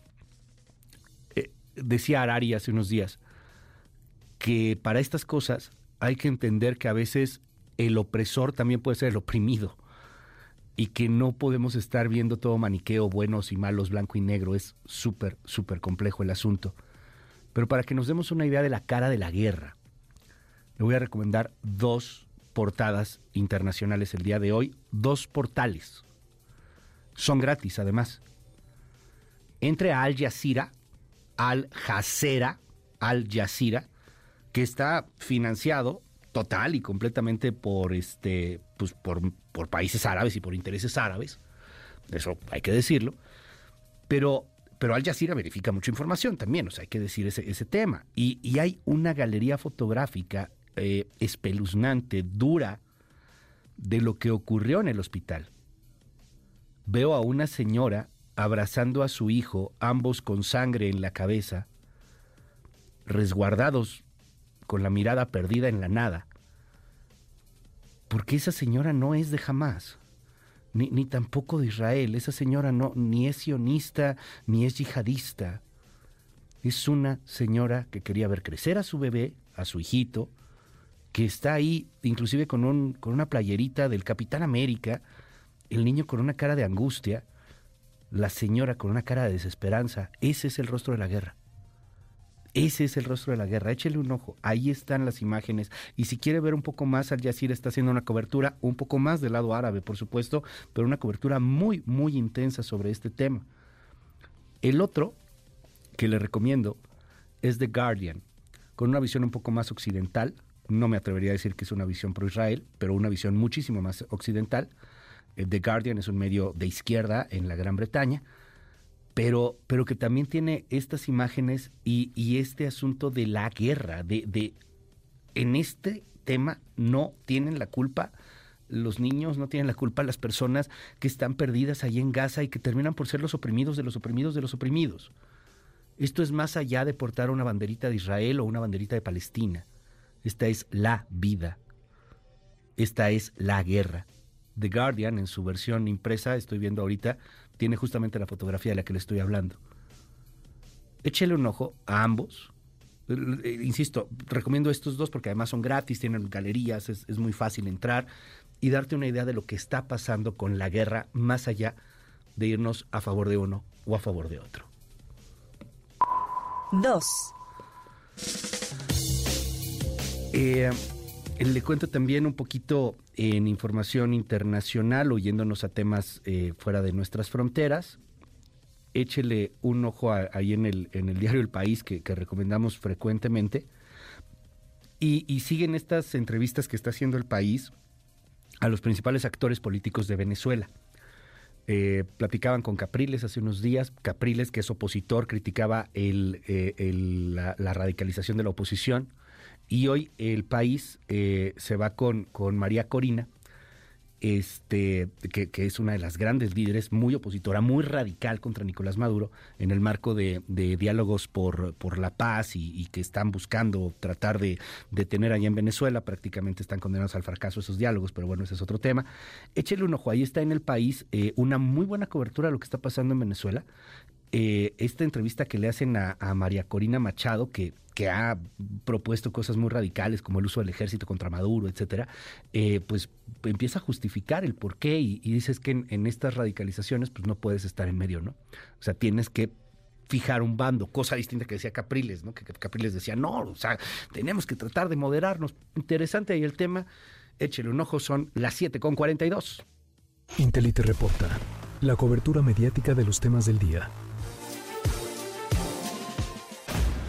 Eh, decía Arari hace unos días que para estas cosas hay que entender que a veces el opresor también puede ser el oprimido y que no podemos estar viendo todo maniqueo, buenos y malos, blanco y negro. Es súper, súper complejo el asunto. Pero para que nos demos una idea de la cara de la guerra, le voy a recomendar dos portadas internacionales el día de hoy, dos portales. Son gratis además. Entre a Al Jazeera, Al Jazeera, Al Jazeera, que está financiado total y completamente por este pues por, por países árabes y por intereses árabes. Eso hay que decirlo. Pero pero Al Jazeera verifica mucha información también, o sea, hay que decir ese, ese tema. Y, y, hay una galería fotográfica eh, espeluznante, dura, de lo que ocurrió en el hospital. Veo a una señora abrazando a su hijo, ambos con sangre en la cabeza, resguardados con la mirada perdida en la nada, porque esa señora no es de jamás, ni, ni, tampoco de Israel, esa señora no, ni es sionista, ni es yihadista, es una señora que quería ver crecer a su bebé, a su hijito, que está ahí, inclusive con, un, con una playerita del Capitán América, el niño con una cara de angustia, la señora con una cara de desesperanza, ese es el rostro de la guerra. Ese es el rostro de la guerra. Échele un ojo. Ahí están las imágenes. Y si quiere ver un poco más, Al Jazeera está haciendo una cobertura, un poco más del lado árabe, por supuesto, pero una cobertura muy, muy intensa sobre este tema. El otro que le recomiendo es The Guardian, con una visión un poco más occidental. No me atrevería a decir que es una visión pro-Israel, pero una visión muchísimo más occidental. Eh, The Guardian es un medio de izquierda en la Gran Bretaña pero, pero que también tiene estas imágenes y, y este asunto de la guerra, de, de, en este tema no tienen la culpa los niños, no tienen la culpa las personas que están perdidas ahí en Gaza y que terminan por ser los oprimidos de los oprimidos de los oprimidos. Esto es más allá de portar una banderita de Israel o una banderita de Palestina. Esta es la vida. Esta es la guerra. The Guardian, en su versión impresa, estoy viendo ahorita, tiene justamente la fotografía de la que le estoy hablando. Échele un ojo a ambos. Eh, insisto, recomiendo estos dos porque además son gratis, tienen galerías, es, es muy fácil entrar y darte una idea de lo que está pasando con la guerra más allá de irnos a favor de uno o a favor de otro. Dos. Eh, le cuento también un poquito en información internacional, oyéndonos a temas eh, fuera de nuestras fronteras. Échele un ojo ahí en el, en el diario El País, que, recomendamos frecuentemente. Y, siguen estas entrevistas que está haciendo el país a los principales actores políticos de Venezuela. Eh, platicaban con Capriles hace unos días. Capriles, que es opositor, criticaba la, radicalización de la oposición. Y hoy el país se va con, con María Corina, este, que, es una de las grandes líderes, muy opositora, muy radical contra Nicolás Maduro, en el marco de, diálogos por, por la paz y, que están buscando tratar de detener allá en Venezuela. Prácticamente están condenados al fracaso esos diálogos, pero bueno, ese es otro tema. Échele un ojo, ahí está en el país eh, una muy buena cobertura de lo que está pasando en Venezuela. Eh, esta entrevista que le hacen a, María Corina Machado, que, que, ha propuesto cosas muy radicales como el uso del ejército contra Maduro, etcétera, eh, pues empieza a justificar el por qué y, dices que en, estas radicalizaciones pues no puedes estar en medio, ¿no? O sea, tienes que fijar un bando, cosa distinta que decía Capriles, ¿no? Que Capriles decía, no, o sea, tenemos que tratar de moderarnos. Interesante ahí el tema, échele un ojo, son las 7 con 42. Intelite reporta, la cobertura mediática de los temas del día.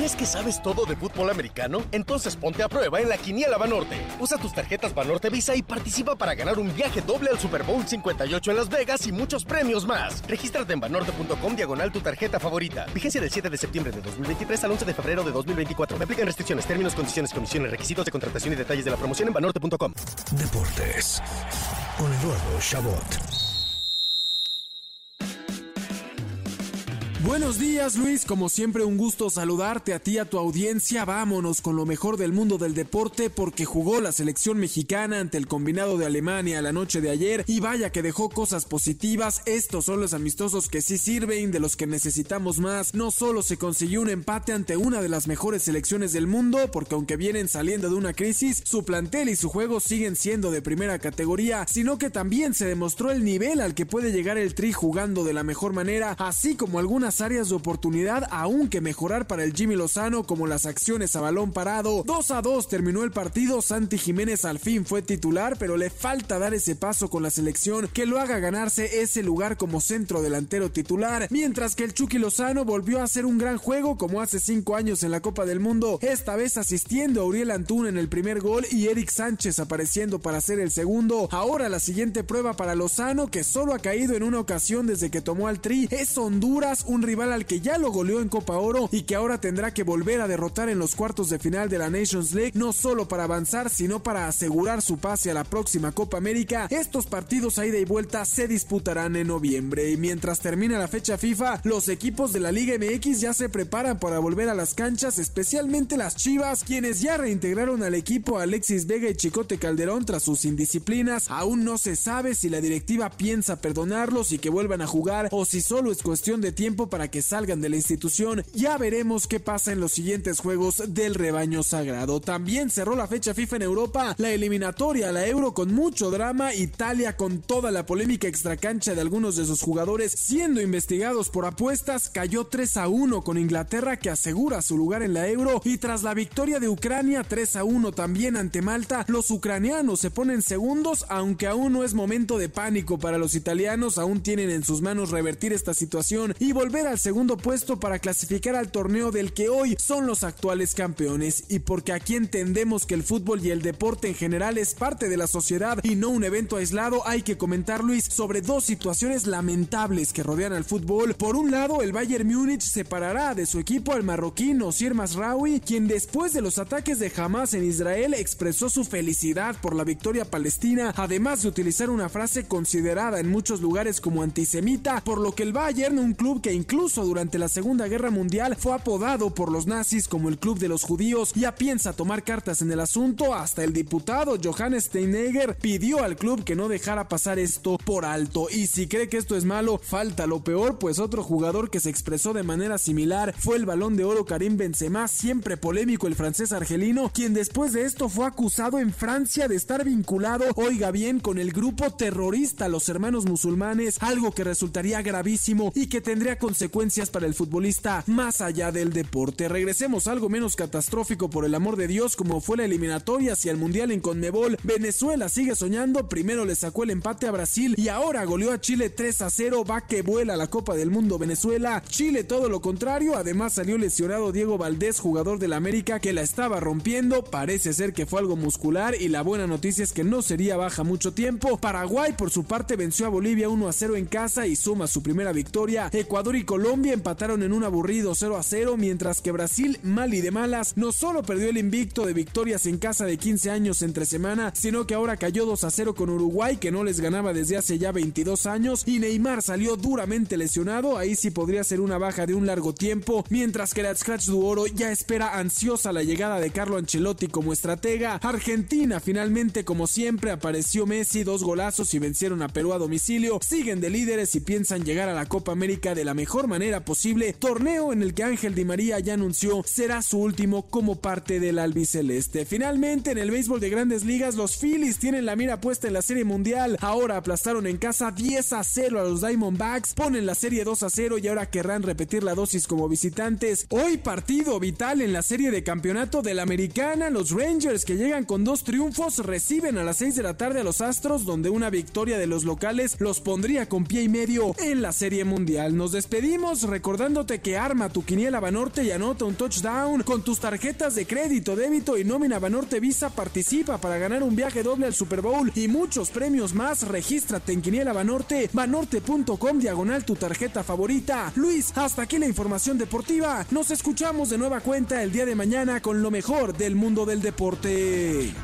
¿Crees que sabes todo de fútbol americano? Entonces ponte a prueba en la Quiniela Banorte. Usa tus tarjetas Banorte Visa y participa para ganar un viaje doble al Super Bowl 58 en Las Vegas y muchos premios más. Regístrate en banorte.com diagonal tu tarjeta favorita. Vigencia del 7 de septiembre de 2023 al 11 de febrero de 2024. Me aplican restricciones, términos, condiciones, comisiones, requisitos de contratación y detalles de la promoción en banorte.com. Deportes con Eduardo Chabot. Buenos días Luis, como siempre un gusto saludarte a ti, a tu audiencia. Vámonos con lo mejor del mundo del deporte porque jugó la selección mexicana ante el combinado de Alemania la noche de ayer y vaya que dejó cosas positivas. Estos son los amistosos que sí sirven, de los que necesitamos más. No solo se consiguió un empate ante una de las mejores selecciones del mundo, porque aunque vienen saliendo de una crisis, su plantel y su juego siguen siendo de primera categoría, sino que también se demostró el nivel al que puede llegar el Tri jugando de la mejor manera, así como algunas áreas de oportunidad aún que mejorar para el Jimmy Lozano como las acciones a balón parado. 2 a 2 terminó el partido, Santi Jiménez al fin fue titular, pero le falta dar ese paso con la selección que lo haga ganarse ese lugar como centro delantero titular, mientras que el Chucky Lozano volvió a hacer un gran juego como hace 5 años en la Copa del Mundo, esta vez asistiendo a Uriel Antún en el primer gol y Eric Sánchez apareciendo para hacer el segundo. Ahora la siguiente prueba para Lozano, que solo ha caído en una ocasión desde que tomó al Tri, es Honduras, rival al que ya lo goleó en Copa Oro y que ahora tendrá que volver a derrotar en los cuartos de final de la Nations League, no solo para avanzar, sino para asegurar su pase a la próxima Copa América. Estos partidos a ida y vuelta se disputarán en noviembre y mientras termina la fecha FIFA, los equipos de la Liga MX ya se preparan para volver a las canchas, especialmente las Chivas, quienes ya reintegraron al equipo Alexis Vega y Chicote Calderón tras sus indisciplinas. Aún no se sabe si la directiva piensa perdonarlos y que vuelvan a jugar o si solo es cuestión de tiempo para que salgan de la institución. Ya veremos qué pasa en los siguientes juegos del rebaño sagrado. También cerró la fecha FIFA en Europa, la eliminatoria, la Euro con mucho drama, Italia con toda la polémica extracancha de algunos de sus jugadores siendo investigados por apuestas, cayó 3 a 1 con Inglaterra que asegura su lugar en la Euro y tras la victoria de Ucrania 3 a 1 también ante Malta, los ucranianos se ponen segundos, aunque aún no es momento de pánico para los italianos, aún tienen en sus manos revertir esta situación y volver al segundo puesto para clasificar al torneo del que hoy son los actuales campeones y porque aquí entendemos que el fútbol y el deporte en general es parte de la sociedad y no un evento aislado, hay que comentar Luis sobre dos situaciones lamentables que rodean al fútbol. Por un lado, el Bayern Múnich separará de su equipo al marroquín Osir Masraoui, quien después de los ataques de Hamas en Israel expresó su felicidad por la victoria palestina, además de utilizar una frase considerada en muchos lugares como antisemita, por lo que el Bayern, un club que incluso incluso durante la Segunda Guerra Mundial fue apodado por los nazis como el Club de los Judíos, ya piensa tomar cartas en el asunto, hasta el diputado Johannes Steinegger pidió al club que no dejara pasar esto por alto. Y si cree que esto es malo, falta lo peor, pues otro jugador que se expresó de manera similar fue el balón de oro Karim Benzema, siempre polémico el francés argelino, quien después de esto fue acusado en Francia de estar vinculado, oiga bien, con el grupo terrorista Los Hermanos Musulmanes, algo que resultaría gravísimo y que tendría consecuencias consecuencias para el futbolista más allá del deporte. Regresemos a algo menos catastrófico por el amor de Dios como fue la eliminatoria hacia el Mundial en Conmebol. Venezuela sigue soñando, primero le sacó el empate a Brasil y ahora goleó a Chile 3 a 0, va que vuela la Copa del Mundo Venezuela. Chile todo lo contrario, además salió lesionado Diego Valdés, jugador del América que la estaba rompiendo, parece ser que fue algo muscular y la buena noticia es que no sería baja mucho tiempo. Paraguay por su parte venció a Bolivia 1 a 0 en casa y suma su primera victoria. Ecuador y Colombia empataron en un aburrido 0 a 0, mientras que Brasil, mal y de malas, no solo perdió el invicto de victorias en casa de 15 años entre semana, sino que ahora cayó 2 a 0 con Uruguay, que no les ganaba desde hace ya 22 años, y Neymar salió duramente lesionado, ahí sí podría ser una baja de un largo tiempo, mientras que la Scratch Duoro ya espera ansiosa la llegada de Carlo Ancelotti como estratega. Argentina finalmente, como siempre, apareció Messi, dos golazos y vencieron a Perú a domicilio, siguen de líderes y piensan llegar a la Copa América de la mejor manera posible, torneo en el que Ángel Di María ya anunció será su último como parte del albiceleste. Finalmente, en el béisbol de grandes ligas, los Phillies tienen la mira puesta en la Serie Mundial, ahora aplastaron en casa 10 a 0 a los Diamondbacks, ponen la serie 2 a 0 y ahora querrán repetir la dosis como visitantes. Hoy partido vital en la serie de campeonato de la Americana, los Rangers que llegan con dos triunfos reciben a las 6 de la tarde a los Astros donde una victoria de los locales los pondría con pie y medio en la serie mundial. Nos despedimos recordándote que arma tu quiniela Banorte y anota un touchdown con tus tarjetas de crédito, débito y nómina Banorte Visa participa para ganar un viaje doble al Super Bowl y muchos premios más. Regístrate en Quiniela Banorte, banorte.com diagonal tu tarjeta favorita. Luis, hasta aquí la información deportiva. Nos escuchamos de nueva cuenta el día de mañana con lo mejor del mundo del deporte.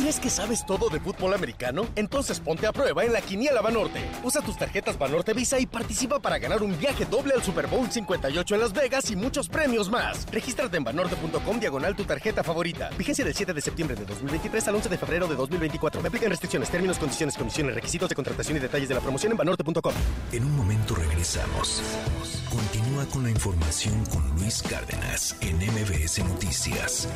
¿Crees que sabes todo de fútbol americano? Entonces ponte a prueba en la Quiniela Banorte. Usa tus tarjetas Banorte Visa y participa para ganar un viaje doble al Super Bowl 58 en Las Vegas y muchos premios más. Regístrate en banorte.com diagonal tu tarjeta favorita. Vigencia del 7 de septiembre de 2023 al 11 de febrero de 2024. Me aplican restricciones, términos, condiciones, comisiones, requisitos de contratación y detalles de la promoción en banorte.com. En un momento regresamos. Continúa con la información con Luis Cárdenas en MBS Noticias.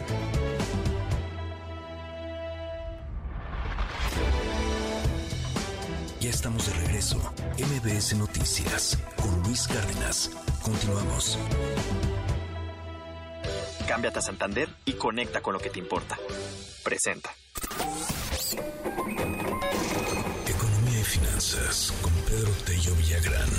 Ya estamos de regreso. MBS Noticias con Luis Cárdenas. Continuamos. Cámbiate a Santander y conecta con lo que te importa. Presenta. Economía y finanzas con Pedro Tello Villagrán.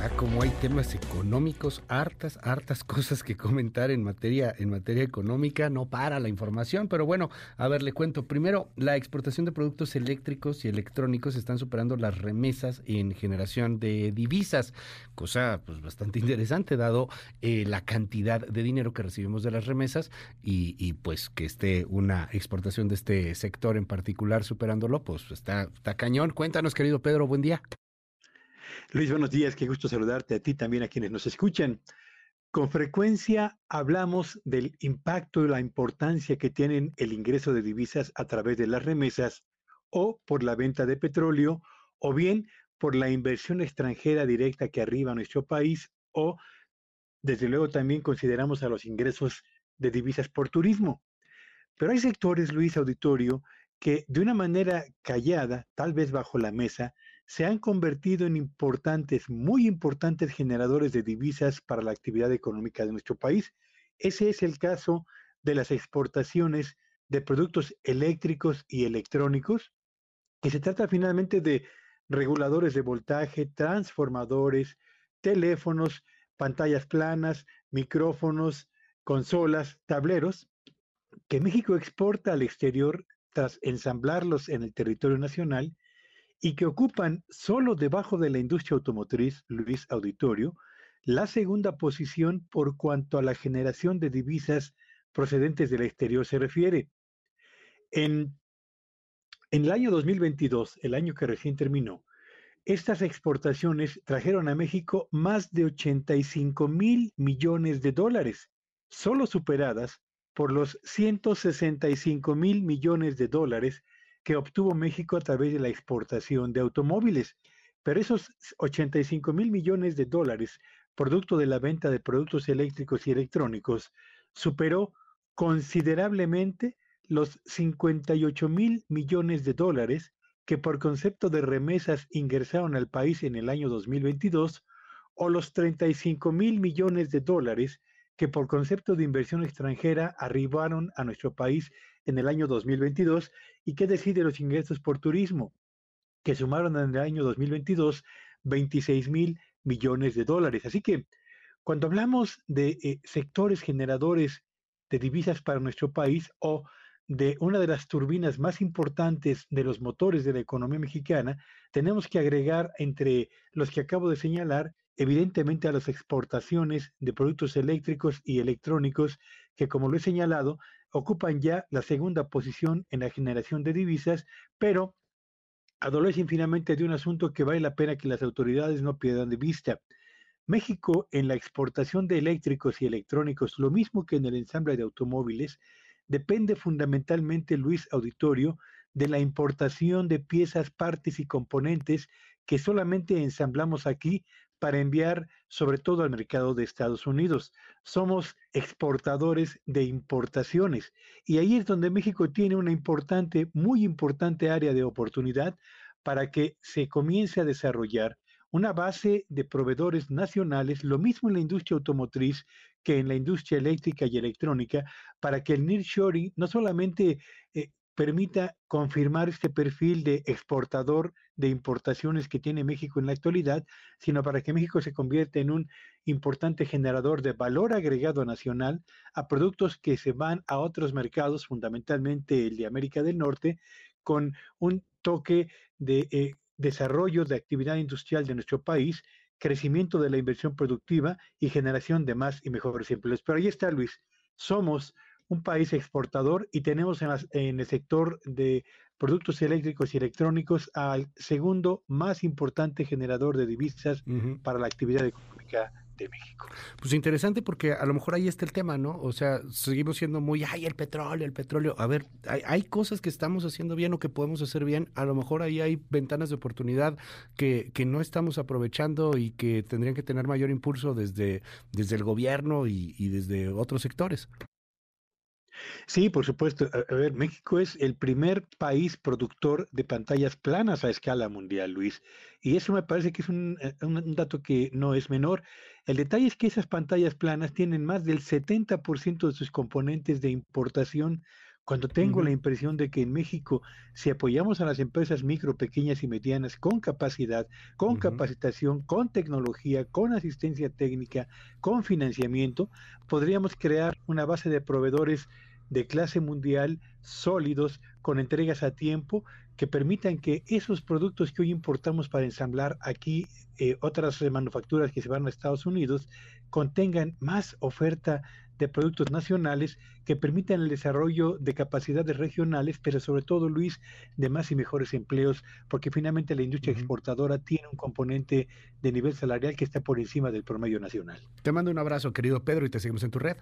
Ah, como hay temas económicos, hartas, hartas cosas que comentar en materia, en materia económica, no para la información, pero bueno, a ver, le cuento. Primero, la exportación de productos eléctricos y electrónicos están superando las remesas en generación de divisas, cosa pues bastante interesante, dado eh, la cantidad de dinero que recibimos de las remesas y, pues que esté una exportación de este sector en particular superándolo, pues está, está cañón. Cuéntanos, querido Pedro, buen día. Luis, buenos días, qué gusto saludarte a ti también a quienes nos escuchan. Con frecuencia hablamos del impacto y la importancia que tienen el ingreso de divisas a través de las remesas o por la venta de petróleo o bien por la inversión extranjera directa que arriba a nuestro país o desde luego también consideramos a los ingresos de divisas por turismo. Pero hay sectores, Luis Auditorio, que de una manera callada, tal vez bajo la mesa, se han convertido en importantes, muy importantes generadores de divisas para la actividad económica de nuestro país. Ese es el caso de las exportaciones de productos eléctricos y electrónicos, y se trata finalmente de reguladores de voltaje, transformadores, teléfonos, pantallas planas, micrófonos, consolas, tableros, que México exporta al exterior tras ensamblarlos en el territorio nacional y que ocupan solo debajo de la industria automotriz, Luis Auditorio, la segunda posición por cuanto a la generación de divisas procedentes del exterior se refiere. En, en el año 2022, el año que recién terminó, estas exportaciones trajeron a México más de 85 mil millones de dólares, solo superadas por los 165 mil millones de dólares que obtuvo México a través de la exportación de automóviles. Pero esos 85 mil millones de dólares, producto de la venta de productos eléctricos y electrónicos, superó considerablemente los 58 mil millones de dólares que por concepto de remesas ingresaron al país en el año 2022 o los 35 mil millones de dólares que por concepto de inversión extranjera arribaron a nuestro país en el año 2022 y qué decir de los ingresos por turismo, que sumaron en el año 2022 26 mil millones de dólares. Así que cuando hablamos de eh, sectores generadores de divisas para nuestro país o de una de las turbinas más importantes de los motores de la economía mexicana, tenemos que agregar entre los que acabo de señalar, evidentemente a las exportaciones de productos eléctricos y electrónicos que, como lo he señalado, ocupan ya la segunda posición en la generación de divisas, pero adolecen finalmente de un asunto que vale la pena que las autoridades no pierdan de vista. México en la exportación de eléctricos y electrónicos, lo mismo que en el ensamble de automóviles, depende fundamentalmente, Luis Auditorio, de la importación de piezas, partes y componentes que solamente ensamblamos aquí para enviar sobre todo al mercado de Estados Unidos. Somos exportadores de importaciones y ahí es donde México tiene una importante, muy importante área de oportunidad para que se comience a desarrollar una base de proveedores nacionales, lo mismo en la industria automotriz que en la industria eléctrica y electrónica, para que el nearshoring no solamente eh, permita confirmar este perfil de exportador de importaciones que tiene México en la actualidad, sino para que México se convierta en un importante generador de valor agregado nacional a productos que se van a otros mercados, fundamentalmente el de América del Norte, con un toque de eh, desarrollo de actividad industrial de nuestro país, crecimiento de la inversión productiva y generación de más y mejores empleos. Pero ahí está, Luis. Somos un país exportador y tenemos en, el sector de productos eléctricos y electrónicos al segundo más importante generador de divisas para la actividad económica de México. Pues interesante porque a lo mejor ahí está el tema, ¿no? O sea, seguimos siendo muy, ay, el petróleo, el petróleo. A ver, hay, hay, cosas que estamos haciendo bien o que podemos hacer bien. A lo mejor ahí hay ventanas de oportunidad que, que no estamos aprovechando y que tendrían que tener mayor impulso desde, desde el gobierno y, y desde otros sectores. Sí, por supuesto. A, ver, México es el primer país productor de pantallas planas a escala mundial, Luis. Y eso me parece que es un, eh, dato que no es menor. El detalle es que esas pantallas planas tienen más del 70% de sus componentes de importación. Cuando tengo la impresión de que en México, si apoyamos a las empresas micro, pequeñas y medianas con capacidad, con capacitación, con tecnología, con asistencia técnica, con financiamiento, podríamos crear una base de proveedores de clase mundial sólidos, con entregas a tiempo, que permitan que esos productos que hoy importamos para ensamblar aquí eh, otras manufacturas que se van a Estados Unidos, contengan más oferta de productos nacionales que permitan el desarrollo de capacidades regionales, pero sobre todo, Luis, de más y mejores empleos, porque finalmente la industria exportadora tiene un componente de nivel salarial que está por encima del promedio nacional. Te mando un abrazo, querido Pedro, y te seguimos en tu red.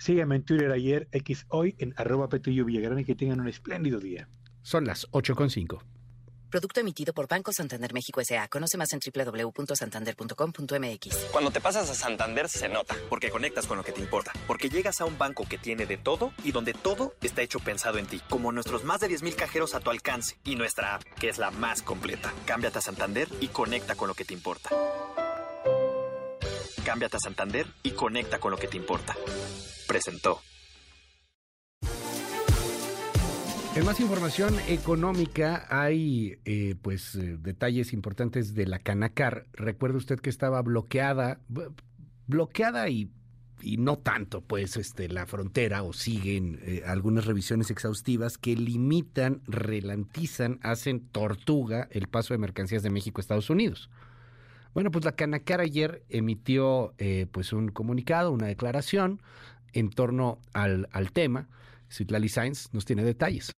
Síganme en Twitter ayer, X hoy, en arroba Petrillo Villagrán y que tengan un espléndido día. Son las 8.5. Producto emitido por Banco Santander México S.A. Conoce más en www.santander.com.mx. Cuando te pasas a Santander se nota, porque conectas con lo que te importa, porque llegas a un banco que tiene de todo y donde todo está hecho pensado en ti, como nuestros más de 10.000 cajeros a tu alcance y nuestra app, que es la más completa. Cámbiate a Santander y conecta con lo que te importa. Cámbiate a Santander y conecta con lo que te importa presentó. En más información económica hay eh, pues eh, detalles importantes de la Canacar. Recuerde usted que estaba bloqueada, bloqueada y, y no tanto, pues este la frontera o siguen eh, algunas revisiones exhaustivas que limitan, relantizan, hacen tortuga el paso de mercancías de México a Estados Unidos. Bueno, pues la Canacar ayer emitió pues un comunicado, una declaración en torno al, al tema. Citlali Sainz nos tiene detalles.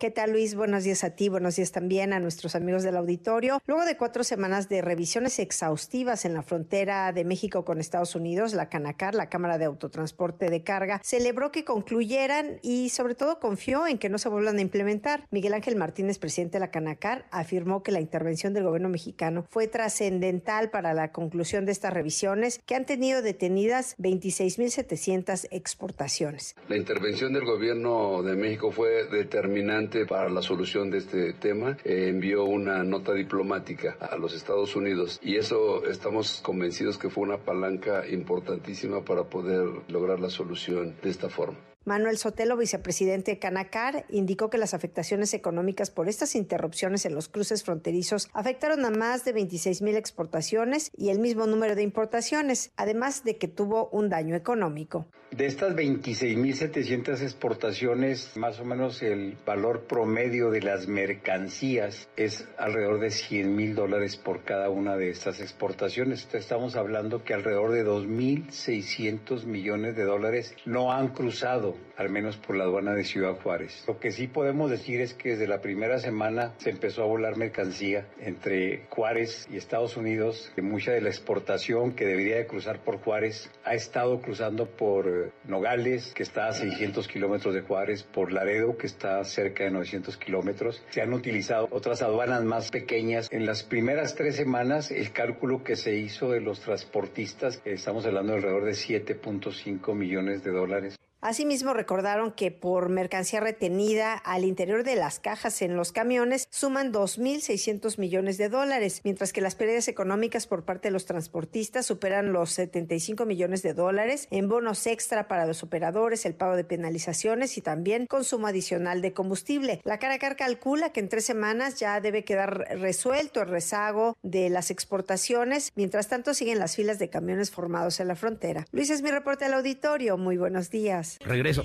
¿Qué tal Luis? Buenos días a ti, buenos días también a nuestros amigos del auditorio. Luego de cuatro semanas de revisiones exhaustivas en la frontera de México con Estados Unidos, la Canacar, la Cámara de Autotransporte de Carga, celebró que concluyeran y sobre todo confió en que no se vuelvan a implementar. Miguel Ángel Martínez, presidente de la Canacar, afirmó que la intervención del gobierno mexicano fue trascendental para la conclusión de estas revisiones que han tenido detenidas 26.700 exportaciones. La intervención del gobierno de México fue determinante para la solución de este tema. Eh, envió una nota diplomática a los Estados Unidos y eso estamos convencidos que fue una palanca importantísima para poder lograr la solución de esta forma. Manuel Sotelo, vicepresidente de Canacar, indicó que las afectaciones económicas por estas interrupciones en los cruces fronterizos afectaron a más de 26 mil exportaciones y el mismo número de importaciones, además de que tuvo un daño económico. De estas 26.700 exportaciones, más o menos el valor promedio de las mercancías es alrededor de 100 mil dólares por cada una de estas exportaciones. Estamos hablando que alrededor de 2.600 millones de dólares no han cruzado, al menos por la aduana de Ciudad Juárez. Lo que sí podemos decir es que desde la primera semana se empezó a volar mercancía entre Juárez y Estados Unidos, que mucha de la exportación que debería de cruzar por Juárez ha estado cruzando por Nogales, que está a 600 kilómetros de Juárez, por Laredo, que está cerca de 900 kilómetros. Se han utilizado otras aduanas más pequeñas. En las primeras tres semanas, el cálculo que se hizo de los transportistas, estamos hablando de alrededor de 7.5 millones de dólares. Asimismo, recordaron que por mercancía retenida al interior de las cajas en los camiones suman 2.600 millones de dólares, mientras que las pérdidas económicas por parte de los transportistas superan los 75 millones de dólares en bonos extra para los operadores, el pago de penalizaciones y también consumo adicional de combustible. La Caracar calcula que en tres semanas ya debe quedar resuelto el rezago de las exportaciones. Mientras tanto, siguen las filas de camiones formados en la frontera. Luis es mi reporte al auditorio. Muy buenos días. Regreso.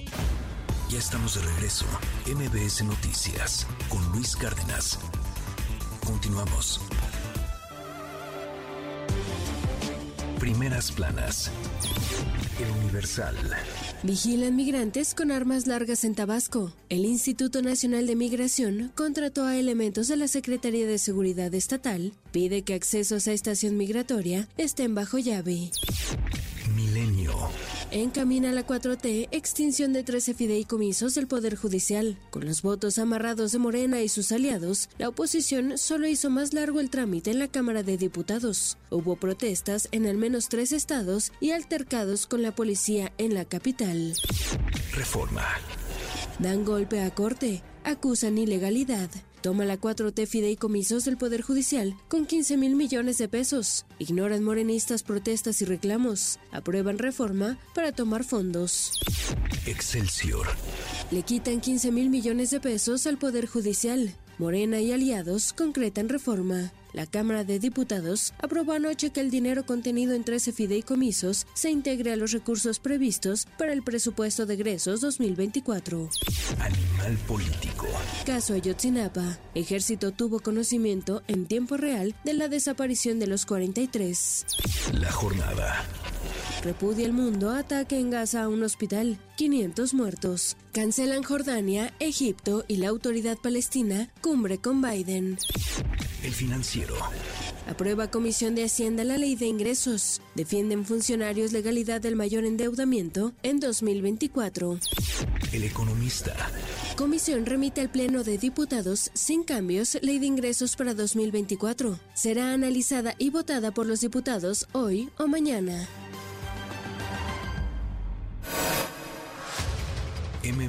Ya estamos de regreso. MBS Noticias con Luis Cárdenas. Continuamos. Primeras planas. El Universal. Vigilan migrantes con armas largas en Tabasco. El Instituto Nacional de Migración contrató a elementos de la Secretaría de Seguridad Estatal. Pide que accesos a estación migratoria estén bajo llave. Milenio. Encamina la 4T extinción de 13 fideicomisos del Poder Judicial. Con los votos amarrados de Morena y sus aliados, la oposición solo hizo más largo el trámite en la Cámara de Diputados. Hubo protestas en al menos tres estados y altercados con la policía en la capital. Reforma. Dan golpe a corte, acusan ilegalidad. Toma la 4T fideicomisos del Poder Judicial con 15 mil millones de pesos. Ignoran morenistas protestas y reclamos. Aprueban reforma para tomar fondos. Excelsior. Le quitan 15 mil millones de pesos al Poder Judicial. Morena y aliados concretan reforma. La Cámara de Diputados aprobó anoche que el dinero contenido en 13 fideicomisos se integre a los recursos previstos para el presupuesto de egresos 2024. Animal político. Caso Ayotzinapa. Ejército tuvo conocimiento en tiempo real de la desaparición de los 43. La jornada. Repudia el mundo ataque en Gaza a un hospital. 500 muertos. Cancelan Jordania, Egipto y la autoridad palestina cumbre con Biden. El financiero. Aprueba Comisión de Hacienda la ley de ingresos. Defienden funcionarios legalidad del mayor endeudamiento en 2024. El economista. Comisión remite al Pleno de Diputados sin cambios ley de ingresos para 2024. Será analizada y votada por los diputados hoy o mañana.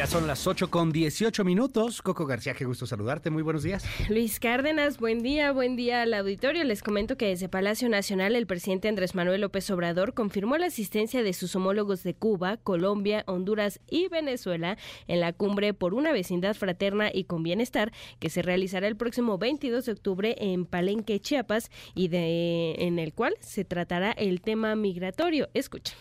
Ya son las 8 con 18 minutos. Coco García, qué gusto saludarte. Muy buenos días. Luis Cárdenas, buen día, buen día al auditorio. Les comento que desde Palacio Nacional el presidente Andrés Manuel López Obrador confirmó la asistencia de sus homólogos de Cuba, Colombia, Honduras y Venezuela en la cumbre por una vecindad fraterna y con bienestar que se realizará el próximo 22 de octubre en Palenque, Chiapas y de en el cual se tratará el tema migratorio. Escucha.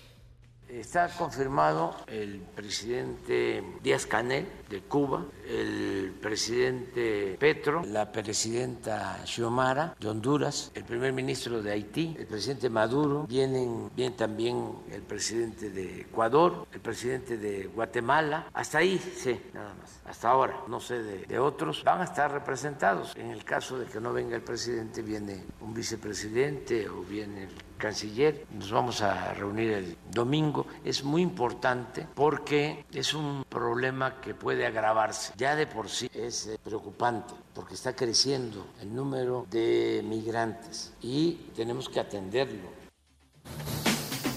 Está confirmado el presidente Díaz Canel de Cuba, el presidente Petro, la presidenta Xiomara de Honduras, el primer ministro de Haití, el presidente Maduro, vienen bien también el presidente de Ecuador, el presidente de Guatemala, hasta ahí sé nada más, hasta ahora, no sé de otros, van a estar representados. En el caso de que no venga el presidente, viene un vicepresidente o viene el canciller. Nos vamos a reunir el domingo Es muy importante porque es un problema que puede agravarse. Ya de por sí es eh, preocupante porque está creciendo el número de migrantes y tenemos que atenderlo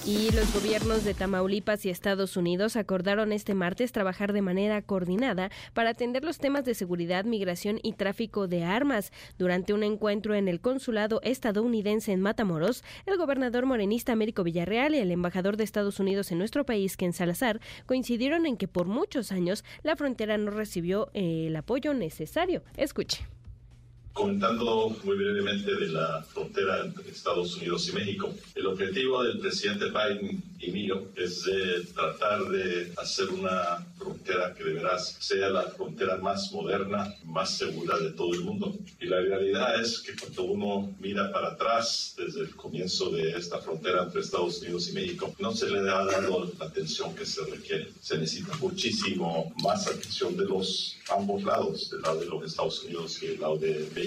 y los gobiernos de Tamaulipas y Estados Unidos acordaron este martes trabajar de manera coordinada para atender los temas de seguridad, migración y tráfico de armas. Durante un encuentro en el consulado estadounidense en Matamoros, el gobernador morenista Américo Villarreal y el embajador de Estados Unidos en nuestro país, Ken Salazar, coincidieron en que por muchos años la frontera no recibió eh, el apoyo necesario. Escuche. Comentando muy brevemente de la frontera entre Estados Unidos y México, el objetivo del presidente Biden y mío es de tratar de hacer una frontera que de veras sea la frontera más moderna, más segura de todo el mundo. Y la realidad es que cuando uno mira para atrás desde el comienzo de esta frontera entre Estados Unidos y México, no se le ha dado la atención que se requiere. Se necesita muchísimo más atención de los ambos lados, del lado de los Estados Unidos y del lado de México.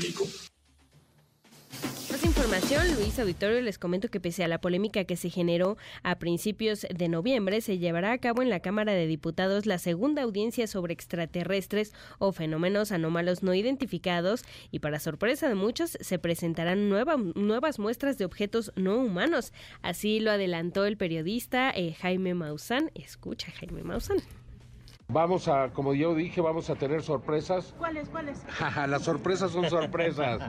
Más información, Luis Auditorio, les comento que pese a la polémica que se generó a principios de noviembre, se llevará a cabo en la Cámara de Diputados la segunda audiencia sobre extraterrestres o fenómenos anómalos no identificados y para sorpresa de muchos se presentarán nuevas muestras de objetos no humanos. Así lo adelantó el periodista eh, Jaime Maussan. Escucha, Jaime Maussan. Vamos a, como yo dije, vamos a tener sorpresas. ¿Cuáles, cuáles? Las sorpresas son sorpresas.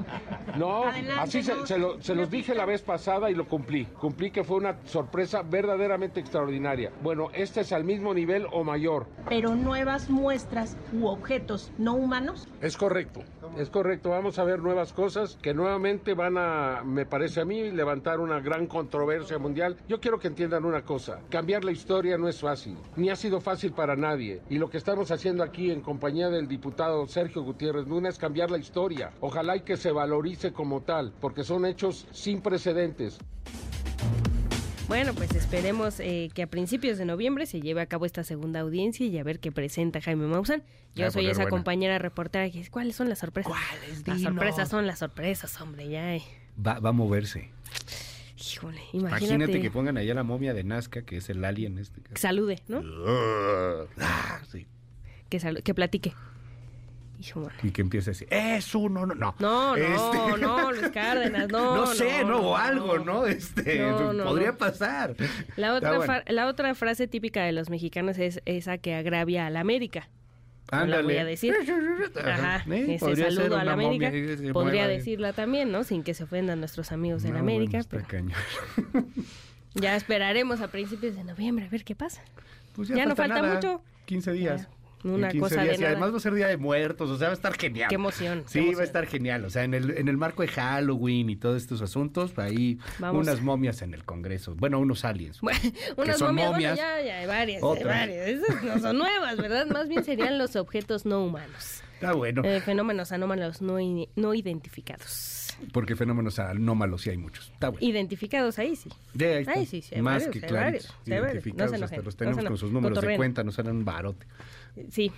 No, así se, se, los dije la vez pasada y lo cumplí. Cumplí que fue una sorpresa verdaderamente extraordinaria. Bueno, este es al mismo nivel o mayor. Pero nuevas muestras u objetos no humanos. Es correcto, es correcto. Vamos a ver nuevas cosas que nuevamente van a, me parece a mí, levantar una gran controversia mundial. Yo quiero que entiendan una cosa. Cambiar la historia no es fácil, ni ha sido fácil para nadie. Y lo que estamos haciendo aquí en compañía del diputado Sergio Gutiérrez Luna es cambiar la historia. Ojalá y que se valorice como tal, porque son hechos sin precedentes. Bueno, pues esperemos eh, que a principios de noviembre se lleve a cabo esta segunda audiencia y a ver qué presenta Jaime Maussan. Yo soy esa compañera reportera que ¿cuáles son las sorpresas? ¿Cuáles? Las sorpresas son las sorpresas, hombre, ya. Eh. Va, va a moverse. Híjole, imagínate. Imagínate que pongan allá la momia de Nazca, que es el alien este. Salude, ¿no? Ah, sí. Que, que platique. Y que empiece a decir, es uno, no, no. No, no, este... no, Luis Cárdenas, no. No sé, no, o algo, ¿no? Este, podría pasar. La otra, la otra frase típica de los mexicanos es esa que agravia a la América. Ándale. voy a decir. Ajá, ¿Eh? ese saludo a la América. Podría decirla también, ¿no? Sin que se ofendan nuestros amigos en América. ya esperaremos a principios de noviembre a ver qué pasa. Pues ya, no falta mucho. 15 días. Una cosa de y además va a ser Día de Muertos, o sea, va a estar genial. Qué emoción. Sí, va a estar genial. O sea, en el, en el marco de Halloween y todos estos asuntos, ahí unas momias en el Congreso. Bueno, unos aliens. unas momias, ya, ya, hay varias, hay varias. Esas no son nuevas, ¿verdad? Más bien serían los objetos no humanos. Está bueno. Eh, fenómenos anómalos no, no identificados. Porque fenómenos anómalos sí hay muchos. Está bueno. Identificados ahí sí. De ahí, sí, sí Más que claro. Identificados, hasta los tenemos con sus números de cuenta, nos salen un barote. Sí,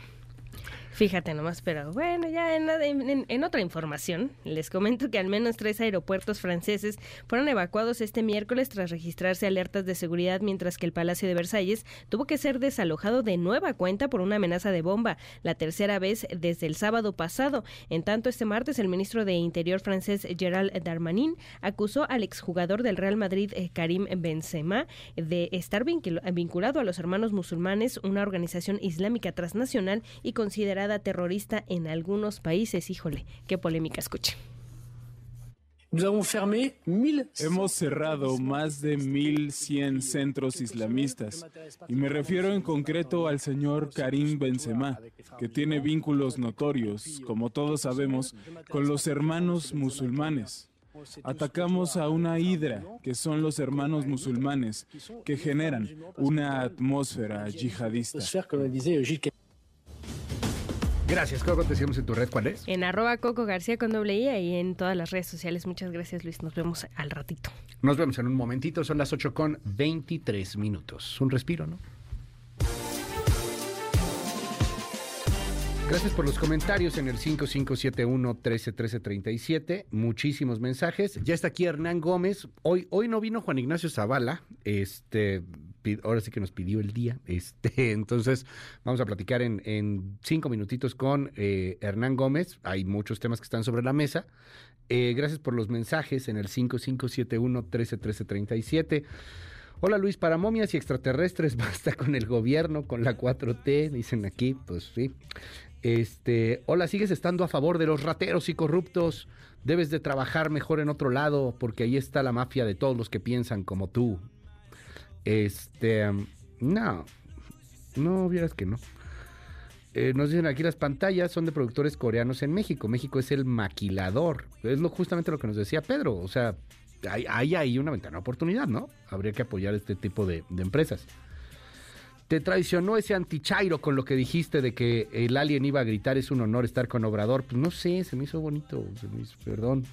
Fíjate nomás, pero bueno, ya en, otra información, les comento que al menos tres aeropuertos franceses fueron evacuados este miércoles tras registrarse alertas de seguridad, mientras que el Palacio de Versalles tuvo que ser desalojado de nueva cuenta por una amenaza de bomba, la tercera vez desde el sábado pasado. En tanto, este martes el ministro de Interior francés Gerald Darmanin acusó al exjugador del Real Madrid eh, Karim Benzema de estar vinculado a los hermanos musulmanes, una organización islámica transnacional y considerada terrorista en algunos países. Híjole, qué polémica escuche. Hemos cerrado más de 1.100 centros islamistas y me refiero en concreto al señor Karim Benzema, que tiene vínculos notorios, como todos sabemos, con los hermanos musulmanes. Atacamos a una hidra, que son los hermanos musulmanes, que generan una atmósfera yihadista. Gracias, Coco. Te seguimos en tu red. ¿Cuál es? En arroba Coco García con doble I y en todas las redes sociales. Muchas gracias, Luis. Nos vemos al ratito. Nos vemos en un momentito. Son las 8 con 23 minutos. Un respiro, ¿no? Gracias por los comentarios en el 5571-131337. Muchísimos mensajes. Ya está aquí Hernán Gómez. Hoy, hoy no vino Juan Ignacio Zavala, este, ahora sí que nos pidió el día. Este, entonces, vamos a platicar en, cinco minutitos con eh, Hernán Gómez. Hay muchos temas que están sobre la mesa. Eh, gracias por los mensajes en el 5571 131337. Hola Luis, para momias y extraterrestres basta con el gobierno, con la 4T, dicen aquí, pues sí. Este, hola, ¿sigues estando a favor de los rateros y corruptos? Debes de trabajar mejor en otro lado porque ahí está la mafia de todos los que piensan como tú. Este, no, no vieras que no. Eh, nos dicen aquí las pantallas son de productores coreanos en México. México es el maquilador. Es lo, justamente lo que nos decía Pedro. O sea, hay, ahí una ventana de oportunidad, ¿no? Habría que apoyar este tipo de, empresas. Te traicionó ese antichairo con lo que dijiste de que el alien iba a gritar es un honor estar con Obrador. Pues no sé, se me hizo bonito, perdón.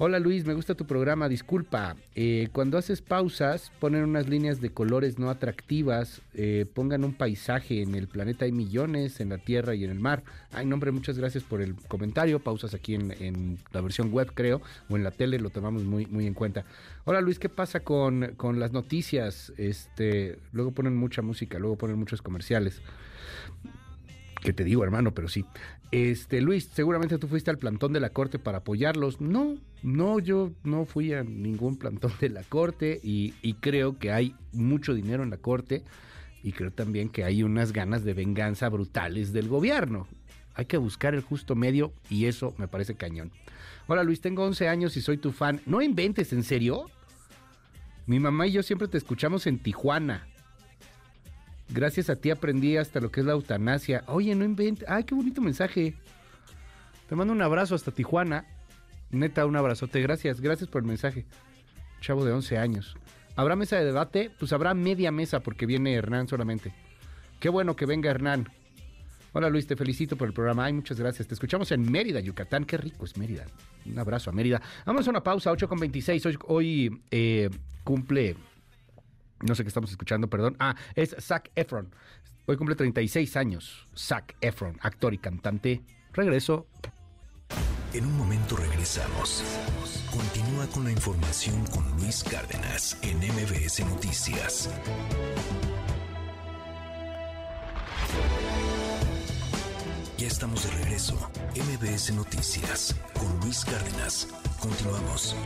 Hola Luis, me gusta tu programa, disculpa. Eh, cuando haces pausas, ponen unas líneas de colores no atractivas, eh, pongan un paisaje, en el planeta hay millones, en la tierra y en el mar. Ay, nombre, muchas gracias por el comentario, pausas aquí en, la versión web creo, o en la tele, lo tomamos muy, muy en cuenta. Hola Luis, ¿qué pasa con, con las noticias? Este, luego ponen mucha música, luego ponen muchos comerciales. ¿Qué te digo, hermano? Pero sí. Este, Luis, seguramente tú fuiste al plantón de la corte para apoyarlos. No, no, yo no fui a ningún plantón de la corte y, creo que hay mucho dinero en la corte y creo también que hay unas ganas de venganza brutales del gobierno. Hay que buscar el justo medio y eso me parece cañón. Hola Luis, tengo 11 años y soy tu fan. No inventes, ¿en serio? Mi mamá y yo siempre te escuchamos en Tijuana. Gracias a ti aprendí hasta lo que es la eutanasia. Oye, no inventes. Ay, qué bonito mensaje. Te mando un abrazo hasta Tijuana. Neta, un abrazote. Gracias, gracias por el mensaje. Chavo de 11 años. ¿Habrá mesa de debate? Pues habrá media mesa porque viene Hernán solamente. Qué bueno que venga Hernán. Hola Luis, te felicito por el programa. Ay, muchas gracias. Te escuchamos en Mérida, Yucatán. Qué rico es Mérida. Un abrazo a Mérida. Vamos a una pausa, 8 con 26. Hoy, hoy eh, cumple no sé qué estamos escuchando, perdón. Ah, es Zac Efron. Hoy cumple 36 años. Zac Efron, actor y cantante. Regreso. En un momento regresamos. Continúa con la información con Luis Cárdenas en MBS Noticias. Ya estamos de regreso. MBS Noticias con Luis Cárdenas. Continuamos.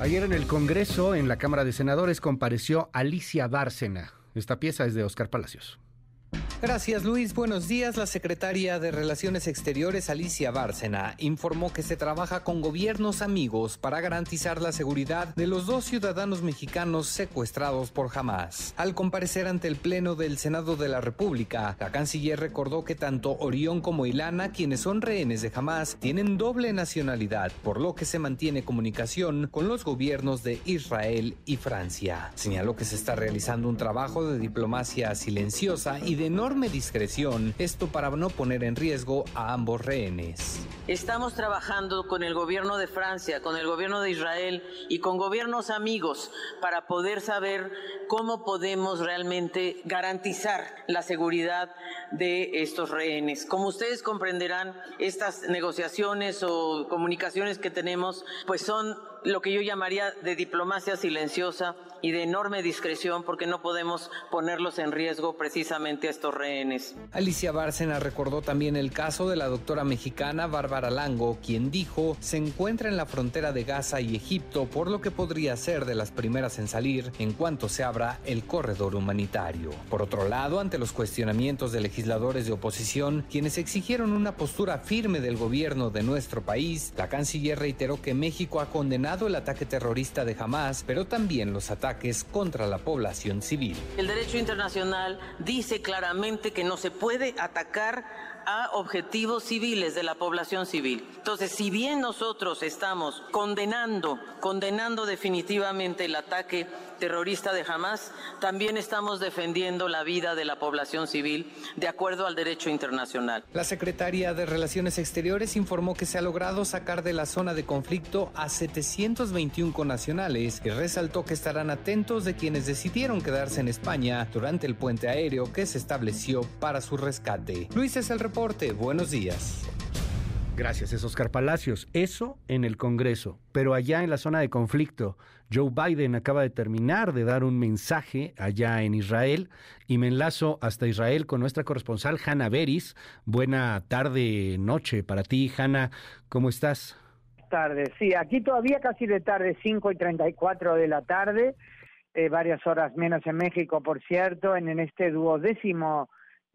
Ayer en el Congreso, en la Cámara de Senadores, compareció Alicia Bárcena. Esta pieza es de Oscar Palacios. Gracias Luis, buenos días. La secretaria de Relaciones Exteriores Alicia Bárcena informó que se trabaja con gobiernos amigos para garantizar la seguridad de los dos ciudadanos mexicanos secuestrados por Hamas. Al comparecer ante el Pleno del Senado de la República, la canciller recordó que tanto Orión como Ilana, quienes son rehenes de Hamas, tienen doble nacionalidad, por lo que se mantiene comunicación con los gobiernos de Israel y Francia. Señaló que se está realizando un trabajo de diplomacia silenciosa y de discreción, esto para no poner en riesgo a ambos rehenes. Estamos trabajando con el gobierno de Francia, con el gobierno de Israel y con gobiernos amigos para poder saber cómo podemos realmente garantizar la seguridad de estos rehenes. Como ustedes comprenderán, estas negociaciones o comunicaciones que tenemos, pues son lo que yo llamaría de diplomacia silenciosa y de enorme discreción porque no podemos ponerlos en riesgo precisamente a estos rehenes. Alicia Bárcena recordó también el caso de la doctora mexicana Bárbara Lango, quien dijo se encuentra en la frontera de Gaza y Egipto, por lo que podría ser de las primeras en salir en cuanto se abra el corredor humanitario. Por otro lado, ante los cuestionamientos de legisladores de oposición, quienes exigieron una postura firme del gobierno de nuestro país, la canciller reiteró que México ha condenado el ataque terrorista de Hamas, pero también los ataques ataques contra la población civil. El derecho internacional dice claramente que no se puede atacar a objetivos civiles de la población civil. Entonces, si bien nosotros estamos condenando, condenando definitivamente el ataque terrorista de Hamas, también estamos defendiendo la vida de la población civil de acuerdo al derecho internacional. La secretaria de Relaciones Exteriores informó que se ha logrado sacar de la zona de conflicto a 721 conacionales y resaltó que estarán atentos de quienes decidieron quedarse en España durante el puente aéreo que se estableció para su rescate. Luis es el reporte. Buenos días. Gracias, es Oscar Palacios. Eso en el Congreso, pero allá en la zona de conflicto, Joe Biden acaba de terminar de dar un mensaje allá en Israel y me enlazo hasta Israel con nuestra corresponsal Hanna Beris. Buena tarde, noche para ti, Hanna. ¿Cómo estás? Tarde, sí, aquí todavía casi de tarde, 5 y 34 de la tarde, eh, varias horas menos en México, por cierto, en, en este duodécimo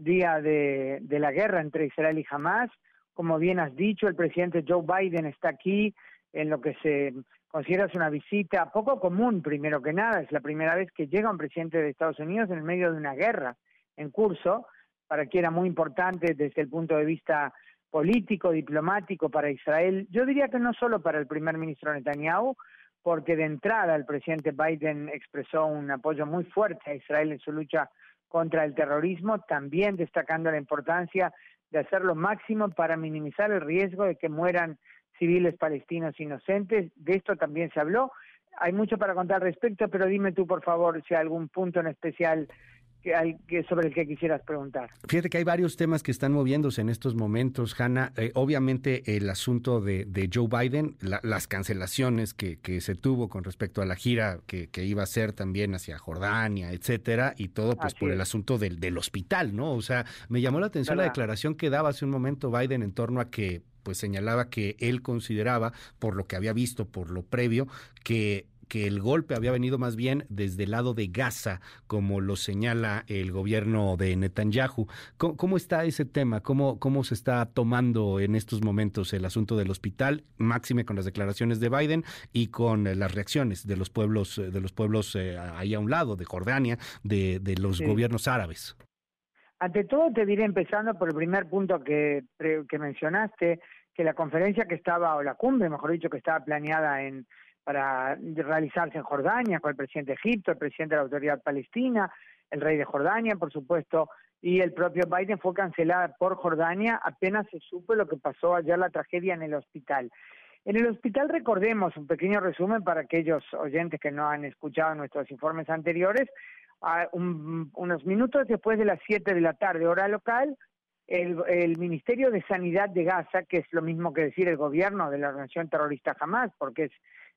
día de, la guerra entre Israel y Hamas como bien has dicho, el presidente Joe Biden está aquí en lo que se considera una visita poco común, primero que nada. Es la primera vez que llega un presidente de Estados Unidos en el medio de una guerra en curso, para que era muy importante desde el punto de vista político, diplomático para Israel. Yo diría que no solo para el primer ministro Netanyahu, porque de entrada el presidente Biden expresó un apoyo muy fuerte a Israel en su lucha contra el terrorismo, también destacando la importancia de hacer lo máximo para minimizar el riesgo de que mueran civiles palestinos inocentes. De esto también se habló. Hay mucho para contar al respecto, pero dime tú, por favor, si hay algún punto en especial que hay, que sobre el que quisieras preguntar. Fíjate que hay varios temas que están moviéndose en estos momentos, Hanna. Eh, obviamente el asunto de, Joe Biden, las cancelaciones que, que, se tuvo con respecto a la gira que, que, iba a ser también hacia Jordania, etcétera, y todo pues por el asunto del, del hospital, ¿no? O sea, me llamó la atención la declaración que daba hace un momento Biden en torno a que pues señalaba que él consideraba, por lo que había visto, por lo previo, que que el golpe había venido más bien desde el lado de Gaza, como lo señala el gobierno de Netanyahu. ¿Cómo, está ese tema? ¿Cómo, ¿Cómo se está tomando en estos momentos el asunto del hospital, máxime con las declaraciones de Biden y con las reacciones de los pueblos, de los pueblos eh, ahí a un lado, de Jordania, de, los gobiernos árabes? Ante todo, te diré empezando por el primer punto que, que mencionaste, que la conferencia que estaba, o la cumbre, mejor dicho, que estaba planeada en para realizarse en Jordania con el presidente de Egipto, el presidente de la Autoridad Palestina, el rey de Jordania, por supuesto, y el propio Biden fue cancelada por Jordania apenas se supo lo que pasó ayer la tragedia en el hospital. En el hospital recordemos un pequeño resumen para aquellos oyentes que no han escuchado nuestros informes anteriores. unos minutos después de las 7 de la tarde, hora local, el, el, Ministerio de Sanidad de Gaza, que es lo mismo que decir el gobierno de la organización terrorista Hamas, porque es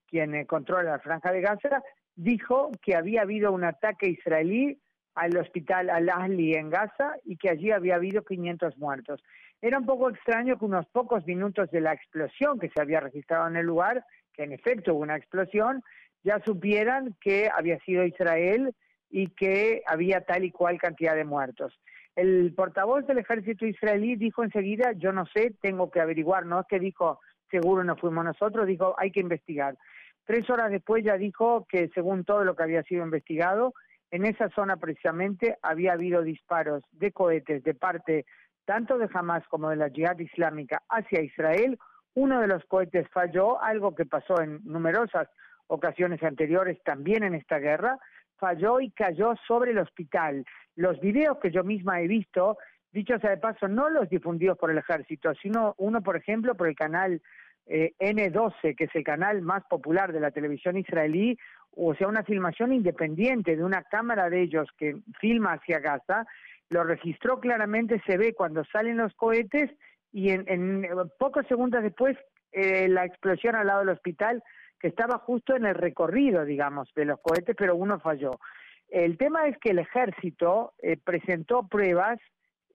quien eh, controla la franja de Gaza, dijo que había habido un ataque israelí al hospital Al-Ahli en Gaza y que allí había habido 500 muertos. Era un poco extraño que unos pocos minutos de la explosión que se había registrado en el lugar, que en efecto hubo una explosión, ya supieran que había sido Israel y que había tal y cual cantidad de muertos. El portavoz del ejército israelí dijo enseguida, yo no sé, tengo que averiguar, no es que dijo, seguro no fuimos nosotros, dijo, hay que investigar. Tres horas después ya dijo que según todo lo que había sido investigado, en esa zona precisamente había habido disparos de cohetes de parte tanto de Hamas como de la Jihad Islámica hacia Israel. Uno de los cohetes falló, algo que pasó en numerosas ocasiones anteriores también en esta guerra, falló y cayó sobre el hospital. Los videos que yo misma he visto, dicho sea de paso, no los difundidos por el ejército, sino uno, por ejemplo, por el canal eh, N12, que es el canal más popular de la televisión israelí, o sea, una filmación independiente de una cámara de ellos que filma hacia Gaza, lo registró claramente, se ve cuando salen los cohetes y en, pocos segundos después eh, la explosión al lado del hospital que estaba justo en el recorrido, digamos, de los cohetes, pero uno falló. El tema es que el ejército eh, presentó pruebas,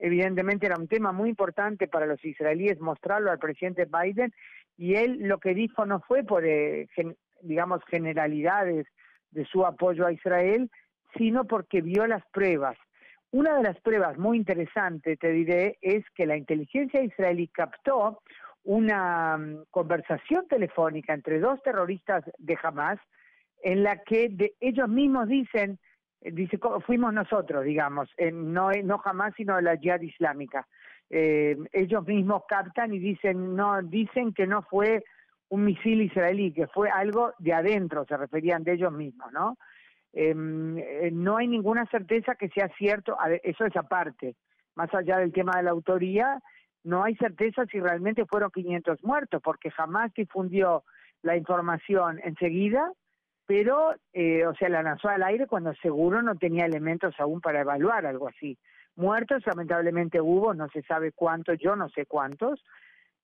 evidentemente era un tema muy importante para los israelíes mostrarlo al presidente Biden, y él lo que dijo no fue por, eh, digamos, generalidades de su apoyo a Israel, sino porque vio las pruebas. Una de las pruebas muy interesantes, te diré, es que la inteligencia israelí captó una mm, conversación telefónica entre dos terroristas de Hamas en la que ellos mismos dicen, dice, fuimos nosotros, digamos, no, no Hamas, sino la Jihad Islámica eh, ellos mismos captan y dicen no dicen que no fue un misil israelí, que fue algo de adentro, se referían de ellos mismos, ¿no? em, eh, no hay ninguna certeza que sea cierto, eso es aparte, más allá del tema de la autoría, no hay certeza si realmente fueron 500 muertos, porque jamás difundió la información enseguida, pero, eh, o sea, la lanzó al aire cuando seguro no tenía elementos aún para evaluar algo así. Muertos lamentablemente hubo, no se sabe cuántos, yo no sé cuántos,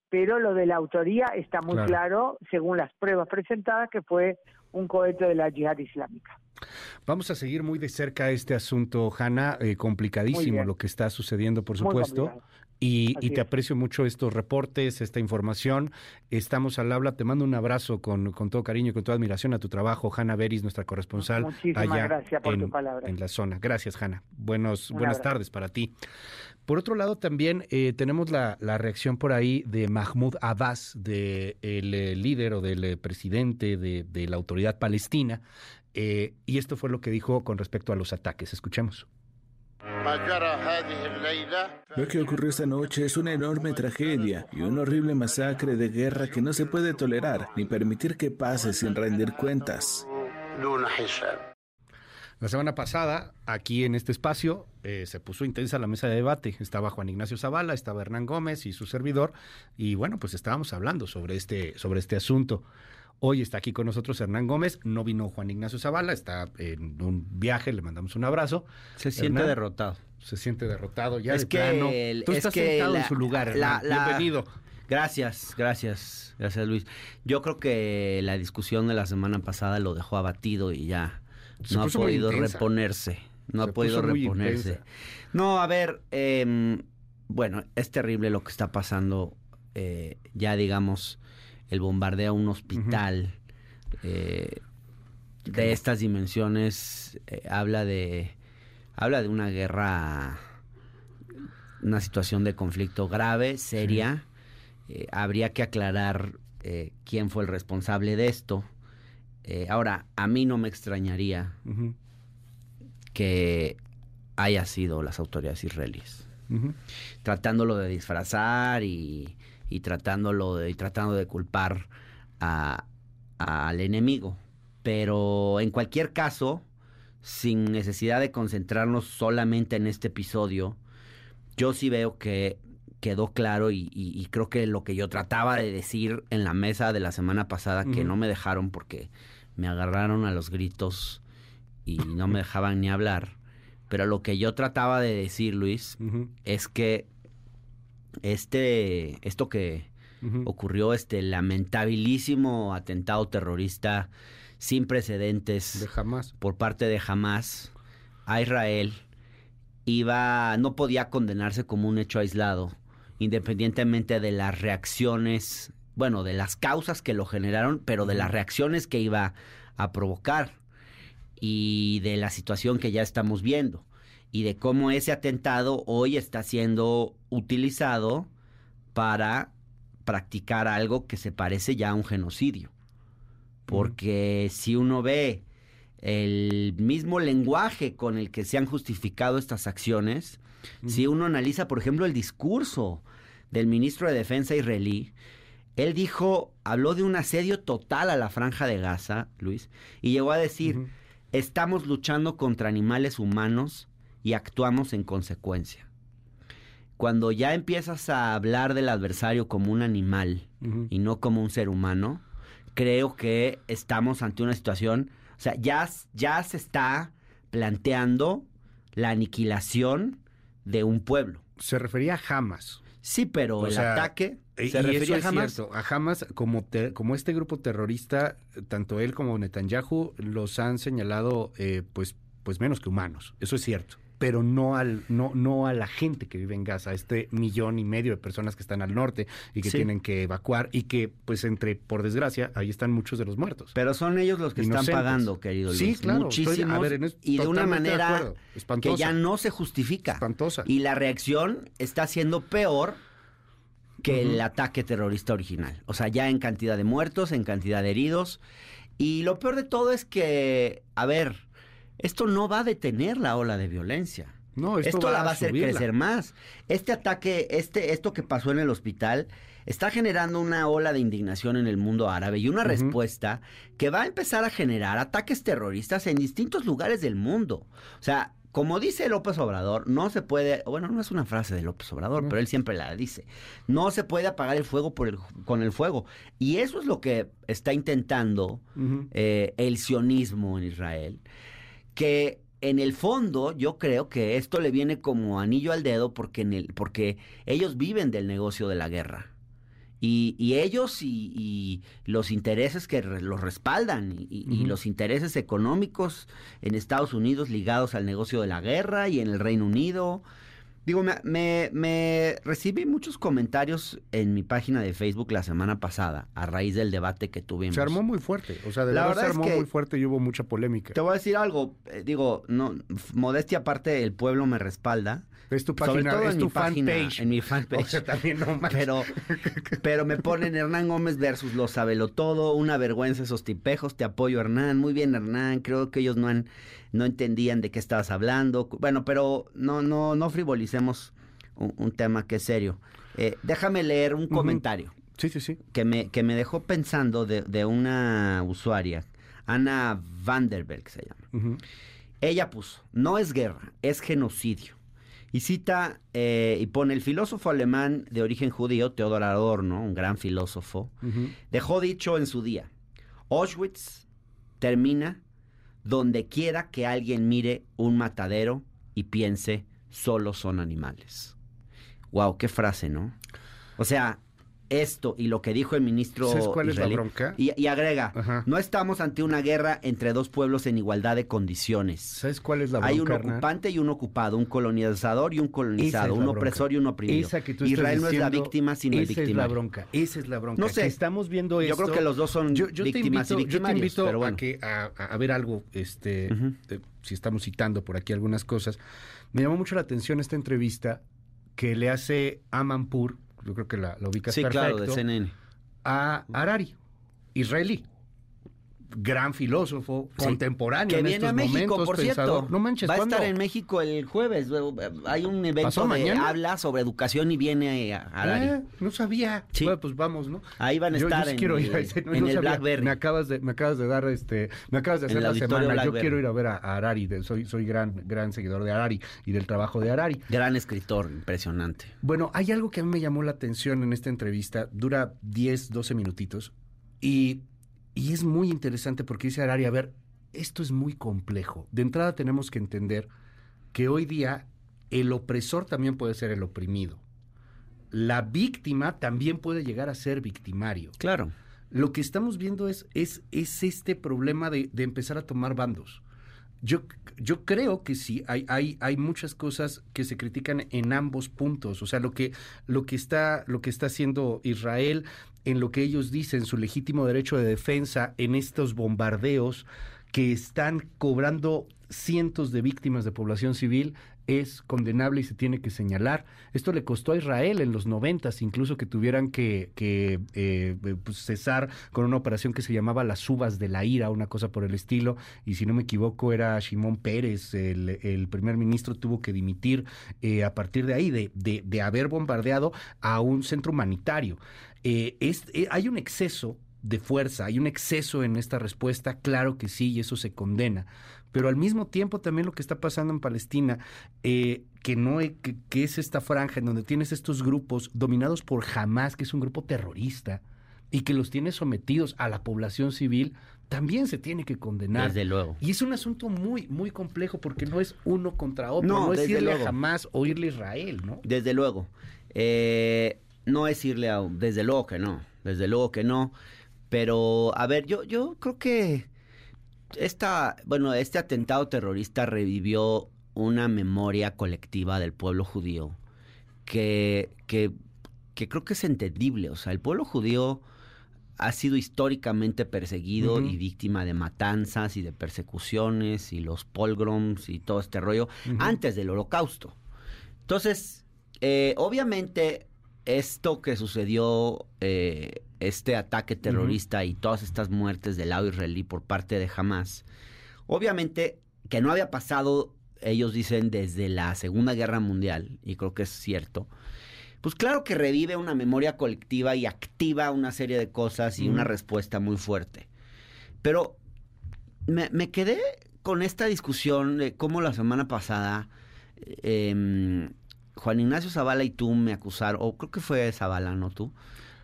pero lo de la autoría está muy claro, según las pruebas presentadas, que fue un cohete de la yihad islámica. Vamos a seguir muy de cerca este asunto, Hanna, eh, complicadísimo lo que está sucediendo, por supuesto. Y, te aprecio mucho estos reportes, esta información. Estamos al habla. Te mando un abrazo con, todo cariño y con toda admiración a tu trabajo. Hanna Beris, nuestra corresponsal allá gracias por en, en, la zona. Gracias, Hanna. Buenos, buenas tardes para ti. Por otro lado, también eh, tenemos la, reacción por ahí de Mahmoud Abbas, del de eh, líder o del eh, presidente de, de, la autoridad palestina. y esto fue lo que dijo con respecto a los ataques. Escuchemos. Lo que ocurrió esta noche es una enorme tragedia y una horrible masacre de guerra que no se puede tolerar ni permitir que pase sin rendir cuentas. La semana pasada, aquí en este espacio, eh, se puso intensa la mesa de debate. Estaba Juan Ignacio Zavala, estaba Hernán Gómez y su servidor, y bueno, pues estábamos hablando sobre este, sobre este asunto. Hoy está aquí con nosotros Hernán Gómez, no vino Juan Ignacio Zavala, está en un viaje, le mandamos un abrazo. Se siente derrotado. Se siente derrotado ya es de que plano. Tú estás sentado en su lugar, bienvenido. Gracias, gracias, gracias Luis. Yo creo que la discusión de la semana pasada lo dejó abatido y ya no ha podido reponerse. No ha podido reponerse. No, a ver, em, bueno, es terrible lo que está pasando. Eh, ya digamos, el bombardeo a un hospital eh, de estas dimensiones eh, habla de habla de una guerra una situación de conflicto grave seria. Eh, habría que aclarar quién fue el responsable de esto. Ahora a mí no me extrañaría que haya sido las autoridades israelíes. Tratándolo de disfrazar y y tratándolo de, y tratando de culpar al enemigo. Pero en cualquier caso, sin necesidad de concentrarnos solamente en este episodio, yo sí veo que quedó claro y, creo que lo que yo trataba de decir en la mesa de la semana pasada, que no me dejaron porque me agarraron a los gritos y no me dejaban ni hablar, pero lo que yo trataba de decir, Luis, es que este, esto que ocurrió, este lamentabilísimo atentado terrorista sin precedentes de por parte de Hamas a Israel, iba, no podía condenarse como un hecho aislado, independientemente de las reacciones, bueno, de las causas que lo generaron, pero de las reacciones que iba a provocar y de la situación que ya estamos viendo y de cómo ese atentado hoy está siendo utilizado para practicar algo que se parece ya a un genocidio. Porque si uno ve el mismo lenguaje con el que se han justificado estas acciones, si uno analiza, por ejemplo, el discurso del ministro de Defensa israelí, él dijo, habló de un asedio total a la franja de Gaza, Luis, y llegó a decir, estamos luchando contra animales humanos y actuamos en consecuencia. Cuando ya empiezas a hablar del adversario como un animal y no como un ser humano, creo que estamos ante una situación, o sea, ya, ya se está planteando la aniquilación de un pueblo. Se refería a Hamas. Sí, pero el ataque se refería a Hamas. a Hamas como, como este grupo terrorista, tanto él como Netanyahu los han señalado eh, pues, pues menos que humanos. Eso es cierto pero no al no no a la gente que vive en Gaza, este millón y medio de personas que están al norte y que tienen que evacuar y que pues entre por desgracia ahí están muchos de los muertos. Pero son ellos los que están pagando, querido Luis. Sí, claro, muchísimos y de una manera que ya no se justifica. Espantosa. Y la reacción está siendo peor que el ataque terrorista original. O sea, ya en cantidad de muertos, en cantidad de heridos. Y lo peor de todo es que, a ver, esto no va a detener la ola de violencia. No, esto, esto, va la va a hacer subirla. crecer más. Este ataque, este, esto que pasó en el hospital, está generando una ola de indignación en el mundo árabe y una respuesta que va a empezar a generar ataques terroristas en distintos lugares del mundo. O sea, como dice López Obrador, no se puede, bueno, no es una frase de López Obrador, pero él siempre la dice, no se puede apagar el fuego por el, con el fuego. Y eso es lo que está intentando eh, el sionismo en Israel, que en el fondo yo creo que esto le viene como anillo al dedo porque, en el, porque ellos viven del negocio de la guerra. Y, y ellos y, y los intereses que re- los respaldan y, los intereses económicos en Estados Unidos ligados al negocio de la guerra y en el Reino Unido. Digo, me, me, me recibí muchos comentarios en mi página de Facebook la semana pasada a raíz del debate que tuvimos. Se armó muy fuerte. O sea, de La verdad, se es armó que- muy fuerte y hubo mucha polémica. Te voy a decir algo, eh, digo, no, modestia aparte, el pueblo me respalda. Es tu Sobre página, todo es en tu mi página, fanpage. En mi fanpage. O sea, también no pero, pero me ponen Hernán Gómez versus Lo Sabelo Todo, una vergüenza esos tipejos, te apoyo Hernán, muy bien Hernán, creo que ellos no han, no entendían de qué estabas hablando. Bueno, pero no, no, no frivolicemos un, un tema que es serio. Eh, déjame leer un comentario. Sí, sí, sí. Que me, que me dejó pensando de, de una usuaria, Ana Vanderberg se llama. Ella puso, no es guerra, es genocidio. Y cita eh, y pone el filósofo alemán de origen judío, Theodor Adorno, un gran filósofo, dejó dicho en su día, Auschwitz termina donde quiera que alguien mire un matadero y piense, solo son animales. Wow, qué frase, ¿no? O sea, esto y lo que dijo el ministro ¿Sabes cuál es la bronca? Y, y agrega, Ajá. no estamos ante una guerra entre dos pueblos en igualdad de condiciones. ¿Sabes cuál es la Hay un bronca, ocupante y un ocupado, un colonizador y un colonizado, es un bronca. opresor y un oprimido. Esa que tú estás Israel no es la diciendo, víctima, sino el esa es la bronca, esa es la bronca. No sé. que estamos viendo Yo esto. creo que los dos son yo, yo víctimas y invito, yo te victimarios, invito pero bueno. a, que, a, a- a ver algo, este, si estamos citando por aquí algunas cosas. Me llamó mucho la atención esta entrevista que le hace Amanpur, yo creo que la, la ubicas Sí, perfecto, claro, de CNN. a Harari, israelí. Gran filósofo, Sí. contemporáneo Que en viene estos a México, momentos, por pensador. cierto. No manches, Va a ¿cuándo? estar en México el jueves. Hay un evento ¿Pasó de mañana? habla sobre educación y viene a Harari. Ah, no sabía. Sí. Bueno, pues vamos, ¿no? Ahí van a Yo- yo estar en, ir el- ese, no, en no el sabía. Blackberry. Me acabas de, me acabas de dar este, me acabas de hacer la semana. Yo quiero ir a ver a, a Harari, de- soy, soy gran, gran seguidor de Harari y del trabajo de Harari. Gran escritor, impresionante. Bueno, hay algo que a mí me llamó la atención en esta entrevista, dura 10, 12 minutitos, y, y es muy interesante porque dice Harari, a ver, esto es muy complejo. De entrada tenemos que entender que hoy día el opresor también puede ser el oprimido. La víctima también puede llegar a ser victimario. Claro. Lo que estamos viendo es, es, es este problema de, de empezar a tomar bandos. Yo, yo creo que sí, hay, hay, hay muchas cosas que se critican en ambos puntos. O sea, lo que, lo que está, lo que está haciendo Israel en lo que ellos dicen, su legítimo derecho de defensa en estos bombardeos que están cobrando cientos de víctimas de población civil es condenable y se tiene que señalar. Esto le costó a Israel en los noventas, incluso que tuvieran que, que, eh, pues, cesar con una operación que se llamaba las uvas de la ira, una cosa por el estilo, y si no me equivoco era Shimón Pérez, el, el primer ministro tuvo que dimitir eh, a partir de ahí, de, de, de haber bombardeado a un centro humanitario. Eh, es, eh, hay un exceso de fuerza, hay un exceso en esta respuesta, claro que sí, y eso se condena. Pero al mismo tiempo también lo que está pasando en Palestina, eh, que no que, que, es esta franja en donde tienes estos grupos dominados por Hamas, que es un grupo terrorista, y que los tiene sometidos a la población civil, también se tiene que condenar. Desde luego. Y es un asunto muy, muy complejo porque no es uno contra otro, No, no, es irle luego. a Hamas o irle a Israel, ¿no? Desde luego. Eh, no es irle a... Desde luego que no. Desde luego que no. Pero, a ver, yo, yo creo que esta, bueno, este atentado terrorista revivió una memoria colectiva del pueblo judío que, que, que creo que es entendible. O sea, el pueblo judío ha sido históricamente perseguido y víctima de matanzas y de persecuciones y los pogroms y todo este rollo antes del holocausto. Entonces, eh, obviamente, esto que sucedió, eh, este ataque terrorista y todas estas muertes del lado israelí por parte de Hamas, obviamente que no había pasado ellos dicen desde la Segunda Guerra Mundial, y creo que es cierto, pues claro que revive una memoria colectiva y activa una serie de cosas y una respuesta muy fuerte. Pero me, me quedé con esta discusión de cómo la semana pasada em, Juan Ignacio Zavala y tú me acusaron, o creo que fue Zavala, no tú,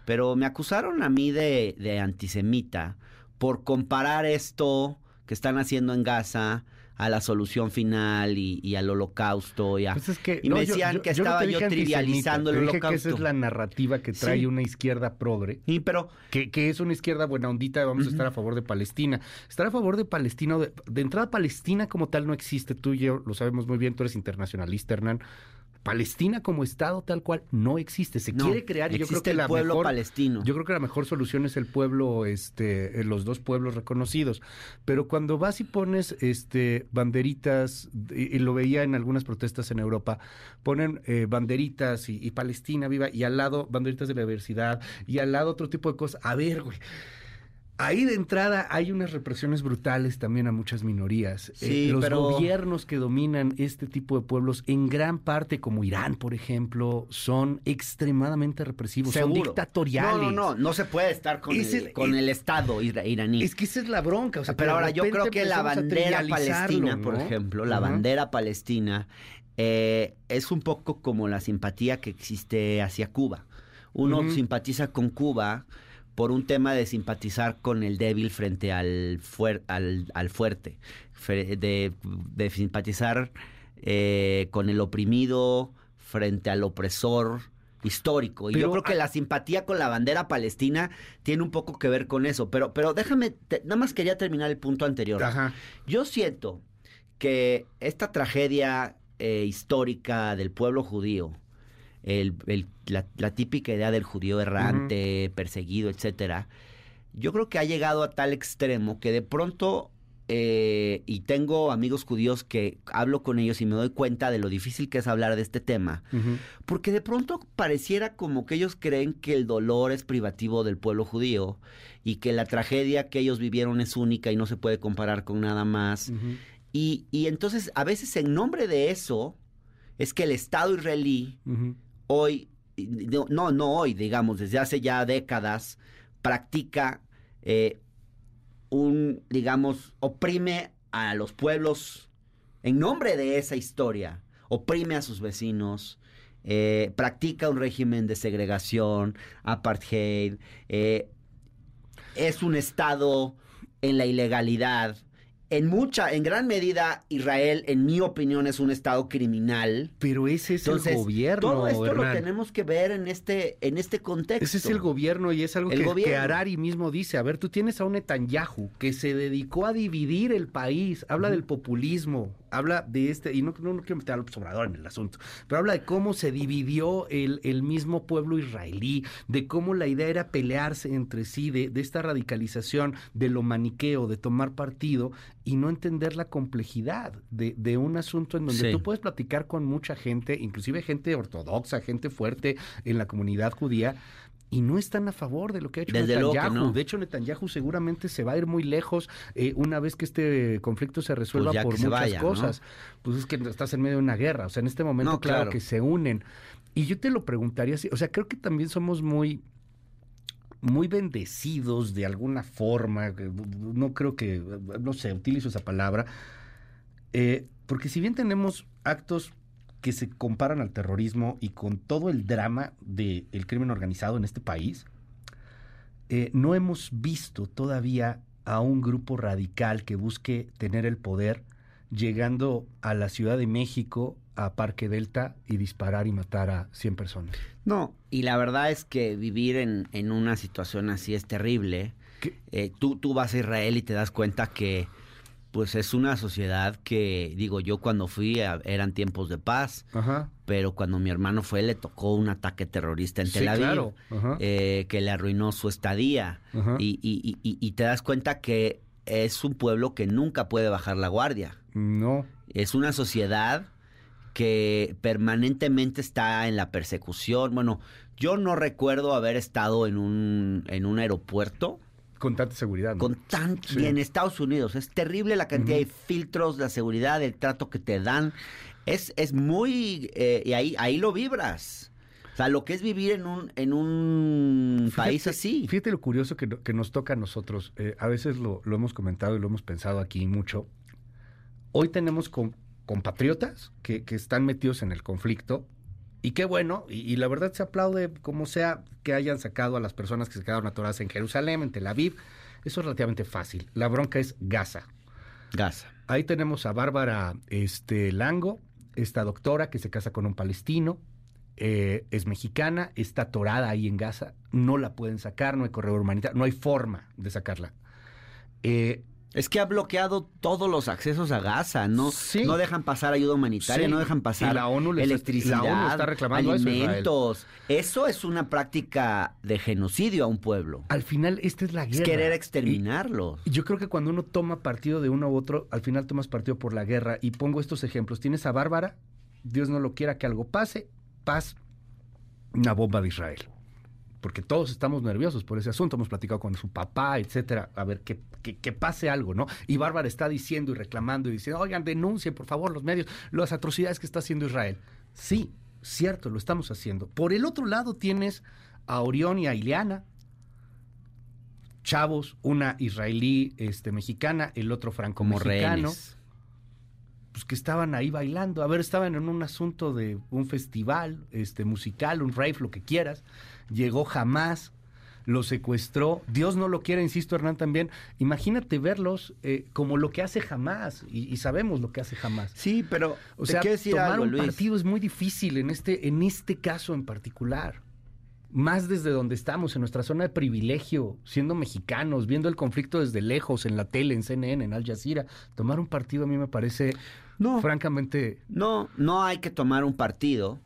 pero me acusaron a mí de, de antisemita por comparar esto que están haciendo en Gaza a la solución final y, al holocausto. Y, pues que, y me decían que estaba yo trivializando el holocausto. que esa es la narrativa que trae una izquierda progre. Sí, pero... Que, que, es una izquierda buena ondita, vamos a estar a favor de Palestina. Estar a favor de Palestina, de, de entrada Palestina como tal no existe, tú y yo lo sabemos muy bien, tú eres internacionalista, Hernán. Palestina como Estado tal cual no existe. Se quiere crear y yo creo que el la pueblo mejor, palestino. Yo creo que la mejor solución es el pueblo, este, eh, los dos pueblos reconocidos. Pero cuando vas y pones este banderitas, y, lo veía en algunas protestas en Europa, ponen eh, banderitas y, y Palestina viva, y al lado banderitas de la diversidad, y al lado otro tipo de cosas. A ver, güey Ahí de entrada hay unas represiones brutales también a muchas minorías. Eh, los gobiernos que dominan este tipo de pueblos, en gran parte, como Irán, por ejemplo, son extremadamente represivos, son dictatoriales. No, no, no, no se puede estar con, el, con el Estado iraní. Es que esa es la bronca. O sea, pero ahora yo creo que la bandera palestina, por ejemplo, la bandera palestina eh, es un poco como la simpatía que existe hacia Cuba. Uno simpatiza con Cuba por un tema de simpatizar con el débil frente al, al, fuerte, de, simpatizar eh, con el oprimido frente al opresor histórico. Y yo creo que la simpatía con la bandera palestina tiene un poco que ver con eso. Pero, pero déjame, nada más quería terminar el punto anterior. Yo siento que esta tragedia eh, histórica del pueblo judío, el, la, típica idea del judío errante, perseguido, etcétera, yo creo que ha llegado a tal extremo que de pronto, eh, y tengo amigos judíos que hablo con ellos y me doy cuenta de lo difícil que es hablar de este tema, porque de pronto pareciera como que ellos creen que el dolor es privativo del pueblo judío y que la tragedia que ellos vivieron es única y no se puede comparar con nada más. y, y, entonces, a veces en nombre de eso, es que el Estado israelí hoy, no, no hoy, digamos, desde hace ya décadas, practica eh, un, digamos, oprime a los pueblos en nombre de esa historia, oprime a sus vecinos, eh, practica un régimen de segregación, apartheid, eh, es un Estado en la ilegalidad, en mucha, en gran medida, Israel, en mi opinión, es un estado criminal. Pero ese es el gobierno. Todo esto lo tenemos que ver en este, en este contexto. Ese es el gobierno y es algo que, que, Harari mismo dice. A ver, tú tienes a un Netanyahu que se dedicó a dividir el país, habla del populismo, habla de este, y no, no, quiero meter al Obrador en el asunto, pero habla de cómo se dividió el, el, mismo pueblo israelí, de cómo la idea era pelearse entre sí, de, de esta radicalización, de lo maniqueo, de tomar partido y no entender la complejidad de, de un asunto en donde tú puedes platicar con mucha gente, inclusive gente ortodoxa, gente fuerte en la comunidad judía, y no están a favor de lo que ha hecho Netanyahu. De hecho, Netanyahu seguramente se va a ir muy lejos eh, una vez que este conflicto se resuelva pues por muchas cosas. Pues es que estás en medio de una guerra. O sea, en este momento, claro. que se unen. Y yo te lo preguntaría así. O sea, creo que también somos muy muy bendecidos de alguna forma, no creo que, no sé, utilizo esa palabra, eh, porque si bien tenemos actos que se comparan al terrorismo y con todo el drama del crimen organizado en este país, eh, no hemos visto todavía a un grupo radical que busque tener el poder llegando a la Ciudad de México, a Parque Delta y disparar y matar a 100 personas. No, y la verdad es que vivir en, en una situación así es terrible. Eh, tú, tú vas a Israel y te das cuenta que pues es una sociedad que, digo, yo cuando fui eran tiempos de paz, pero cuando mi hermano fue le tocó un ataque terrorista en Tel Aviv eh, que le arruinó su estadía y, y, y, y, te das cuenta que es un pueblo que nunca puede bajar la guardia. No. Es una sociedad que permanentemente está en la persecución. Bueno, yo no recuerdo haber estado en un, en un aeropuerto Con tanta seguridad. ¿no? Con tan... Sí. Y en Estados Unidos es terrible la cantidad de filtros, la seguridad, el trato que te dan. Es, es muy... eh, y ahí, ahí lo vibras. O sea, lo que es vivir en un, en un país así. Fíjate lo curioso que, que nos toca a nosotros. Eh, a veces lo, lo hemos comentado y lo hemos pensado aquí mucho. Hoy tenemos com- compatriotas que, que están metidos en el conflicto. Y qué bueno, y, y la verdad se aplaude como sea que hayan sacado a las personas que se quedaron atoradas en Jerusalén, en Tel Aviv. Eso es relativamente fácil. La bronca es Gaza. Gaza. Ahí tenemos a Bárbara este, Lango, esta doctora que se casa con un palestino, eh, es mexicana, está atorada ahí en Gaza, no la pueden sacar, no hay corredor humanitario, no hay forma de sacarla. Eh, Es que ha bloqueado todos los accesos a Gaza, no, no dejan pasar ayuda humanitaria, Sí. no dejan pasar Y la ONU electricidad, la ONU está reclamando alimentos. Eso, es una práctica de genocidio a un pueblo. al final, esta es la Es guerra. querer exterminarlo. Y yo creo que cuando uno toma partido de uno u otro, al final tomas partido por la guerra. Y pongo estos ejemplos. Tienes a Bárbara, Dios no lo quiera que algo pase, paz, una bomba de Israel. Porque todos estamos nerviosos por ese asunto. Hemos platicado con su papá, etcétera. A ver, que, que, que pase algo, ¿no? Y Bárbara está diciendo y reclamando y diciendo, oigan, denuncien, por favor, los medios, las atrocidades que está haciendo Israel. Sí, cierto, lo estamos haciendo. Por el otro lado tienes a Orión y a Ileana, chavos, una israelí este, mexicana, el otro Como franco-mexicano, rehenes. pues que estaban ahí bailando. A ver, estaban en un asunto de un festival este, musical, un rave, lo que quieras. Llegó jamás, lo secuestró. Dios no lo quiere, insisto, Hernán, también. Imagínate verlos eh, como lo que hace jamás, y, y sabemos lo que hace jamás. Sí, pero o sea, tomar algo, un Luis. partido es muy difícil en este, en este caso en particular. Más desde donde estamos, en nuestra zona de privilegio, siendo mexicanos, viendo el conflicto desde lejos, en la tele, en CNN, en Al Jazeera. Tomar un partido a mí me parece, francamente, No, no hay que tomar un partido,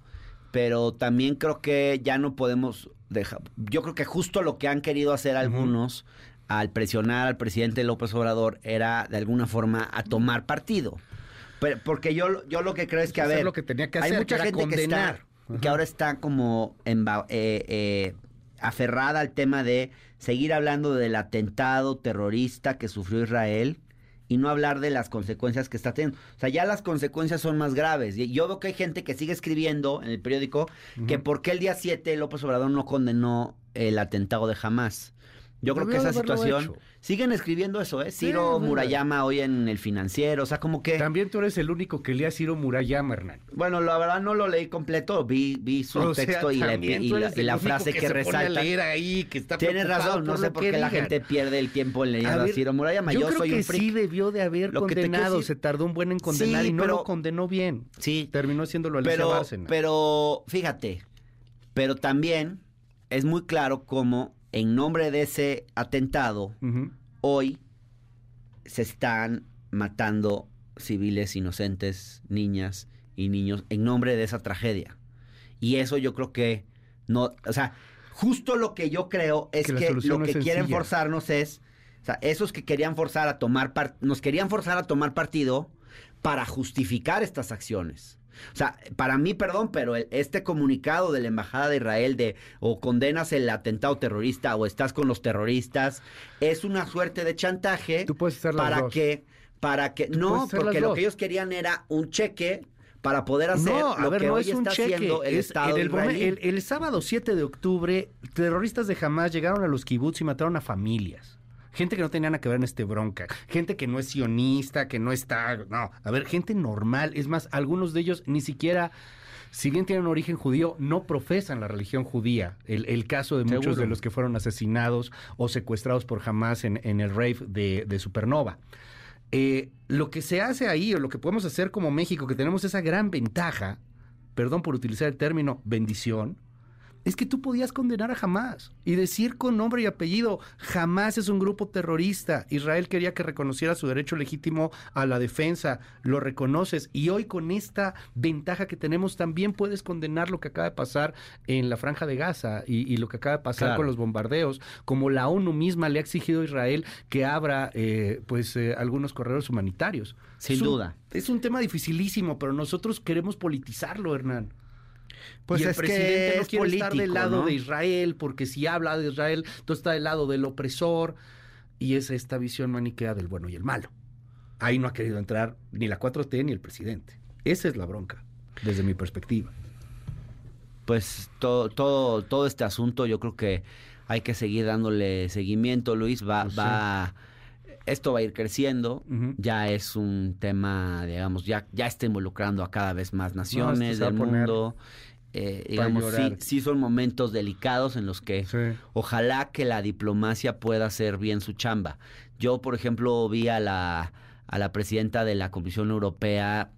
pero también creo que ya no podemos dejar. Yo creo que justo lo que han querido hacer algunos al presionar al presidente López Obrador era de alguna forma a tomar partido. Pero- porque yo, yo lo que creo es que, a ver, lo que tenía que hay hacer, mucha que gente que, está, condenar. que ahora está como emba- eh, eh, aferrada al tema de seguir hablando del atentado terrorista que sufrió Israel y no hablar de las consecuencias que está teniendo. O sea, ya las consecuencias son más graves. Yo veo que hay gente que sigue escribiendo en el periódico que por qué el día 7 López Obrador no condenó el atentado de Hamas. Yo creo que esa situación... hecho. Siguen escribiendo eso, ¿eh? Ciro. Murayama hoy en El Financiero, o sea, como que... También tú eres el único que lee a Ciro Murayama, Hernán. Bueno, la verdad no lo leí completo, vi, vi su O sea, texto y la, y y frase que, se pone a resalta. leer ahí, que está Tienes razón, no por sé por qué la gente pierde el tiempo en leyendo A a, ver, Ciro Murayama. Yo, Yo, creo soy que un freak. sí debió de haber Lo condenado. Se tardó un buen en condenar Sí, y no pero- lo condenó bien. Sí. Terminó haciéndolo Alicia pero, Bárcena. pero fíjate, pero también es muy claro cómo en nombre de ese atentado, hoy se están matando civiles inocentes, niñas y niños, en nombre de esa tragedia. Y eso yo creo que no, o sea, justo lo que yo creo es Que lo que quieren sencilla. forzarnos es, o sea, esos que querían forzar a tomar nos querían forzar a tomar partido para justificar estas acciones. O sea, para mí, perdón, pero el- este comunicado de la Embajada de Israel de o condenas el atentado terrorista o estás con los terroristas es una suerte de chantaje las para dos. que para que puedes no, porque lo dos. que ellos querían era un cheque para poder hacer no, a lo ver, que no hoy es un está cheque. haciendo el es Estado en el, momen- israelí. el- el sábado 7 de octubre, terroristas de Hamas llegaron a los kibbutz y mataron a familias. Gente que no tenía nada que ver en este bronca. Gente que no es sionista, que no está... No, a ver, gente normal. Es más, algunos de ellos ni siquiera... Si bien tienen origen judío, no profesan la religión judía. El, el caso de muchos Seguro. de los que fueron asesinados o secuestrados por Hamas en, en el rave de, de Supernova. Eh, lo que se hace ahí, o lo que podemos hacer como México, que tenemos esa gran ventaja, perdón por utilizar el término bendición, es que tú podías condenar a Hamas y decir con nombre y apellido, Hamas es un grupo terrorista. Israel quería que reconociera su derecho legítimo a la defensa, lo reconoces y hoy con esta ventaja que tenemos también puedes condenar lo que acaba de pasar en la franja de Gaza y, y lo que acaba de pasar Claro. con los bombardeos, como la ONU misma le ha exigido a Israel que abra eh, pues eh, algunos corredores humanitarios. Sin duda. Es un tema dificilísimo, pero nosotros queremos politizarlo, Hernán. Pues y el es que presidente no es quiere estar del lado ¿no? de Israel, porque si habla de Israel, tú está del lado del opresor. y es esta visión maniquea del bueno y el malo. Ahí no ha querido entrar ni la 4T ni el presidente. Esa es la bronca, desde mi perspectiva. Pues todo, todo, todo este asunto yo creo que hay que seguir dándole seguimiento, Luis. Va, Pues va, esto va a ir creciendo. Ya es un tema, digamos, ya, ya está involucrando a cada vez más naciones del poner mundo. Eh, digamos, sí, sí son momentos delicados en los que ojalá que la diplomacia pueda hacer bien su chamba. Yo, por ejemplo, vi a la, a la presidenta de la Comisión Europea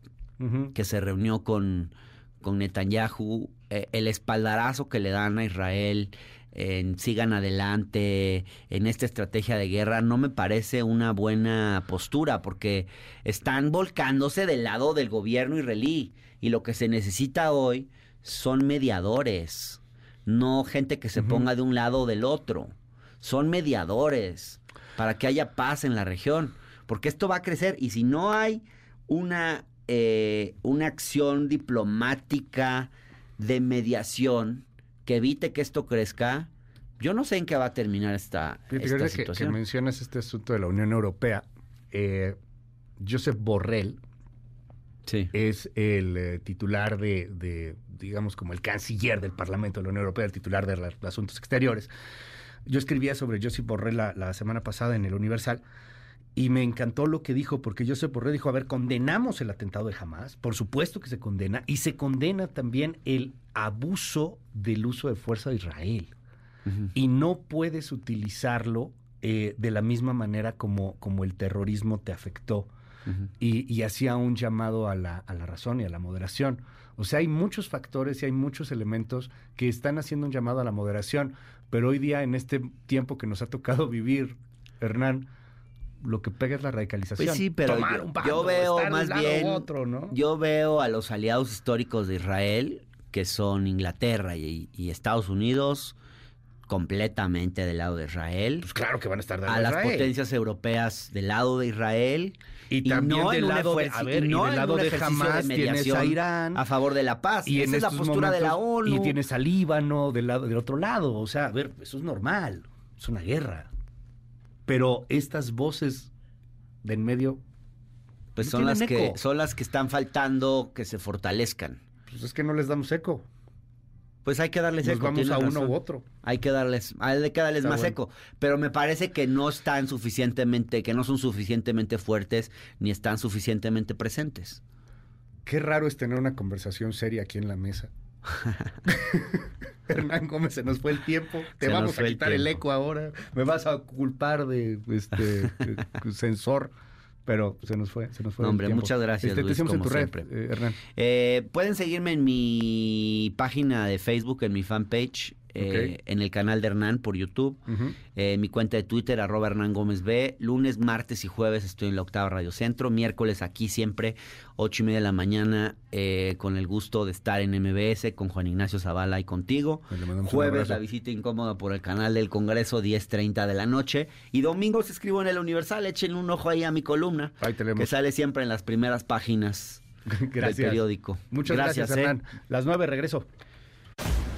que se reunió con, con Netanyahu, eh, el espaldarazo que le dan a Israel en sigan adelante en esta estrategia de guerra no me parece una buena postura porque están volcándose del lado del gobierno israelí y lo que se necesita hoy son mediadores, no gente que se ponga de un lado o del otro, son mediadores para que haya paz en la región, porque esto va a crecer y si no hay una eh, una acción diplomática de mediación que evite que esto crezca, yo no sé en qué va a terminar esta, esta que, que situación. mencionas este asunto de la Unión Europea, eh, Josep Borrell es el eh, titular de, de, digamos, como el canciller del Parlamento de la Unión Europea, el titular de la- de Asuntos Exteriores. Yo escribía sobre Josep Borrell la, la semana pasada en el Universal y me encantó lo que dijo, porque Josep Borrell dijo, a ver, condenamos el atentado de Hamas, por supuesto que se condena, y se condena también el abuso del uso de fuerza de Israel y no puedes utilizarlo eh, de la misma manera como, como el terrorismo te afectó. Y, y hacía un llamado a la, a la razón y a la moderación. O sea, hay muchos factores y hay muchos elementos que están haciendo un llamado a la moderación, pero hoy día, en este tiempo que nos ha tocado vivir, Hernán, lo que pega es la radicalización. Pues sí, pero Tomar yo, un bando, yo veo estar más bien, otro, ¿no? yo veo a los aliados históricos de Israel, que son Inglaterra y, y Estados Unidos, completamente del lado de Israel. Pues claro que van a estar del A lado de las Israel. potencias europeas del lado de Israel. Y también no del lado de- a ver, y no del lado de Hamas tienes a Irán. a favor de la paz. Y Esa es la postura de la ONU. Y tienes al Líbano del lado del otro lado. O sea, a ver, eso es normal. Es una guerra. Pero estas voces de en medio. Pues no son las, que, son las que están faltando que se fortalezcan. Pues es que no les damos eco. Pues hay que darles Nos eco. vamos a uno razón. u otro. Hay que darles, hay que darles Está más bueno. eco. Pero me parece que no están suficientemente, que no son suficientemente fuertes ni están suficientemente presentes. Qué raro es tener una conversación seria aquí en la mesa. Hernán Gómez, se nos fue el tiempo. Te Se nos vamos a el quitar el, eco ahora. Me vas a culpar de este sensor. Pero se nos fue, se nos fue No, el hombre, tiempo. muchas gracias, Este, te Luis, en como tu red, siempre. eh, Hernán. Eh, pueden seguirme en mi página de Facebook, en mi fanpage, eh, en el canal de Hernán por YouTube, Ujú. eh, mi cuenta de Twitter, arroba Hernán Gómez B. Lunes, martes y jueves estoy en la octava Radio Centro. Miércoles aquí siempre, ocho y media de la mañana, eh, con el gusto de estar en MBS con Juan Ignacio Zavala y contigo. Jueves, la visita incómoda por el canal del Congreso, 10.30 de la noche. Y domingos escribo en el Universal. Echen un ojo ahí a mi columna, Ahí que sale siempre en las primeras páginas del Gracias. periódico. Muchas gracias, ¿eh? Hernán. Las nueve regreso.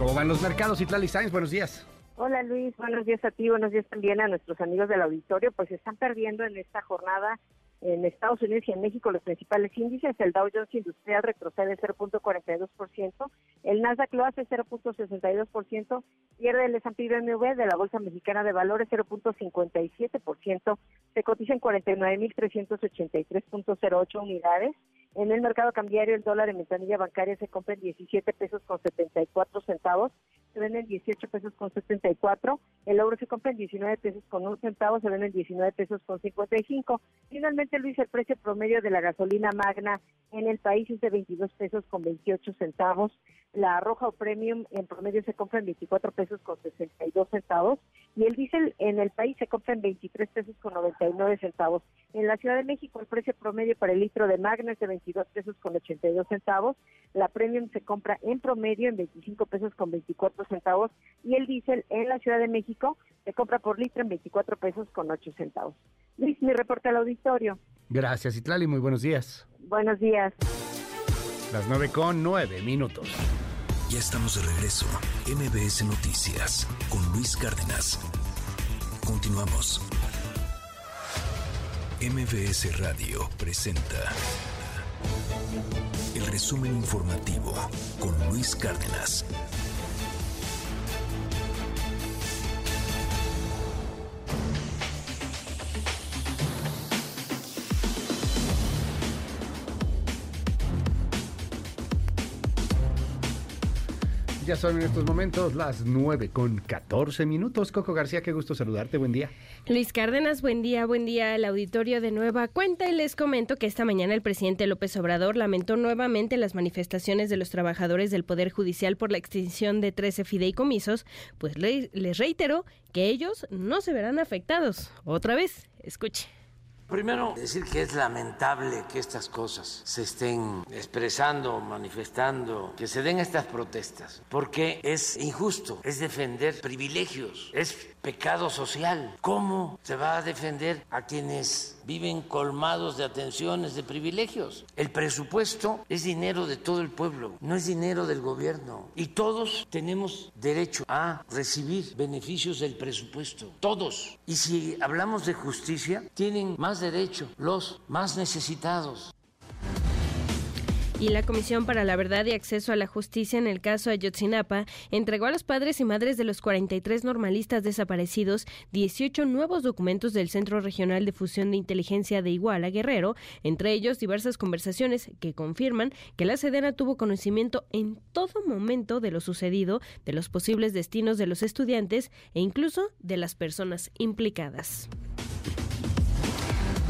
¿Cómo van los mercados? Buenos días. Hola Luis, buenos días a ti, buenos días también a nuestros amigos del auditorio. Pues están perdiendo en esta jornada en Estados Unidos y en México los principales índices. El Dow Jones Industrial retrocede 0.42%, el Nasdaq lo hace 0.62%, pierde el S&P BMW de la Bolsa Mexicana de Valores 0.57%, se cotiza en 49.383.08 unidades. En el mercado cambiario, el dólar en ventanilla bancaria se compra en 17 pesos con 74 centavos, se vende en 18 pesos con 74, el euro se compra en 19 pesos con 1 centavo, se vende en 19 pesos con 55. Finalmente, Luis, el precio promedio de la gasolina magna en el país es de 22 pesos con 28 centavos, la roja o premium en promedio se compra en 24 pesos con 62 centavos y el diésel en el país se compra en 23 pesos con 99 centavos. En la Ciudad de México el precio promedio para el litro de magna es de 22 pesos con 82 centavos, la premium se compra en promedio en 25 pesos con 24 centavos y el diésel en la Ciudad de México se compra por litro en 24 pesos con 8 centavos. Luis, mi reporte al auditorio. Gracias, Itlali. Muy buenos días. Buenos días. Las 9 con 9 minutos. Ya estamos de regreso. MBS Noticias con Luis Cárdenas. Continuamos. MBS Radio presenta el resumen informativo con Luis Cárdenas. Ya son en estos momentos las 9 con 14 minutos. Coco García, qué gusto saludarte. Buen día. Luis Cárdenas, buen día, buen día al auditorio de Nueva Cuenta y les comento que esta mañana el presidente López Obrador lamentó nuevamente las manifestaciones de los trabajadores del Poder Judicial por la extinción de 13 fideicomisos, pues les reiteró que ellos no se verán afectados. Otra vez, escuche. Primero, decir que es lamentable que estas cosas se estén expresando, manifestando, que se den estas protestas, porque es injusto, es defender privilegios, es pecado social. ¿Cómo se va a defender a quienes viven colmados de atenciones, de privilegios? El presupuesto es dinero de todo el pueblo, no es dinero del gobierno. Y todos tenemos derecho a recibir beneficios del presupuesto, todos. Y si hablamos de justicia, tienen más derecho los más necesitados. Y la Comisión para la Verdad y Acceso a la Justicia en el caso Ayotzinapa entregó a los padres y madres de los 43 normalistas desaparecidos 18 nuevos documentos del Centro Regional de Fusión de Inteligencia de Iguala Guerrero, entre ellos diversas conversaciones que confirman que la Sedena tuvo conocimiento en todo momento de lo sucedido, de los posibles destinos de los estudiantes e incluso de las personas implicadas.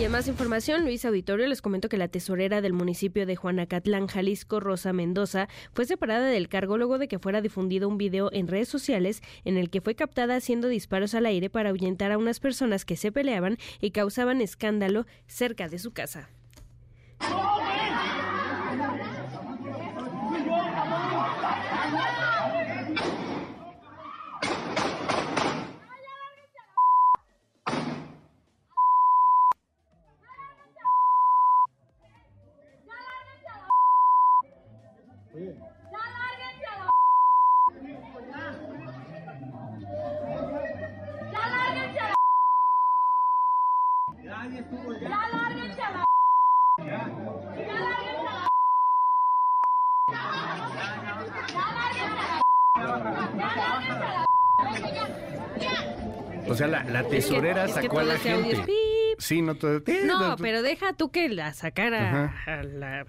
Y en más información, Luis Auditorio les comento que la tesorera del municipio de Juanacatlán, Jalisco, Rosa Mendoza, fue separada del cargo luego de que fuera difundido un video en redes sociales en el que fue captada haciendo disparos al aire para ahuyentar a unas personas que se peleaban y causaban escándalo cerca de su casa. La, tesorera sacó a la gente. Sí, no, todo, no, pero deja tú que la sacara a la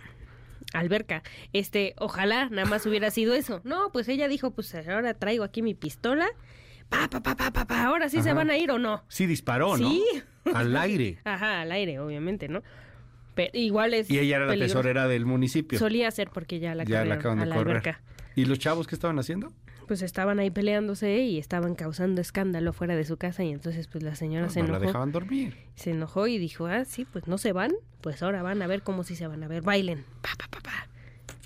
alberca. Este, ojalá nada más hubiera sido eso. No, pues ella dijo, pues ahora traigo aquí mi pistola. Pa, pa, pa, pa, pa, ahora sí se van a ir o no. Sí disparó, ¿no? Sí. Al aire. Ajá, al aire, obviamente, ¿no? Pero igual es Y ella era la tesorera del municipio. Solía ser porque ya la, ya la acaban de correr. ¿Y los chavos qué estaban haciendo? Pues estaban ahí peleándose y estaban causando escándalo fuera de su casa y entonces pues la señora se enojó. No la dejaban dormir. Se enojó y dijo, ah, sí, pues no se van, pues ahora van a ver cómo sí se van a ver, bailen. Pa, pa, pa, pa.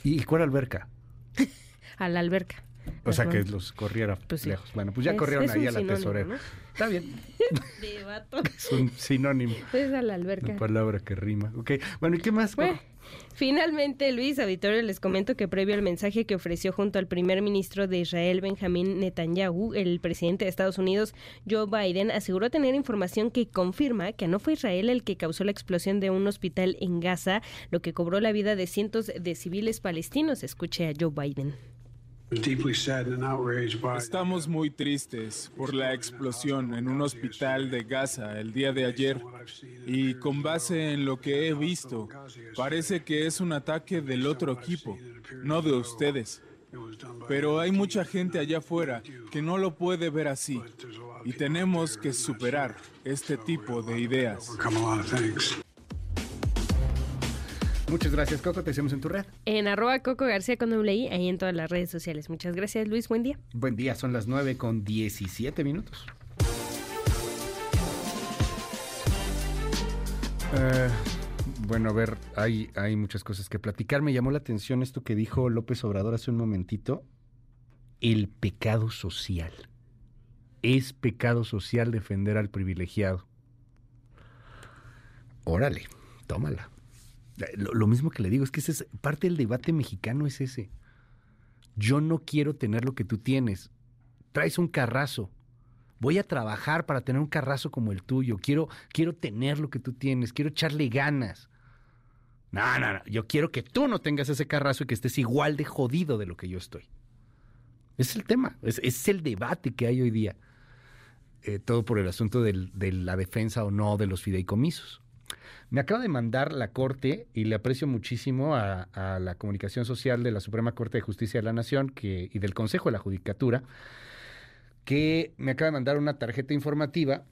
¿Y cuál alberca? a la alberca. O sea, que los corriera pues lejos. Bueno, pues ya corrieron ahí a la tesorera. Está bien. De vato. es un sinónimo. Es a la alberca. Una palabra que rima. Ok, bueno, ¿y qué más? Finalmente, Luis Auditorio, les comento que previo al mensaje que ofreció junto al primer ministro de Israel, Benjamín Netanyahu, el presidente de Estados Unidos, Joe Biden, aseguró tener información que confirma que no fue Israel el que causó la explosión de un hospital en Gaza, lo que cobró la vida de cientos de civiles palestinos. Escuche a Joe Biden. Estamos muy tristes por la explosión en un hospital de Gaza el día de ayer y con base en lo que he visto, parece que es un ataque del otro equipo, no de ustedes. Pero hay mucha gente allá afuera que no lo puede ver así y tenemos que superar este tipo de ideas. Muchas gracias, Coco. Te hacemos en tu red. En arroba Coco García con doble ahí en todas las redes sociales. Muchas gracias, Luis. Buen día. Buen día, son las 9 con 17 minutos. Eh, bueno, a ver, hay, hay muchas cosas que platicar. Me llamó la atención esto que dijo López Obrador hace un momentito. El pecado social. Es pecado social defender al privilegiado. Órale, tómala. Lo, mismo que le digo, es que es, parte del debate mexicano es ese. Yo no quiero tener lo que tú tienes. Traes un carrazo. Voy a trabajar para tener un carrazo como el tuyo. Quiero, quiero tener lo que tú tienes. Quiero echarle ganas. No, no, no. Yo quiero que tú no tengas ese carrazo y que estés igual de jodido de lo que yo estoy. Es el tema. Es, el debate que hay hoy día. Eh, todo por el asunto de la defensa o no de los fideicomisos. Me acaba de mandar la Corte, y le aprecio muchísimo a, la comunicación social de la Suprema Corte de Justicia de la Nación y del Consejo de la Judicatura, que me acaba de mandar una tarjeta informativa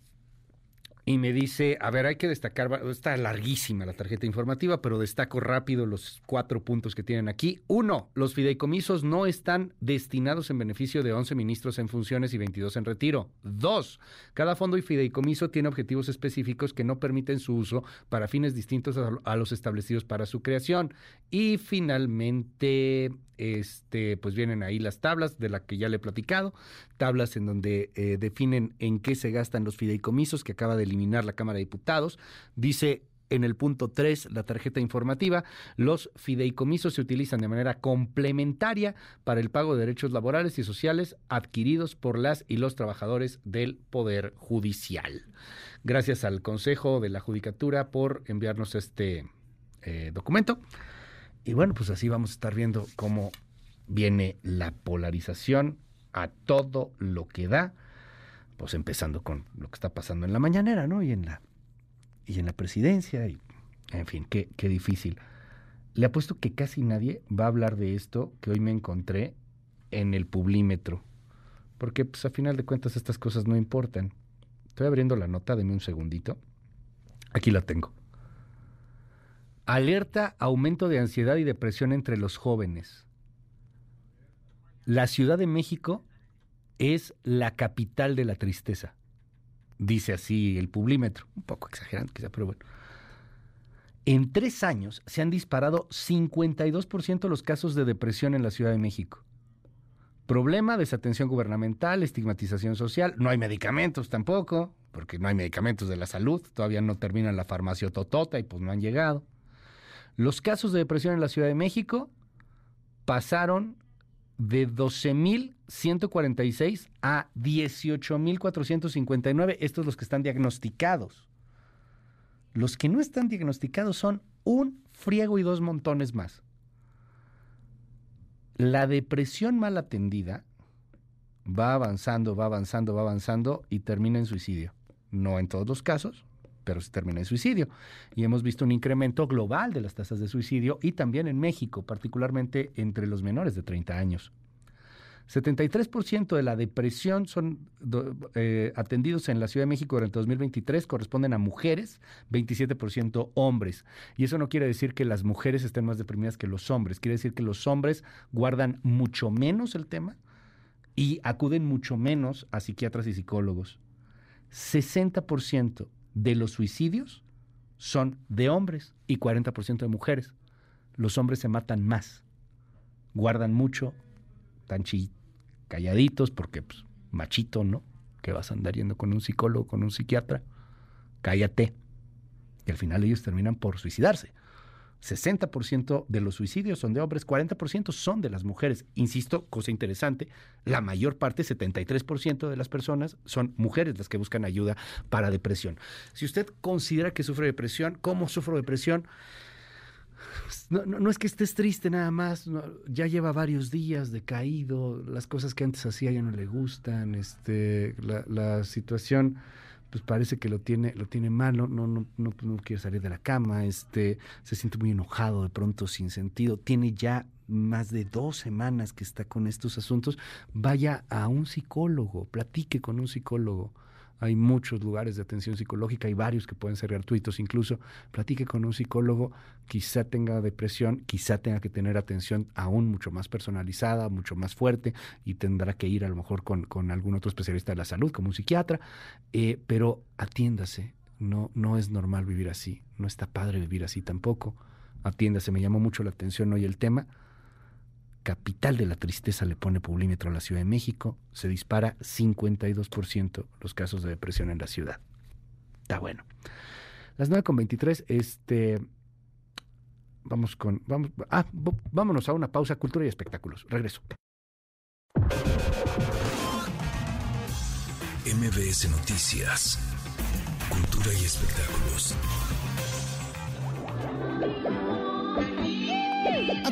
y me dice, a ver, hay que destacar, está larguísima la tarjeta informativa, pero destaco rápido los cuatro puntos que tienen aquí. Uno, los fideicomisos no están destinados en beneficio de 11 ministros en funciones y 22 en retiro. Dos, cada fondo y fideicomiso tiene objetivos específicos que no permiten su uso para fines distintos a los establecidos para su creación. Y finalmente, este, pues vienen ahí las tablas de las que ya le he platicado, tablas en donde eh, definen en qué se gastan los fideicomisos que acaba de eliminar la Cámara de Diputados. Dice en el punto 3, la tarjeta informativa, los fideicomisos se utilizan de manera complementaria para el pago de derechos laborales y sociales adquiridos por las y los trabajadores del Poder Judicial. Gracias al Consejo de la Judicatura por enviarnos este eh, documento. Y bueno, pues así vamos a estar viendo cómo viene la polarización a todo lo que da, pues empezando con lo que está pasando en la mañanera, ¿no? Y en la, y en la presidencia, y en fin, qué, qué difícil. Le apuesto que casi nadie va a hablar de esto que hoy me encontré en el publímetro, porque pues a final de cuentas estas cosas no importan. Estoy abriendo la nota, deme un segundito. Aquí la tengo. Alerta aumento de ansiedad y depresión entre los jóvenes. La Ciudad de México es la capital de la tristeza. Dice así el publímetro. Un poco exagerante quizá, pero bueno. En tres años se han disparado 52% los casos de depresión en la Ciudad de México. Problema, desatención gubernamental, estigmatización social. No hay medicamentos tampoco, porque no hay medicamentos de la salud. Todavía no termina la farmacia totota y pues no han llegado. Los casos de depresión en la Ciudad de México pasaron de 12.146 a 18.459. Estos los que están diagnosticados. Los que no están diagnosticados son un friego y dos montones más. La depresión mal atendida va avanzando, va avanzando, va avanzando y termina en suicidio. No en todos los casos, pero se termina en suicidio. Y hemos visto un incremento global de las tasas de suicidio y también en México, particularmente entre los menores de 30 años. 73% de la depresión son eh, atendidos en la Ciudad de México durante 2023, corresponden a mujeres, 27% hombres. Y eso no quiere decir que las mujeres estén más deprimidas que los hombres, quiere decir que los hombres guardan mucho menos el tema y acuden mucho menos a psiquiatras y psicólogos. 60% de los suicidios son de hombres y 40% de mujeres. Los hombres se matan más, guardan mucho, tan calladitos porque pues, machito, ¿no? Que vas a andar yendo con un psicólogo, con un psiquiatra. Cállate. Y al final ellos terminan por suicidarse. 60% de los suicidios son de hombres, 40% son de las mujeres. Insisto, cosa interesante, la mayor parte, 73% de las personas son mujeres las que buscan ayuda para depresión. Si usted considera que sufre depresión, ¿cómo sufro depresión? No, es que estés triste nada más, ya lleva varios días decaído, las cosas que antes hacía ya no le gustan, este, la situación pues parece que lo tiene, lo tiene malo, no, no, no, no quiere salir de la cama, este, se siente muy enojado de pronto sin sentido, tiene ya más de dos semanas que está con estos asuntos, vaya a un psicólogo, platique con un psicólogo hay muchos lugares de atención psicológica, hay varios que pueden ser gratuitos. Incluso. Platique con un psicólogo, quizá tenga depresión, quizá tenga que tener atención aún mucho más personalizada, mucho más fuerte y tendrá que ir a lo mejor con, algún otro especialista de la salud, como un psiquiatra, eh, pero atiéndase, no, no es normal vivir así, no está padre vivir así tampoco. Atiéndase, me llamó mucho la atención hoy el tema capital de la tristeza le pone Publímetro a la Ciudad de México, se dispara 52% los casos de depresión en la ciudad. Está bueno. Las 9.23, este... Vamos con... Vamos, ah, vámonos a una pausa, cultura y espectáculos. Regreso. MBS Noticias. Cultura y espectáculos.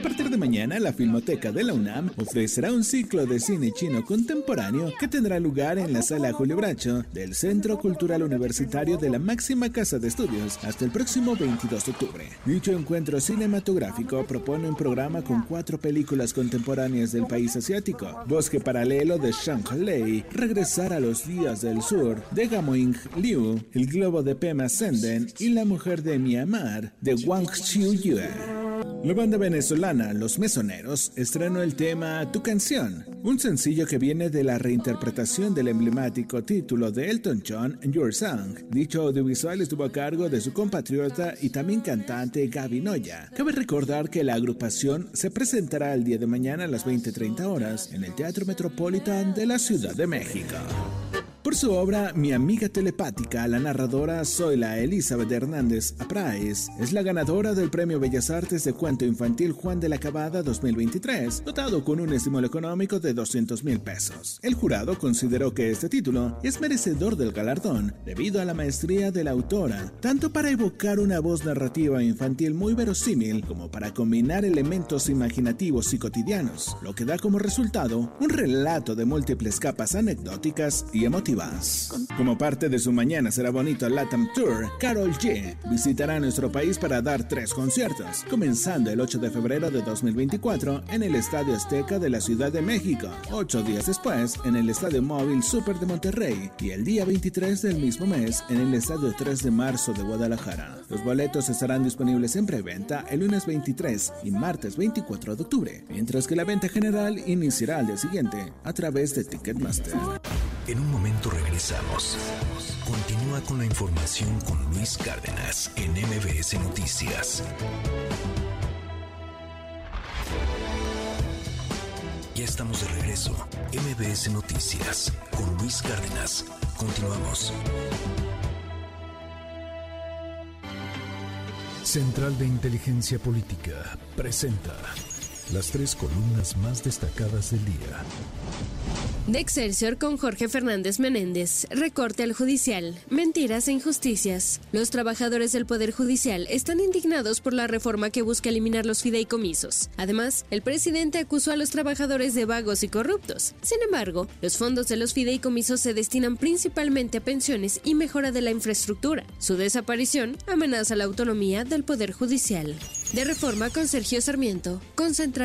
A partir de mañana, la Filmoteca de la UNAM ofrecerá un ciclo de cine chino contemporáneo que tendrá lugar en la Sala Julio Bracho del Centro Cultural Universitario de la máxima casa de estudios hasta el próximo 22 de octubre. Dicho encuentro cinematográfico propone un programa con cuatro películas contemporáneas del país asiático: Bosque Paralelo de Shang Lei, Regresar a los Días del Sur de Gamoing Liu, El Globo de Pema Senden y La Mujer de Myanmar de Wang Xiuyue. La banda venezolana Los Mesoneros estrenó el tema Tu canción, un sencillo que viene de la reinterpretación del emblemático título de Elton John, Your Song. Dicho audiovisual estuvo a cargo de su compatriota y también cantante Gaby Noya. Cabe recordar que la agrupación se presentará el día de mañana a las 20:30 horas en el Teatro Metropolitan de la Ciudad de México. Por su obra Mi amiga telepática, la narradora Zoila Elizabeth Hernández Aprais es la ganadora del Premio Bellas Artes de Cuento Infantil Juan de la Cabada 2023, dotado con un estímulo económico de 200 mil pesos. El jurado consideró que este título es merecedor del galardón debido a la maestría de la autora, tanto para evocar una voz narrativa infantil muy verosímil como para combinar elementos imaginativos y cotidianos, lo que da como resultado un relato de múltiples capas anecdóticas y emotivas como parte de su Mañana será bonito Latam Tour, Carol G visitará nuestro país para dar tres conciertos, comenzando el 8 de febrero de 2024 en el Estadio Azteca de la Ciudad de México, ocho días después en el Estadio Móvil Super de Monterrey y el día 23 del mismo mes en el Estadio 3 de marzo de Guadalajara. Los boletos estarán disponibles en preventa el lunes 23 y martes 24 de octubre, mientras que la venta general iniciará al día siguiente a través de Ticketmaster. En un momento regresamos. Continúa con la información con Luis Cárdenas en MBS Noticias. Ya estamos de regreso. MBS Noticias con Luis Cárdenas. Continuamos. Central de Inteligencia Política presenta las tres columnas más destacadas del día. De Excelsior con Jorge Fernández Menéndez. Recorte al judicial. Mentiras e injusticias. Los trabajadores del Poder Judicial están indignados por la reforma que busca eliminar los fideicomisos. Además, el presidente acusó a los trabajadores de vagos y corruptos. Sin embargo, los fondos de los fideicomisos se destinan principalmente a pensiones y mejora de la infraestructura. Su desaparición amenaza la autonomía del Poder Judicial. De reforma con Sergio Sarmiento.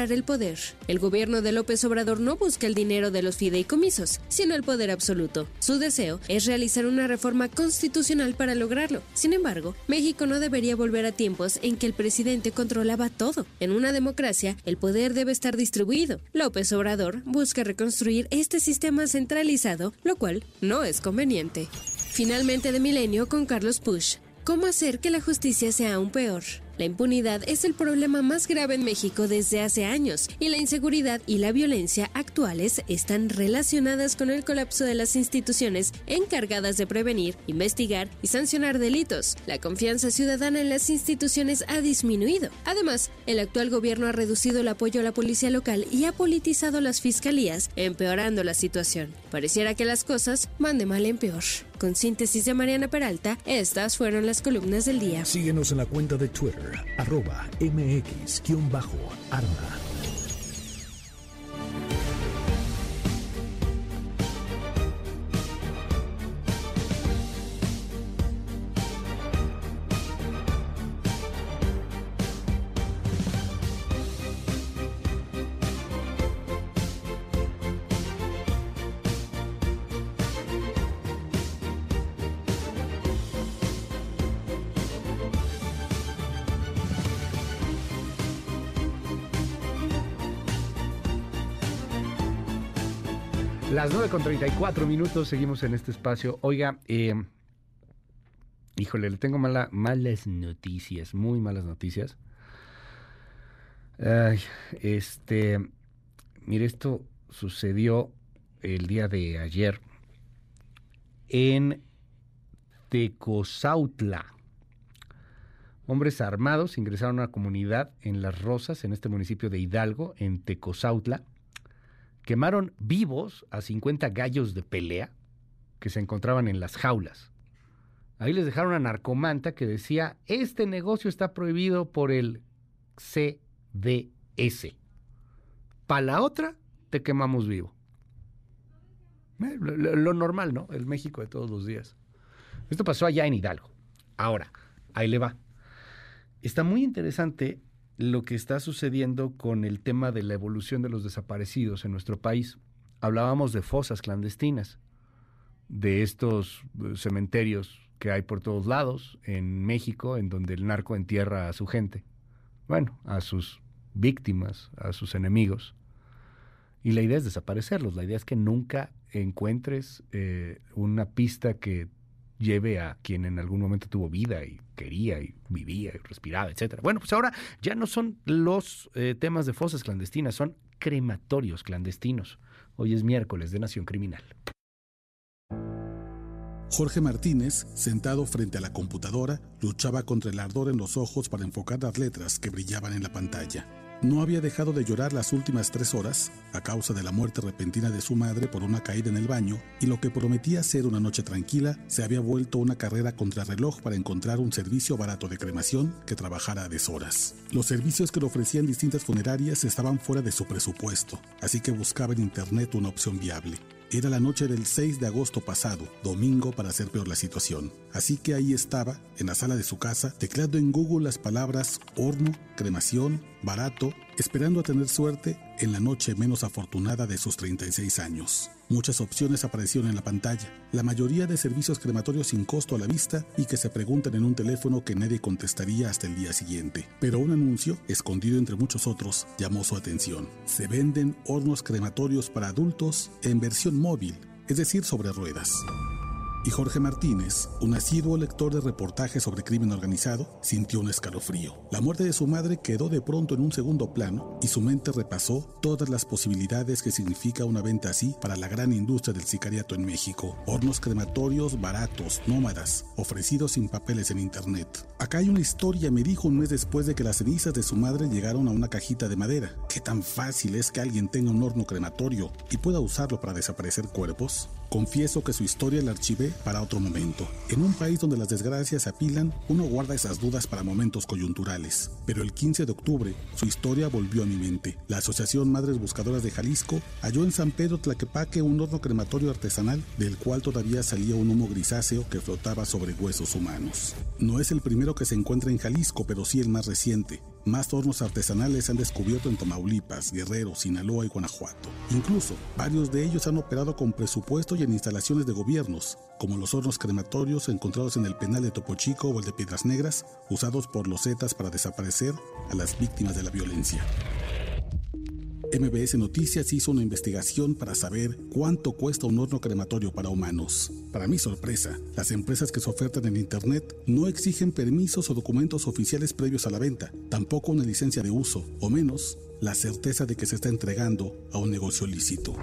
El poder. El gobierno de López Obrador no busca el dinero de los fideicomisos, sino el poder absoluto. Su deseo es realizar una reforma constitucional para lograrlo. Sin embargo, México no debería volver a tiempos en que el presidente controlaba todo. En una democracia, el poder debe estar distribuido. López Obrador busca reconstruir este sistema centralizado, lo cual no es conveniente. Finalmente de Milenio con Carlos Push. ¿Cómo hacer que la justicia sea aún peor? La impunidad es el problema más grave en México desde hace años y la inseguridad y la violencia actuales están relacionadas con el colapso de las instituciones encargadas de prevenir, investigar y sancionar delitos. La confianza ciudadana en las instituciones ha disminuido. Además, El actual gobierno ha reducido el apoyo a la policía local y ha politizado las fiscalías, empeorando la situación. Pareciera que las cosas van de mal en peor. Con síntesis de Mariana Peralta, estas fueron las columnas del día. Síguenos en la cuenta de Twitter, arroba mx-arma. Las 9 con 34 minutos, seguimos en este espacio. Oiga, eh, híjole, le tengo mala, malas noticias, muy malas noticias. Ay, este, mire, esto sucedió el día de ayer en Tecozautla. Hombres armados ingresaron a una comunidad en Las Rosas, en este municipio de Hidalgo, en Tecozautla quemaron vivos a 50 gallos de pelea que se encontraban en las jaulas. Ahí les dejaron a narcomanta que decía, este negocio está prohibido por el CDS. Para la otra, te quemamos vivo. Eh, lo, lo, normal, ¿no? El México de todos los días. Esto pasó allá en Hidalgo. Ahora, ahí le va. Está muy interesante lo que está sucediendo con el tema de la evolución de los desaparecidos en nuestro país. Hablábamos de fosas clandestinas, de estos eh, cementerios que hay por todos lados en México, en donde el narco entierra a su gente, bueno, a sus víctimas, a sus enemigos. Y la idea es desaparecerlos, la idea es que nunca encuentres eh, una pista que lleve a quien en algún momento tuvo vida y quería y vivía y respiraba, etcétera. Bueno, pues ahora ya no son los eh, temas de fosas clandestinas, son crematorios clandestinos. Hoy es miércoles de Nación Criminal. Jorge Martínez, sentado frente a la computadora, luchaba contra el ardor en los ojos para enfocar las letras que brillaban en la pantalla. No había dejado de llorar las últimas tres horas a causa de la muerte repentina de su madre por una caída en el baño y lo que prometía ser una noche tranquila se había vuelto una carrera contrarreloj para encontrar un servicio barato de cremación que trabajara a deshoras. Los servicios que le ofrecían distintas funerarias estaban fuera de su presupuesto, así que buscaba en internet una opción viable. Era la noche del 6 de agosto pasado, domingo para hacer peor la situación. Así que ahí estaba, en la sala de su casa, tecleando en Google las palabras horno, cremación, barato, esperando a tener suerte en la noche menos afortunada de sus 36 años. Muchas opciones aparecieron en la pantalla, la mayoría de servicios crematorios sin costo a la vista y que se preguntan en un teléfono que nadie contestaría hasta el día siguiente. Pero un anuncio, escondido entre muchos otros, llamó su atención. Se venden hornos crematorios para adultos en versión móvil, es decir, sobre ruedas y Jorge Martínez, un asiduo lector de reportajes sobre crimen organizado, sintió un escalofrío. La muerte de su madre quedó de pronto en un segundo plano y su mente repasó todas las posibilidades que significa una venta así para la gran industria del sicariato en México. Hornos crematorios baratos, nómadas, ofrecidos sin papeles en internet. Acá hay una historia, me dijo un mes después de que las cenizas de su madre llegaron a una cajita de madera. ¿Qué tan fácil es que alguien tenga un horno crematorio y pueda usarlo para desaparecer cuerpos? Confieso que su historia la archivé para otro momento. En un país donde las desgracias apilan, uno guarda esas dudas para momentos coyunturales. Pero el 15 de octubre, su historia volvió a mi mente. La Asociación Madres Buscadoras de Jalisco halló en San Pedro Tlaquepaque un horno crematorio artesanal del cual todavía salía un humo grisáceo que flotaba sobre huesos humanos. No es el primero que se encuentra en Jalisco, pero sí el más reciente. Más hornos artesanales se han descubierto en Tamaulipas, Guerrero, Sinaloa y Guanajuato. Incluso, varios de ellos han operado con presupuesto y en instalaciones de gobiernos, como los hornos crematorios encontrados en el penal de Topo Chico o el de Piedras Negras, usados por los Zetas para desaparecer a las víctimas de la violencia. MBS Noticias hizo una investigación para saber cuánto cuesta un horno crematorio para humanos. Para mi sorpresa, las empresas que se ofertan en Internet no exigen permisos o documentos oficiales previos a la venta, tampoco una licencia de uso, o menos la certeza de que se está entregando a un negocio lícito.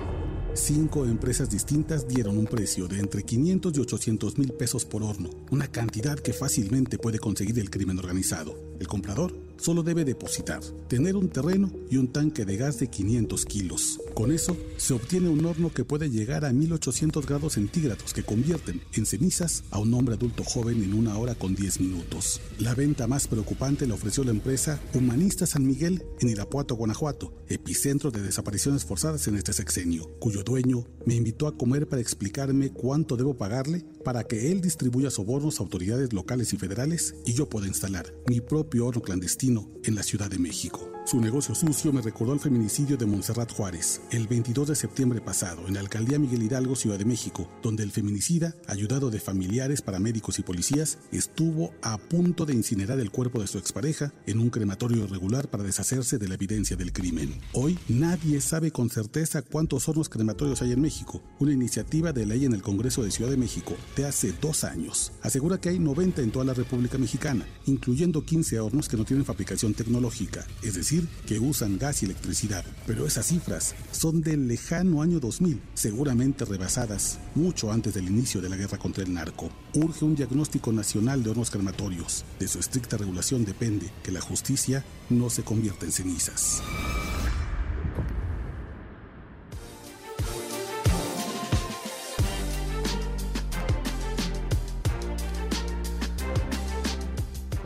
Cinco empresas distintas dieron un precio de entre 500 y 800 mil pesos por horno, una cantidad que fácilmente puede conseguir el crimen organizado. El comprador solo debe depositar, tener un terreno y un tanque de gas de 500 kilos. Con eso se obtiene un horno que puede llegar a 1800 grados centígrados que convierten en cenizas a un hombre adulto joven en una hora con 10 minutos. La venta más preocupante la ofreció la empresa Humanista San Miguel en Irapuato, Guanajuato, epicentro de desapariciones forzadas en este sexenio, cuyo dueño me invitó a comer para explicarme cuánto debo pagarle para que él distribuya sobornos a autoridades locales y federales y yo pueda instalar mi propio horno clandestino en la Ciudad de México. Su negocio sucio me recordó el feminicidio de Montserrat Juárez, el 22 de septiembre pasado, en la alcaldía Miguel Hidalgo, Ciudad de México, donde el feminicida, ayudado de familiares, paramédicos y policías, estuvo a punto de incinerar el cuerpo de su expareja en un crematorio irregular para deshacerse de la evidencia del crimen. Hoy nadie sabe con certeza cuántos hornos crematorios hay en México. Una iniciativa de ley en el Congreso de Ciudad de México de hace dos años asegura que hay 90 en toda la República Mexicana, incluyendo 15 hornos que no tienen fabricación tecnológica, es decir, que usan gas y electricidad. Pero esas cifras son del lejano año 2000, seguramente rebasadas mucho antes del inicio de la guerra contra el narco. Urge un diagnóstico nacional de hornos crematorios. De su estricta regulación depende que la justicia no se convierta en cenizas.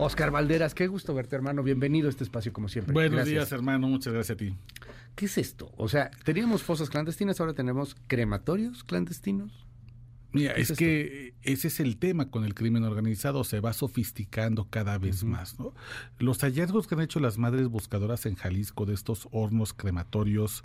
Oscar Valderas, qué gusto verte, hermano. Bienvenido a este espacio, como siempre. Buenos días, hermano. Muchas gracias a ti. ¿Qué es esto? O sea, teníamos fosas clandestinas, ahora tenemos crematorios clandestinos. Mira, es, que ese es el tema con el crimen organizado, se va sofisticando cada vez más. ¿no? Los hallazgos que han hecho las madres buscadoras en Jalisco de estos hornos crematorios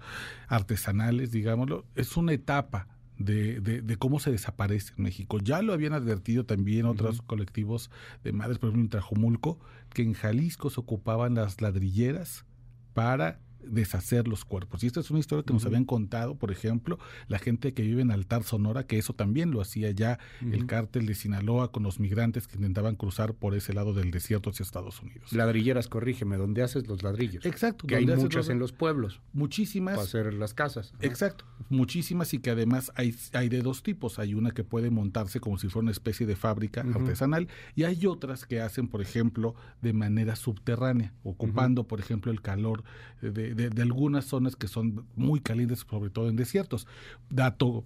artesanales, digámoslo, es una etapa de, de, cómo se desaparece en México. Ya lo habían advertido también otros colectivos de madres, por ejemplo en Trajumulco, que en Jalisco se ocupaban las ladrilleras para deshacer los cuerpos. Y esta es una historia que nos habían contado, por ejemplo, la gente que vive en Altar Sonora, que eso también lo hacía ya el cártel de Sinaloa con los migrantes que intentaban cruzar por ese lado del desierto hacia Estados Unidos. Ladrilleras, corrígeme, ¿dónde haces los ladrillos? Exacto. Que hay muchas en los pueblos. Muchísimas. Para hacer las casas. Exacto. Muchísimas y que además hay, hay de dos tipos. Hay una que puede montarse como si fuera una especie de fábrica artesanal y hay otras que hacen, por ejemplo, de manera subterránea, ocupando, por ejemplo, el calor de, de, algunas zonas que son muy calientes, sobre todo en desiertos. Dato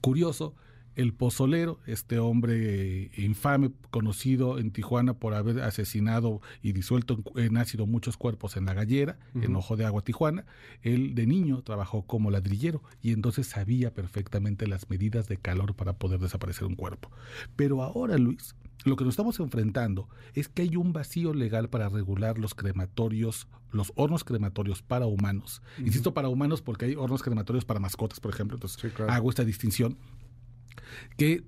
curioso, el pozolero, este hombre infame, conocido en Tijuana por haber asesinado y disuelto en ácido muchos cuerpos en la gallera, en Ojo de Agua, Tijuana, él de niño trabajó como ladrillero y entonces sabía perfectamente las medidas de calor para poder desaparecer un cuerpo. Pero ahora, Luis, lo que nos estamos enfrentando es que hay un vacío legal para regular los crematorios, los hornos crematorios para humanos. Insisto, para humanos porque hay hornos crematorios para mascotas, por ejemplo. Entonces, hago esta distinción que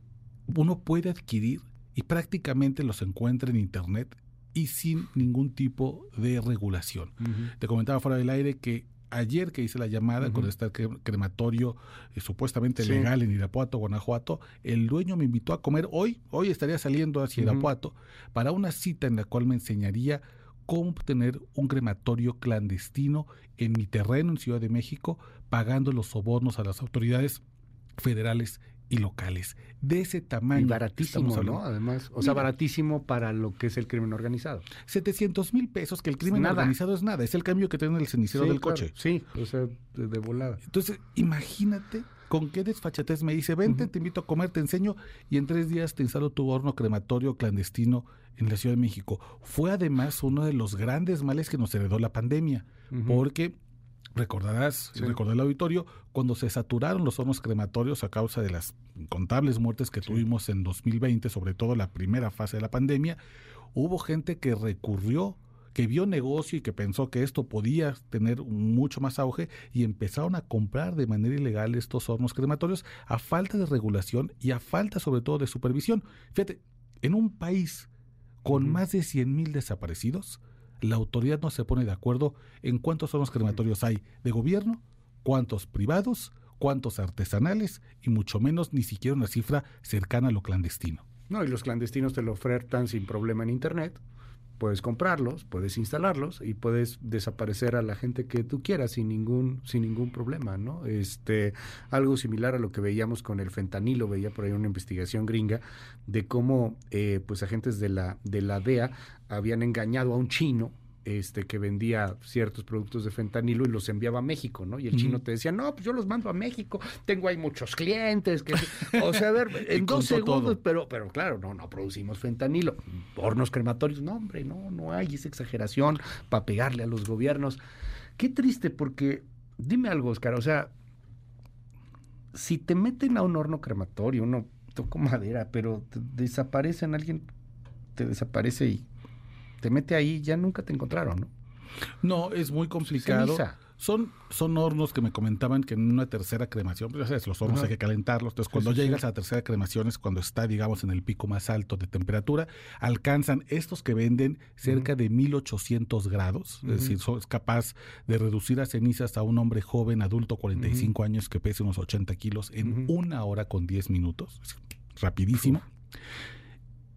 uno puede adquirir y prácticamente los encuentra en Internet y sin ningún tipo de regulación. Te comentaba fuera del aire que ayer que hice la llamada con este crematorio eh, supuestamente legal en Irapuato, Guanajuato, el dueño me invitó a comer hoy, hoy estaría saliendo hacia Irapuato, para una cita en la cual me enseñaría cómo tener un crematorio clandestino en mi terreno en Ciudad de México, pagando los sobornos a las autoridades federales y locales de ese tamaño. Y baratísimo, ¿no? Además, o sea, baratísimo para lo que es el crimen organizado. 700 mil pesos, que el crimen organizado es nada, es el cambio que tiene el cenicero del coche. Sí, o sea, de, volada. Entonces, imagínate con qué desfachatez me dice, vente, te invito a comer, te enseño y en tres días te instalo tu horno crematorio clandestino en la Ciudad de México. Fue además uno de los grandes males que nos heredó la pandemia, porque Recordarás, sí. recordar el auditorio, cuando se saturaron los hornos crematorios a causa de las incontables muertes que tuvimos en 2020, sobre todo la primera fase de la pandemia, hubo gente que recurrió, que vio negocio y que pensó que esto podía tener mucho más auge y empezaron a comprar de manera ilegal estos hornos crematorios a falta de regulación y a falta sobre todo de supervisión. Fíjate, en un país con más de 100 mil desaparecidos, la autoridad no se pone de acuerdo en cuántos son los crematorios hay de gobierno, cuántos privados, cuántos artesanales y mucho menos ni siquiera una cifra cercana a lo clandestino. No, y los clandestinos te lo ofertan sin problema en Internet puedes comprarlos, puedes instalarlos y puedes desaparecer a la gente que tú quieras sin ningún sin ningún problema, ¿no? Este algo similar a lo que veíamos con el fentanilo, veía por ahí una investigación gringa de cómo eh, pues agentes de la de la DEA habían engañado a un chino este, que vendía ciertos productos de fentanilo y los enviaba a México, ¿no? Y el chino te decía, no, pues yo los mando a México, tengo ahí muchos clientes, que, o sea, a ver, en dos segundos, pero, pero claro, no, no producimos fentanilo. Hornos crematorios, no, hombre, no, no hay esa exageración para pegarle a los gobiernos. Qué triste, porque, dime algo, Oscar, o sea, si te meten a un horno crematorio, uno toco madera, pero desaparecen, alguien te desaparece y te mete ahí, ya nunca te encontraron, ¿no? No, es muy complicado. Son, son hornos que me comentaban que en una tercera cremación, pues ya sabes, los hornos hay que calentarlos. Entonces, cuando llegas a la tercera cremación es cuando está, digamos, en el pico más alto de temperatura, alcanzan estos que venden cerca de 1800 grados. Es decir, es capaz de reducir a cenizas a un hombre joven, adulto, 45 años, que pese unos 80 kilos en una hora con 10 minutos. rapidísimo.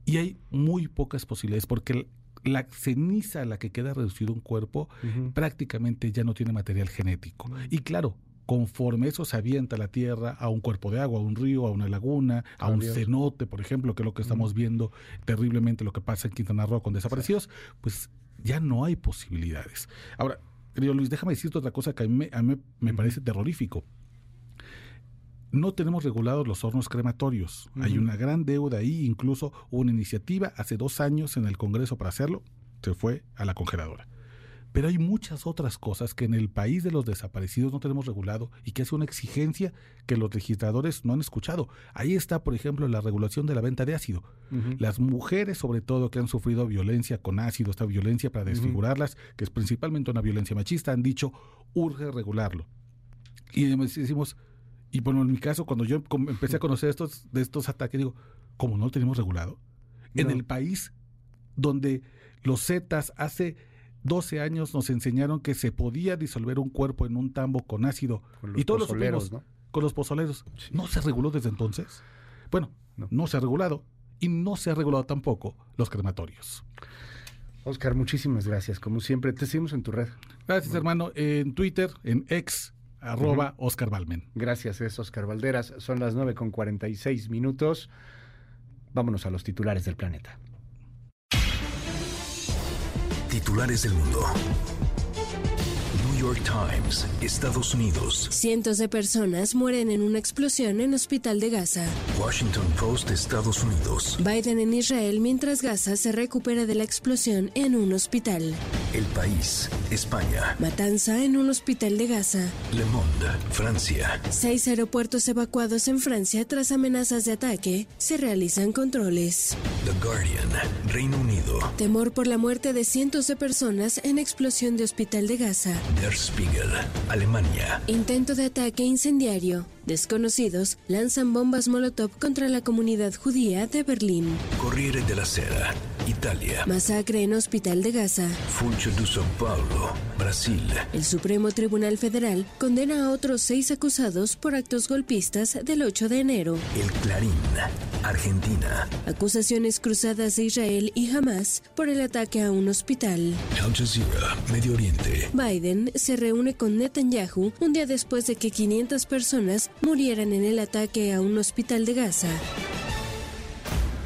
Y hay muy pocas posibilidades porque la ceniza a la que queda reducido un cuerpo prácticamente ya no tiene material genético. Y claro, conforme eso se avienta a la tierra, a un cuerpo de agua, a un río, a una laguna, a un cenote, por ejemplo, que es lo que estamos viendo terriblemente lo que pasa en Quintana Roo con desaparecidos, pues ya no hay posibilidades. Ahora, querido Luis, déjame decirte otra cosa que a mí, me parece terrorífico no tenemos regulados los hornos crematorios. Hay una gran deuda ahí, incluso hubo una iniciativa hace dos años en el Congreso para hacerlo, se fue a la congeladora. Pero hay muchas otras cosas que en el país de los desaparecidos no tenemos regulado y que es una exigencia que los registradores no han escuchado. Ahí está, por ejemplo, la regulación de la venta de ácido. Las mujeres, sobre todo, que han sufrido violencia con ácido, esta violencia para desfigurarlas, que es principalmente una violencia machista, han dicho, urge regularlo. Y decimos, y bueno, en mi caso, cuando yo empecé a conocer estos, de estos ataques, digo, ¿cómo no lo tenemos regulado? En el país donde los Zetas hace 12 años nos enseñaron que se podía disolver un cuerpo en un tambo con ácido. y todos los ¿no? Con los pozoleros. ¿No se reguló desde entonces? Bueno, no. se ha regulado. Y no se ha regulado tampoco los crematorios. Oscar, muchísimas gracias. Como siempre, te seguimos en tu red. Gracias, hermano. En Twitter, en X, arroba Oscar Balmen. Gracias, es Oscar Valderas. Son las 9 con 46 minutos. Vámonos a los titulares del planeta. Titulares del mundo. York Times, Estados Unidos. Cientos de personas mueren en una explosión en hospital de Gaza. Washington Post, Estados Unidos. Biden en Israel mientras Gaza se recupera de la explosión en un hospital. El país, España. Matanza en un hospital de Gaza. Le Monde, Francia. Seis aeropuertos evacuados en Francia tras amenazas de ataque. Se realizan controles. The Guardian, Reino Unido. Temor por la muerte de cientos de personas en explosión de hospital de Gaza. Spiegel, Alemania. Intento de ataque incendiario. Desconocidos lanzan bombas Molotov contra la comunidad judía de Berlín. Corriere della Sera, Italia. Masacre en Hospital de Gaza. Funcho de São Paulo, Brasil. El Supremo Tribunal Federal condena a otros seis acusados por actos golpistas del 8 de enero. El Clarín, Argentina. Acusaciones cruzadas de Israel y Hamas por el ataque a un hospital. Al Jazeera, Medio Oriente. Biden se reúne con Netanyahu un día después de que 500 personas murieran en el ataque a un hospital de Gaza.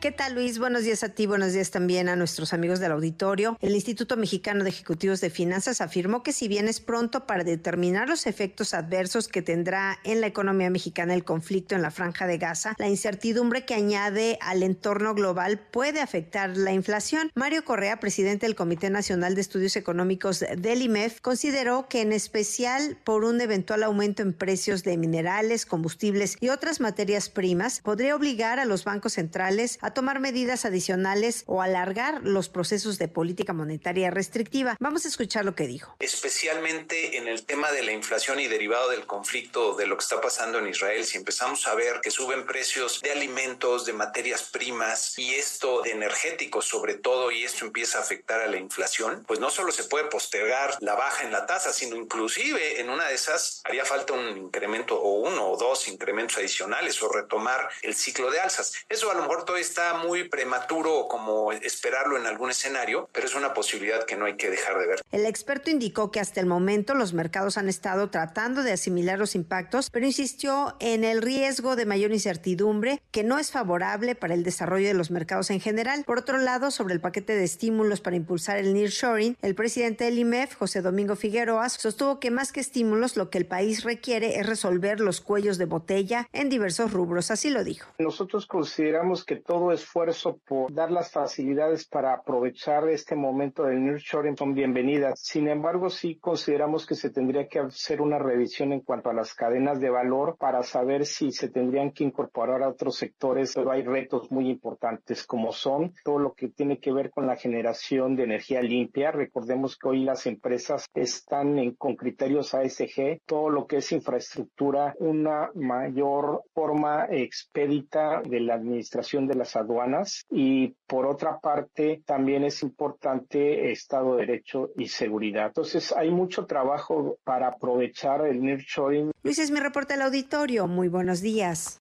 ¿Qué tal Luis? Buenos días a ti, buenos días también a nuestros amigos del auditorio. El Instituto Mexicano de Ejecutivos de Finanzas afirmó que si bien es pronto para determinar los efectos adversos que tendrá en la economía mexicana el conflicto en la franja de Gaza, la incertidumbre que añade al entorno global puede afectar la inflación. Mario Correa, presidente del Comité Nacional de Estudios Económicos del IMEF, consideró que en especial por un eventual aumento en precios de minerales, combustibles y otras materias primas, podría obligar a los bancos centrales a tomar medidas adicionales o alargar los procesos de política monetaria restrictiva. Vamos a escuchar lo que dijo. Especialmente en el tema de la inflación y derivado del conflicto de lo que está pasando en Israel, si empezamos a ver que suben precios de alimentos, de materias primas y esto de energéticos sobre todo, y esto empieza a afectar a la inflación, pues no solo se puede postergar la baja en la tasa, sino inclusive en una de esas haría falta un incremento o uno o dos incrementos adicionales o retomar el ciclo de alzas. Eso a lo mejor todavía está muy prematuro como esperarlo en algún escenario, pero es una posibilidad que no hay que dejar de ver. El experto indicó que hasta el momento los mercados han estado tratando de asimilar los impactos, pero insistió en el riesgo de mayor incertidumbre que no es favorable para el desarrollo de los mercados en general. Por otro lado, sobre el paquete de estímulos para impulsar el nearshoring, el presidente del IMEF, José Domingo Figueroa, sostuvo que más que estímulos, lo que el país requiere es resolver los cuellos de botella en diversos rubros. Así lo dijo. Nosotros consideramos que todo esfuerzo por dar las facilidades para aprovechar este momento del nearshoring son bienvenidas. Sin embargo, sí consideramos que se tendría que hacer una revisión en cuanto a las cadenas de valor para saber si se tendrían que incorporar a otros sectores, pero hay retos muy importantes como son todo lo que tiene que ver con la generación de energía limpia. Recordemos que hoy las empresas están en, con criterios ASG, todo lo que es infraestructura, una mayor forma expedita de la administración de las aduanas y por otra parte también es importante Estado de Derecho y seguridad. Entonces hay mucho trabajo para aprovechar el nearshoring. Luis es mi reporte al auditorio. Muy buenos días.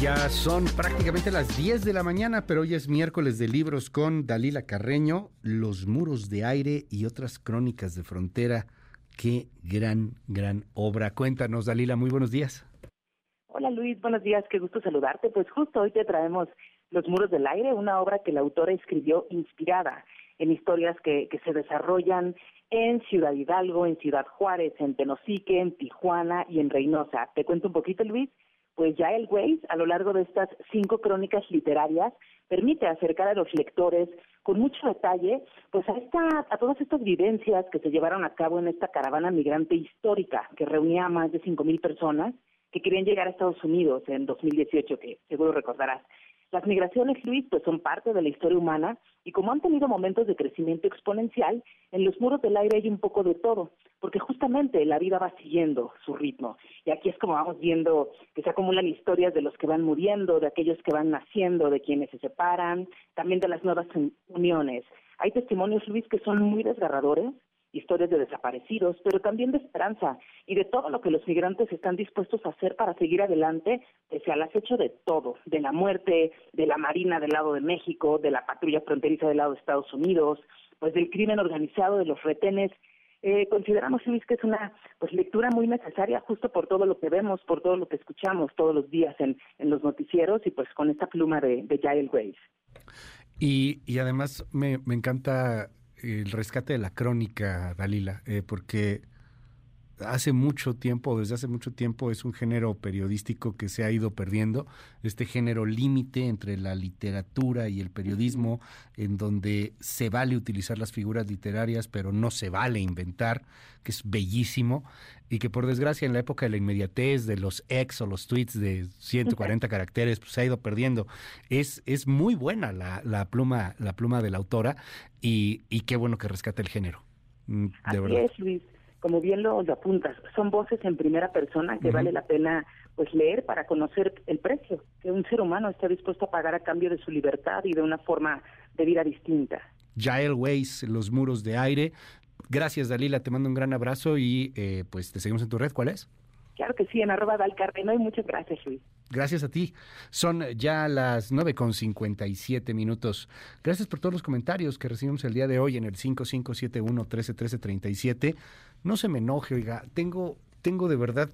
Ya son prácticamente las 10 de la mañana, pero hoy es miércoles de libros con Dalila Carreño, Los muros de aire y otras crónicas de frontera. Qué gran, gran obra. Cuéntanos, Dalila, muy buenos días. Hola Luis, buenos días, qué gusto saludarte. Pues justo hoy te traemos Los muros del aire, una obra que la autora escribió inspirada en historias que, que se desarrollan en Ciudad Hidalgo, en Ciudad Juárez, en Tenosique, en Tijuana y en Reynosa. Te cuento un poquito, Luis pues ya el Waze, a lo largo de estas cinco crónicas literarias, permite acercar a los lectores con mucho detalle pues a, esta, a todas estas vivencias que se llevaron a cabo en esta caravana migrante histórica que reunía a más de cinco mil personas que querían llegar a Estados Unidos en 2018, que seguro recordarás. Las migraciones, Luis, pues son parte de la historia humana y como han tenido momentos de crecimiento exponencial, en los muros del aire hay un poco de todo, porque justamente la vida va siguiendo su ritmo. Y aquí es como vamos viendo que se acumulan historias de los que van muriendo, de aquellos que van naciendo, de quienes se separan, también de las nuevas uniones. Hay testimonios, Luis, que son muy desgarradores, historias de desaparecidos, pero también de esperanza y de todo lo que los migrantes están dispuestos a hacer para seguir adelante, pese al acecho de todo, de la muerte, de la Marina del lado de México, de la patrulla fronteriza del lado de Estados Unidos, pues del crimen organizado, de los retenes. Eh, consideramos, Luis, que es una pues lectura muy necesaria justo por todo lo que vemos, por todo lo que escuchamos todos los días en, en los noticieros y pues con esta pluma de, de Jael Grace. Y, y además me, me encanta el rescate de la crónica, Dalila, eh, porque hace mucho tiempo, desde hace mucho tiempo, es un género periodístico que se ha ido perdiendo, este género límite entre la literatura y el periodismo, en donde se vale utilizar las figuras literarias, pero no se vale inventar, que es bellísimo, y que por desgracia en la época de la inmediatez, de los ex o los tweets de 140 caracteres, pues se ha ido perdiendo. Es, es muy buena la, la pluma, la pluma de la autora, y, y qué bueno que rescate el género. Mm, de Así verdad. es, Luis como bien lo, lo, apuntas, son voces en primera persona que uh -huh. vale la pena pues leer para conocer el precio que un ser humano está dispuesto a pagar a cambio de su libertad y de una forma de vida distinta. Jael Weiss, Los Muros de Aire. Gracias, Dalila, te mando un gran abrazo y eh, pues te seguimos en tu red. ¿Cuál es? Claro que sí, en arroba Dalcarreno y muchas gracias, Luis. Gracias a ti. Son ya las 9 con 57 minutos. Gracias por todos los comentarios que recibimos el día de hoy en el 5571 131337. No se me enoje, oiga, tengo, tengo de verdad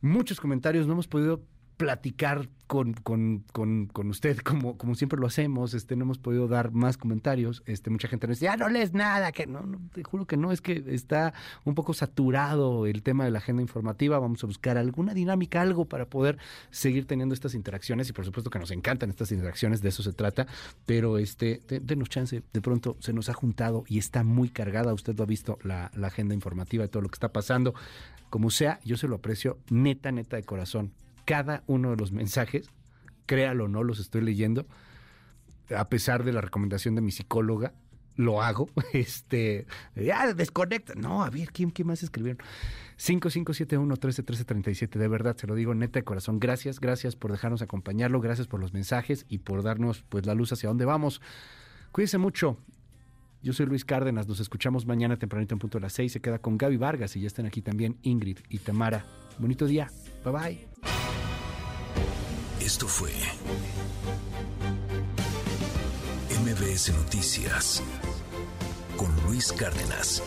muchos comentarios, no hemos podido platicar con, con, con, con, usted como, como siempre lo hacemos, este, no hemos podido dar más comentarios, este, mucha gente nos dice, ya no lees nada, que no, no, te juro que no, es que está un poco saturado el tema de la agenda informativa, vamos a buscar alguna dinámica, algo para poder seguir teniendo estas interacciones y por supuesto que nos encantan estas interacciones, de eso se trata, pero este, denos chance, de pronto se nos ha juntado y está muy cargada, usted lo ha visto, la, la agenda informativa de todo lo que está pasando Como sea, yo se lo aprecio neta, neta de corazón. Cada uno de los mensajes, créalo o no, los estoy leyendo. A pesar de la recomendación de mi psicóloga, lo hago. Este, ya desconecta. No, a ver, ¿quién, quién más escribieron? 5571-131337. De verdad, se lo digo neta de corazón. Gracias, gracias por dejarnos acompañarlo. Gracias por los mensajes y por darnos pues la luz hacia dónde vamos. Cuídense mucho. Yo soy Luis Cárdenas. Nos escuchamos mañana tempranito en punto de las 6. Se queda con Gaby Vargas y ya están aquí también Ingrid y Tamara. Bonito día. Bye bye. Esto fue MBS Noticias con Luis Cárdenas.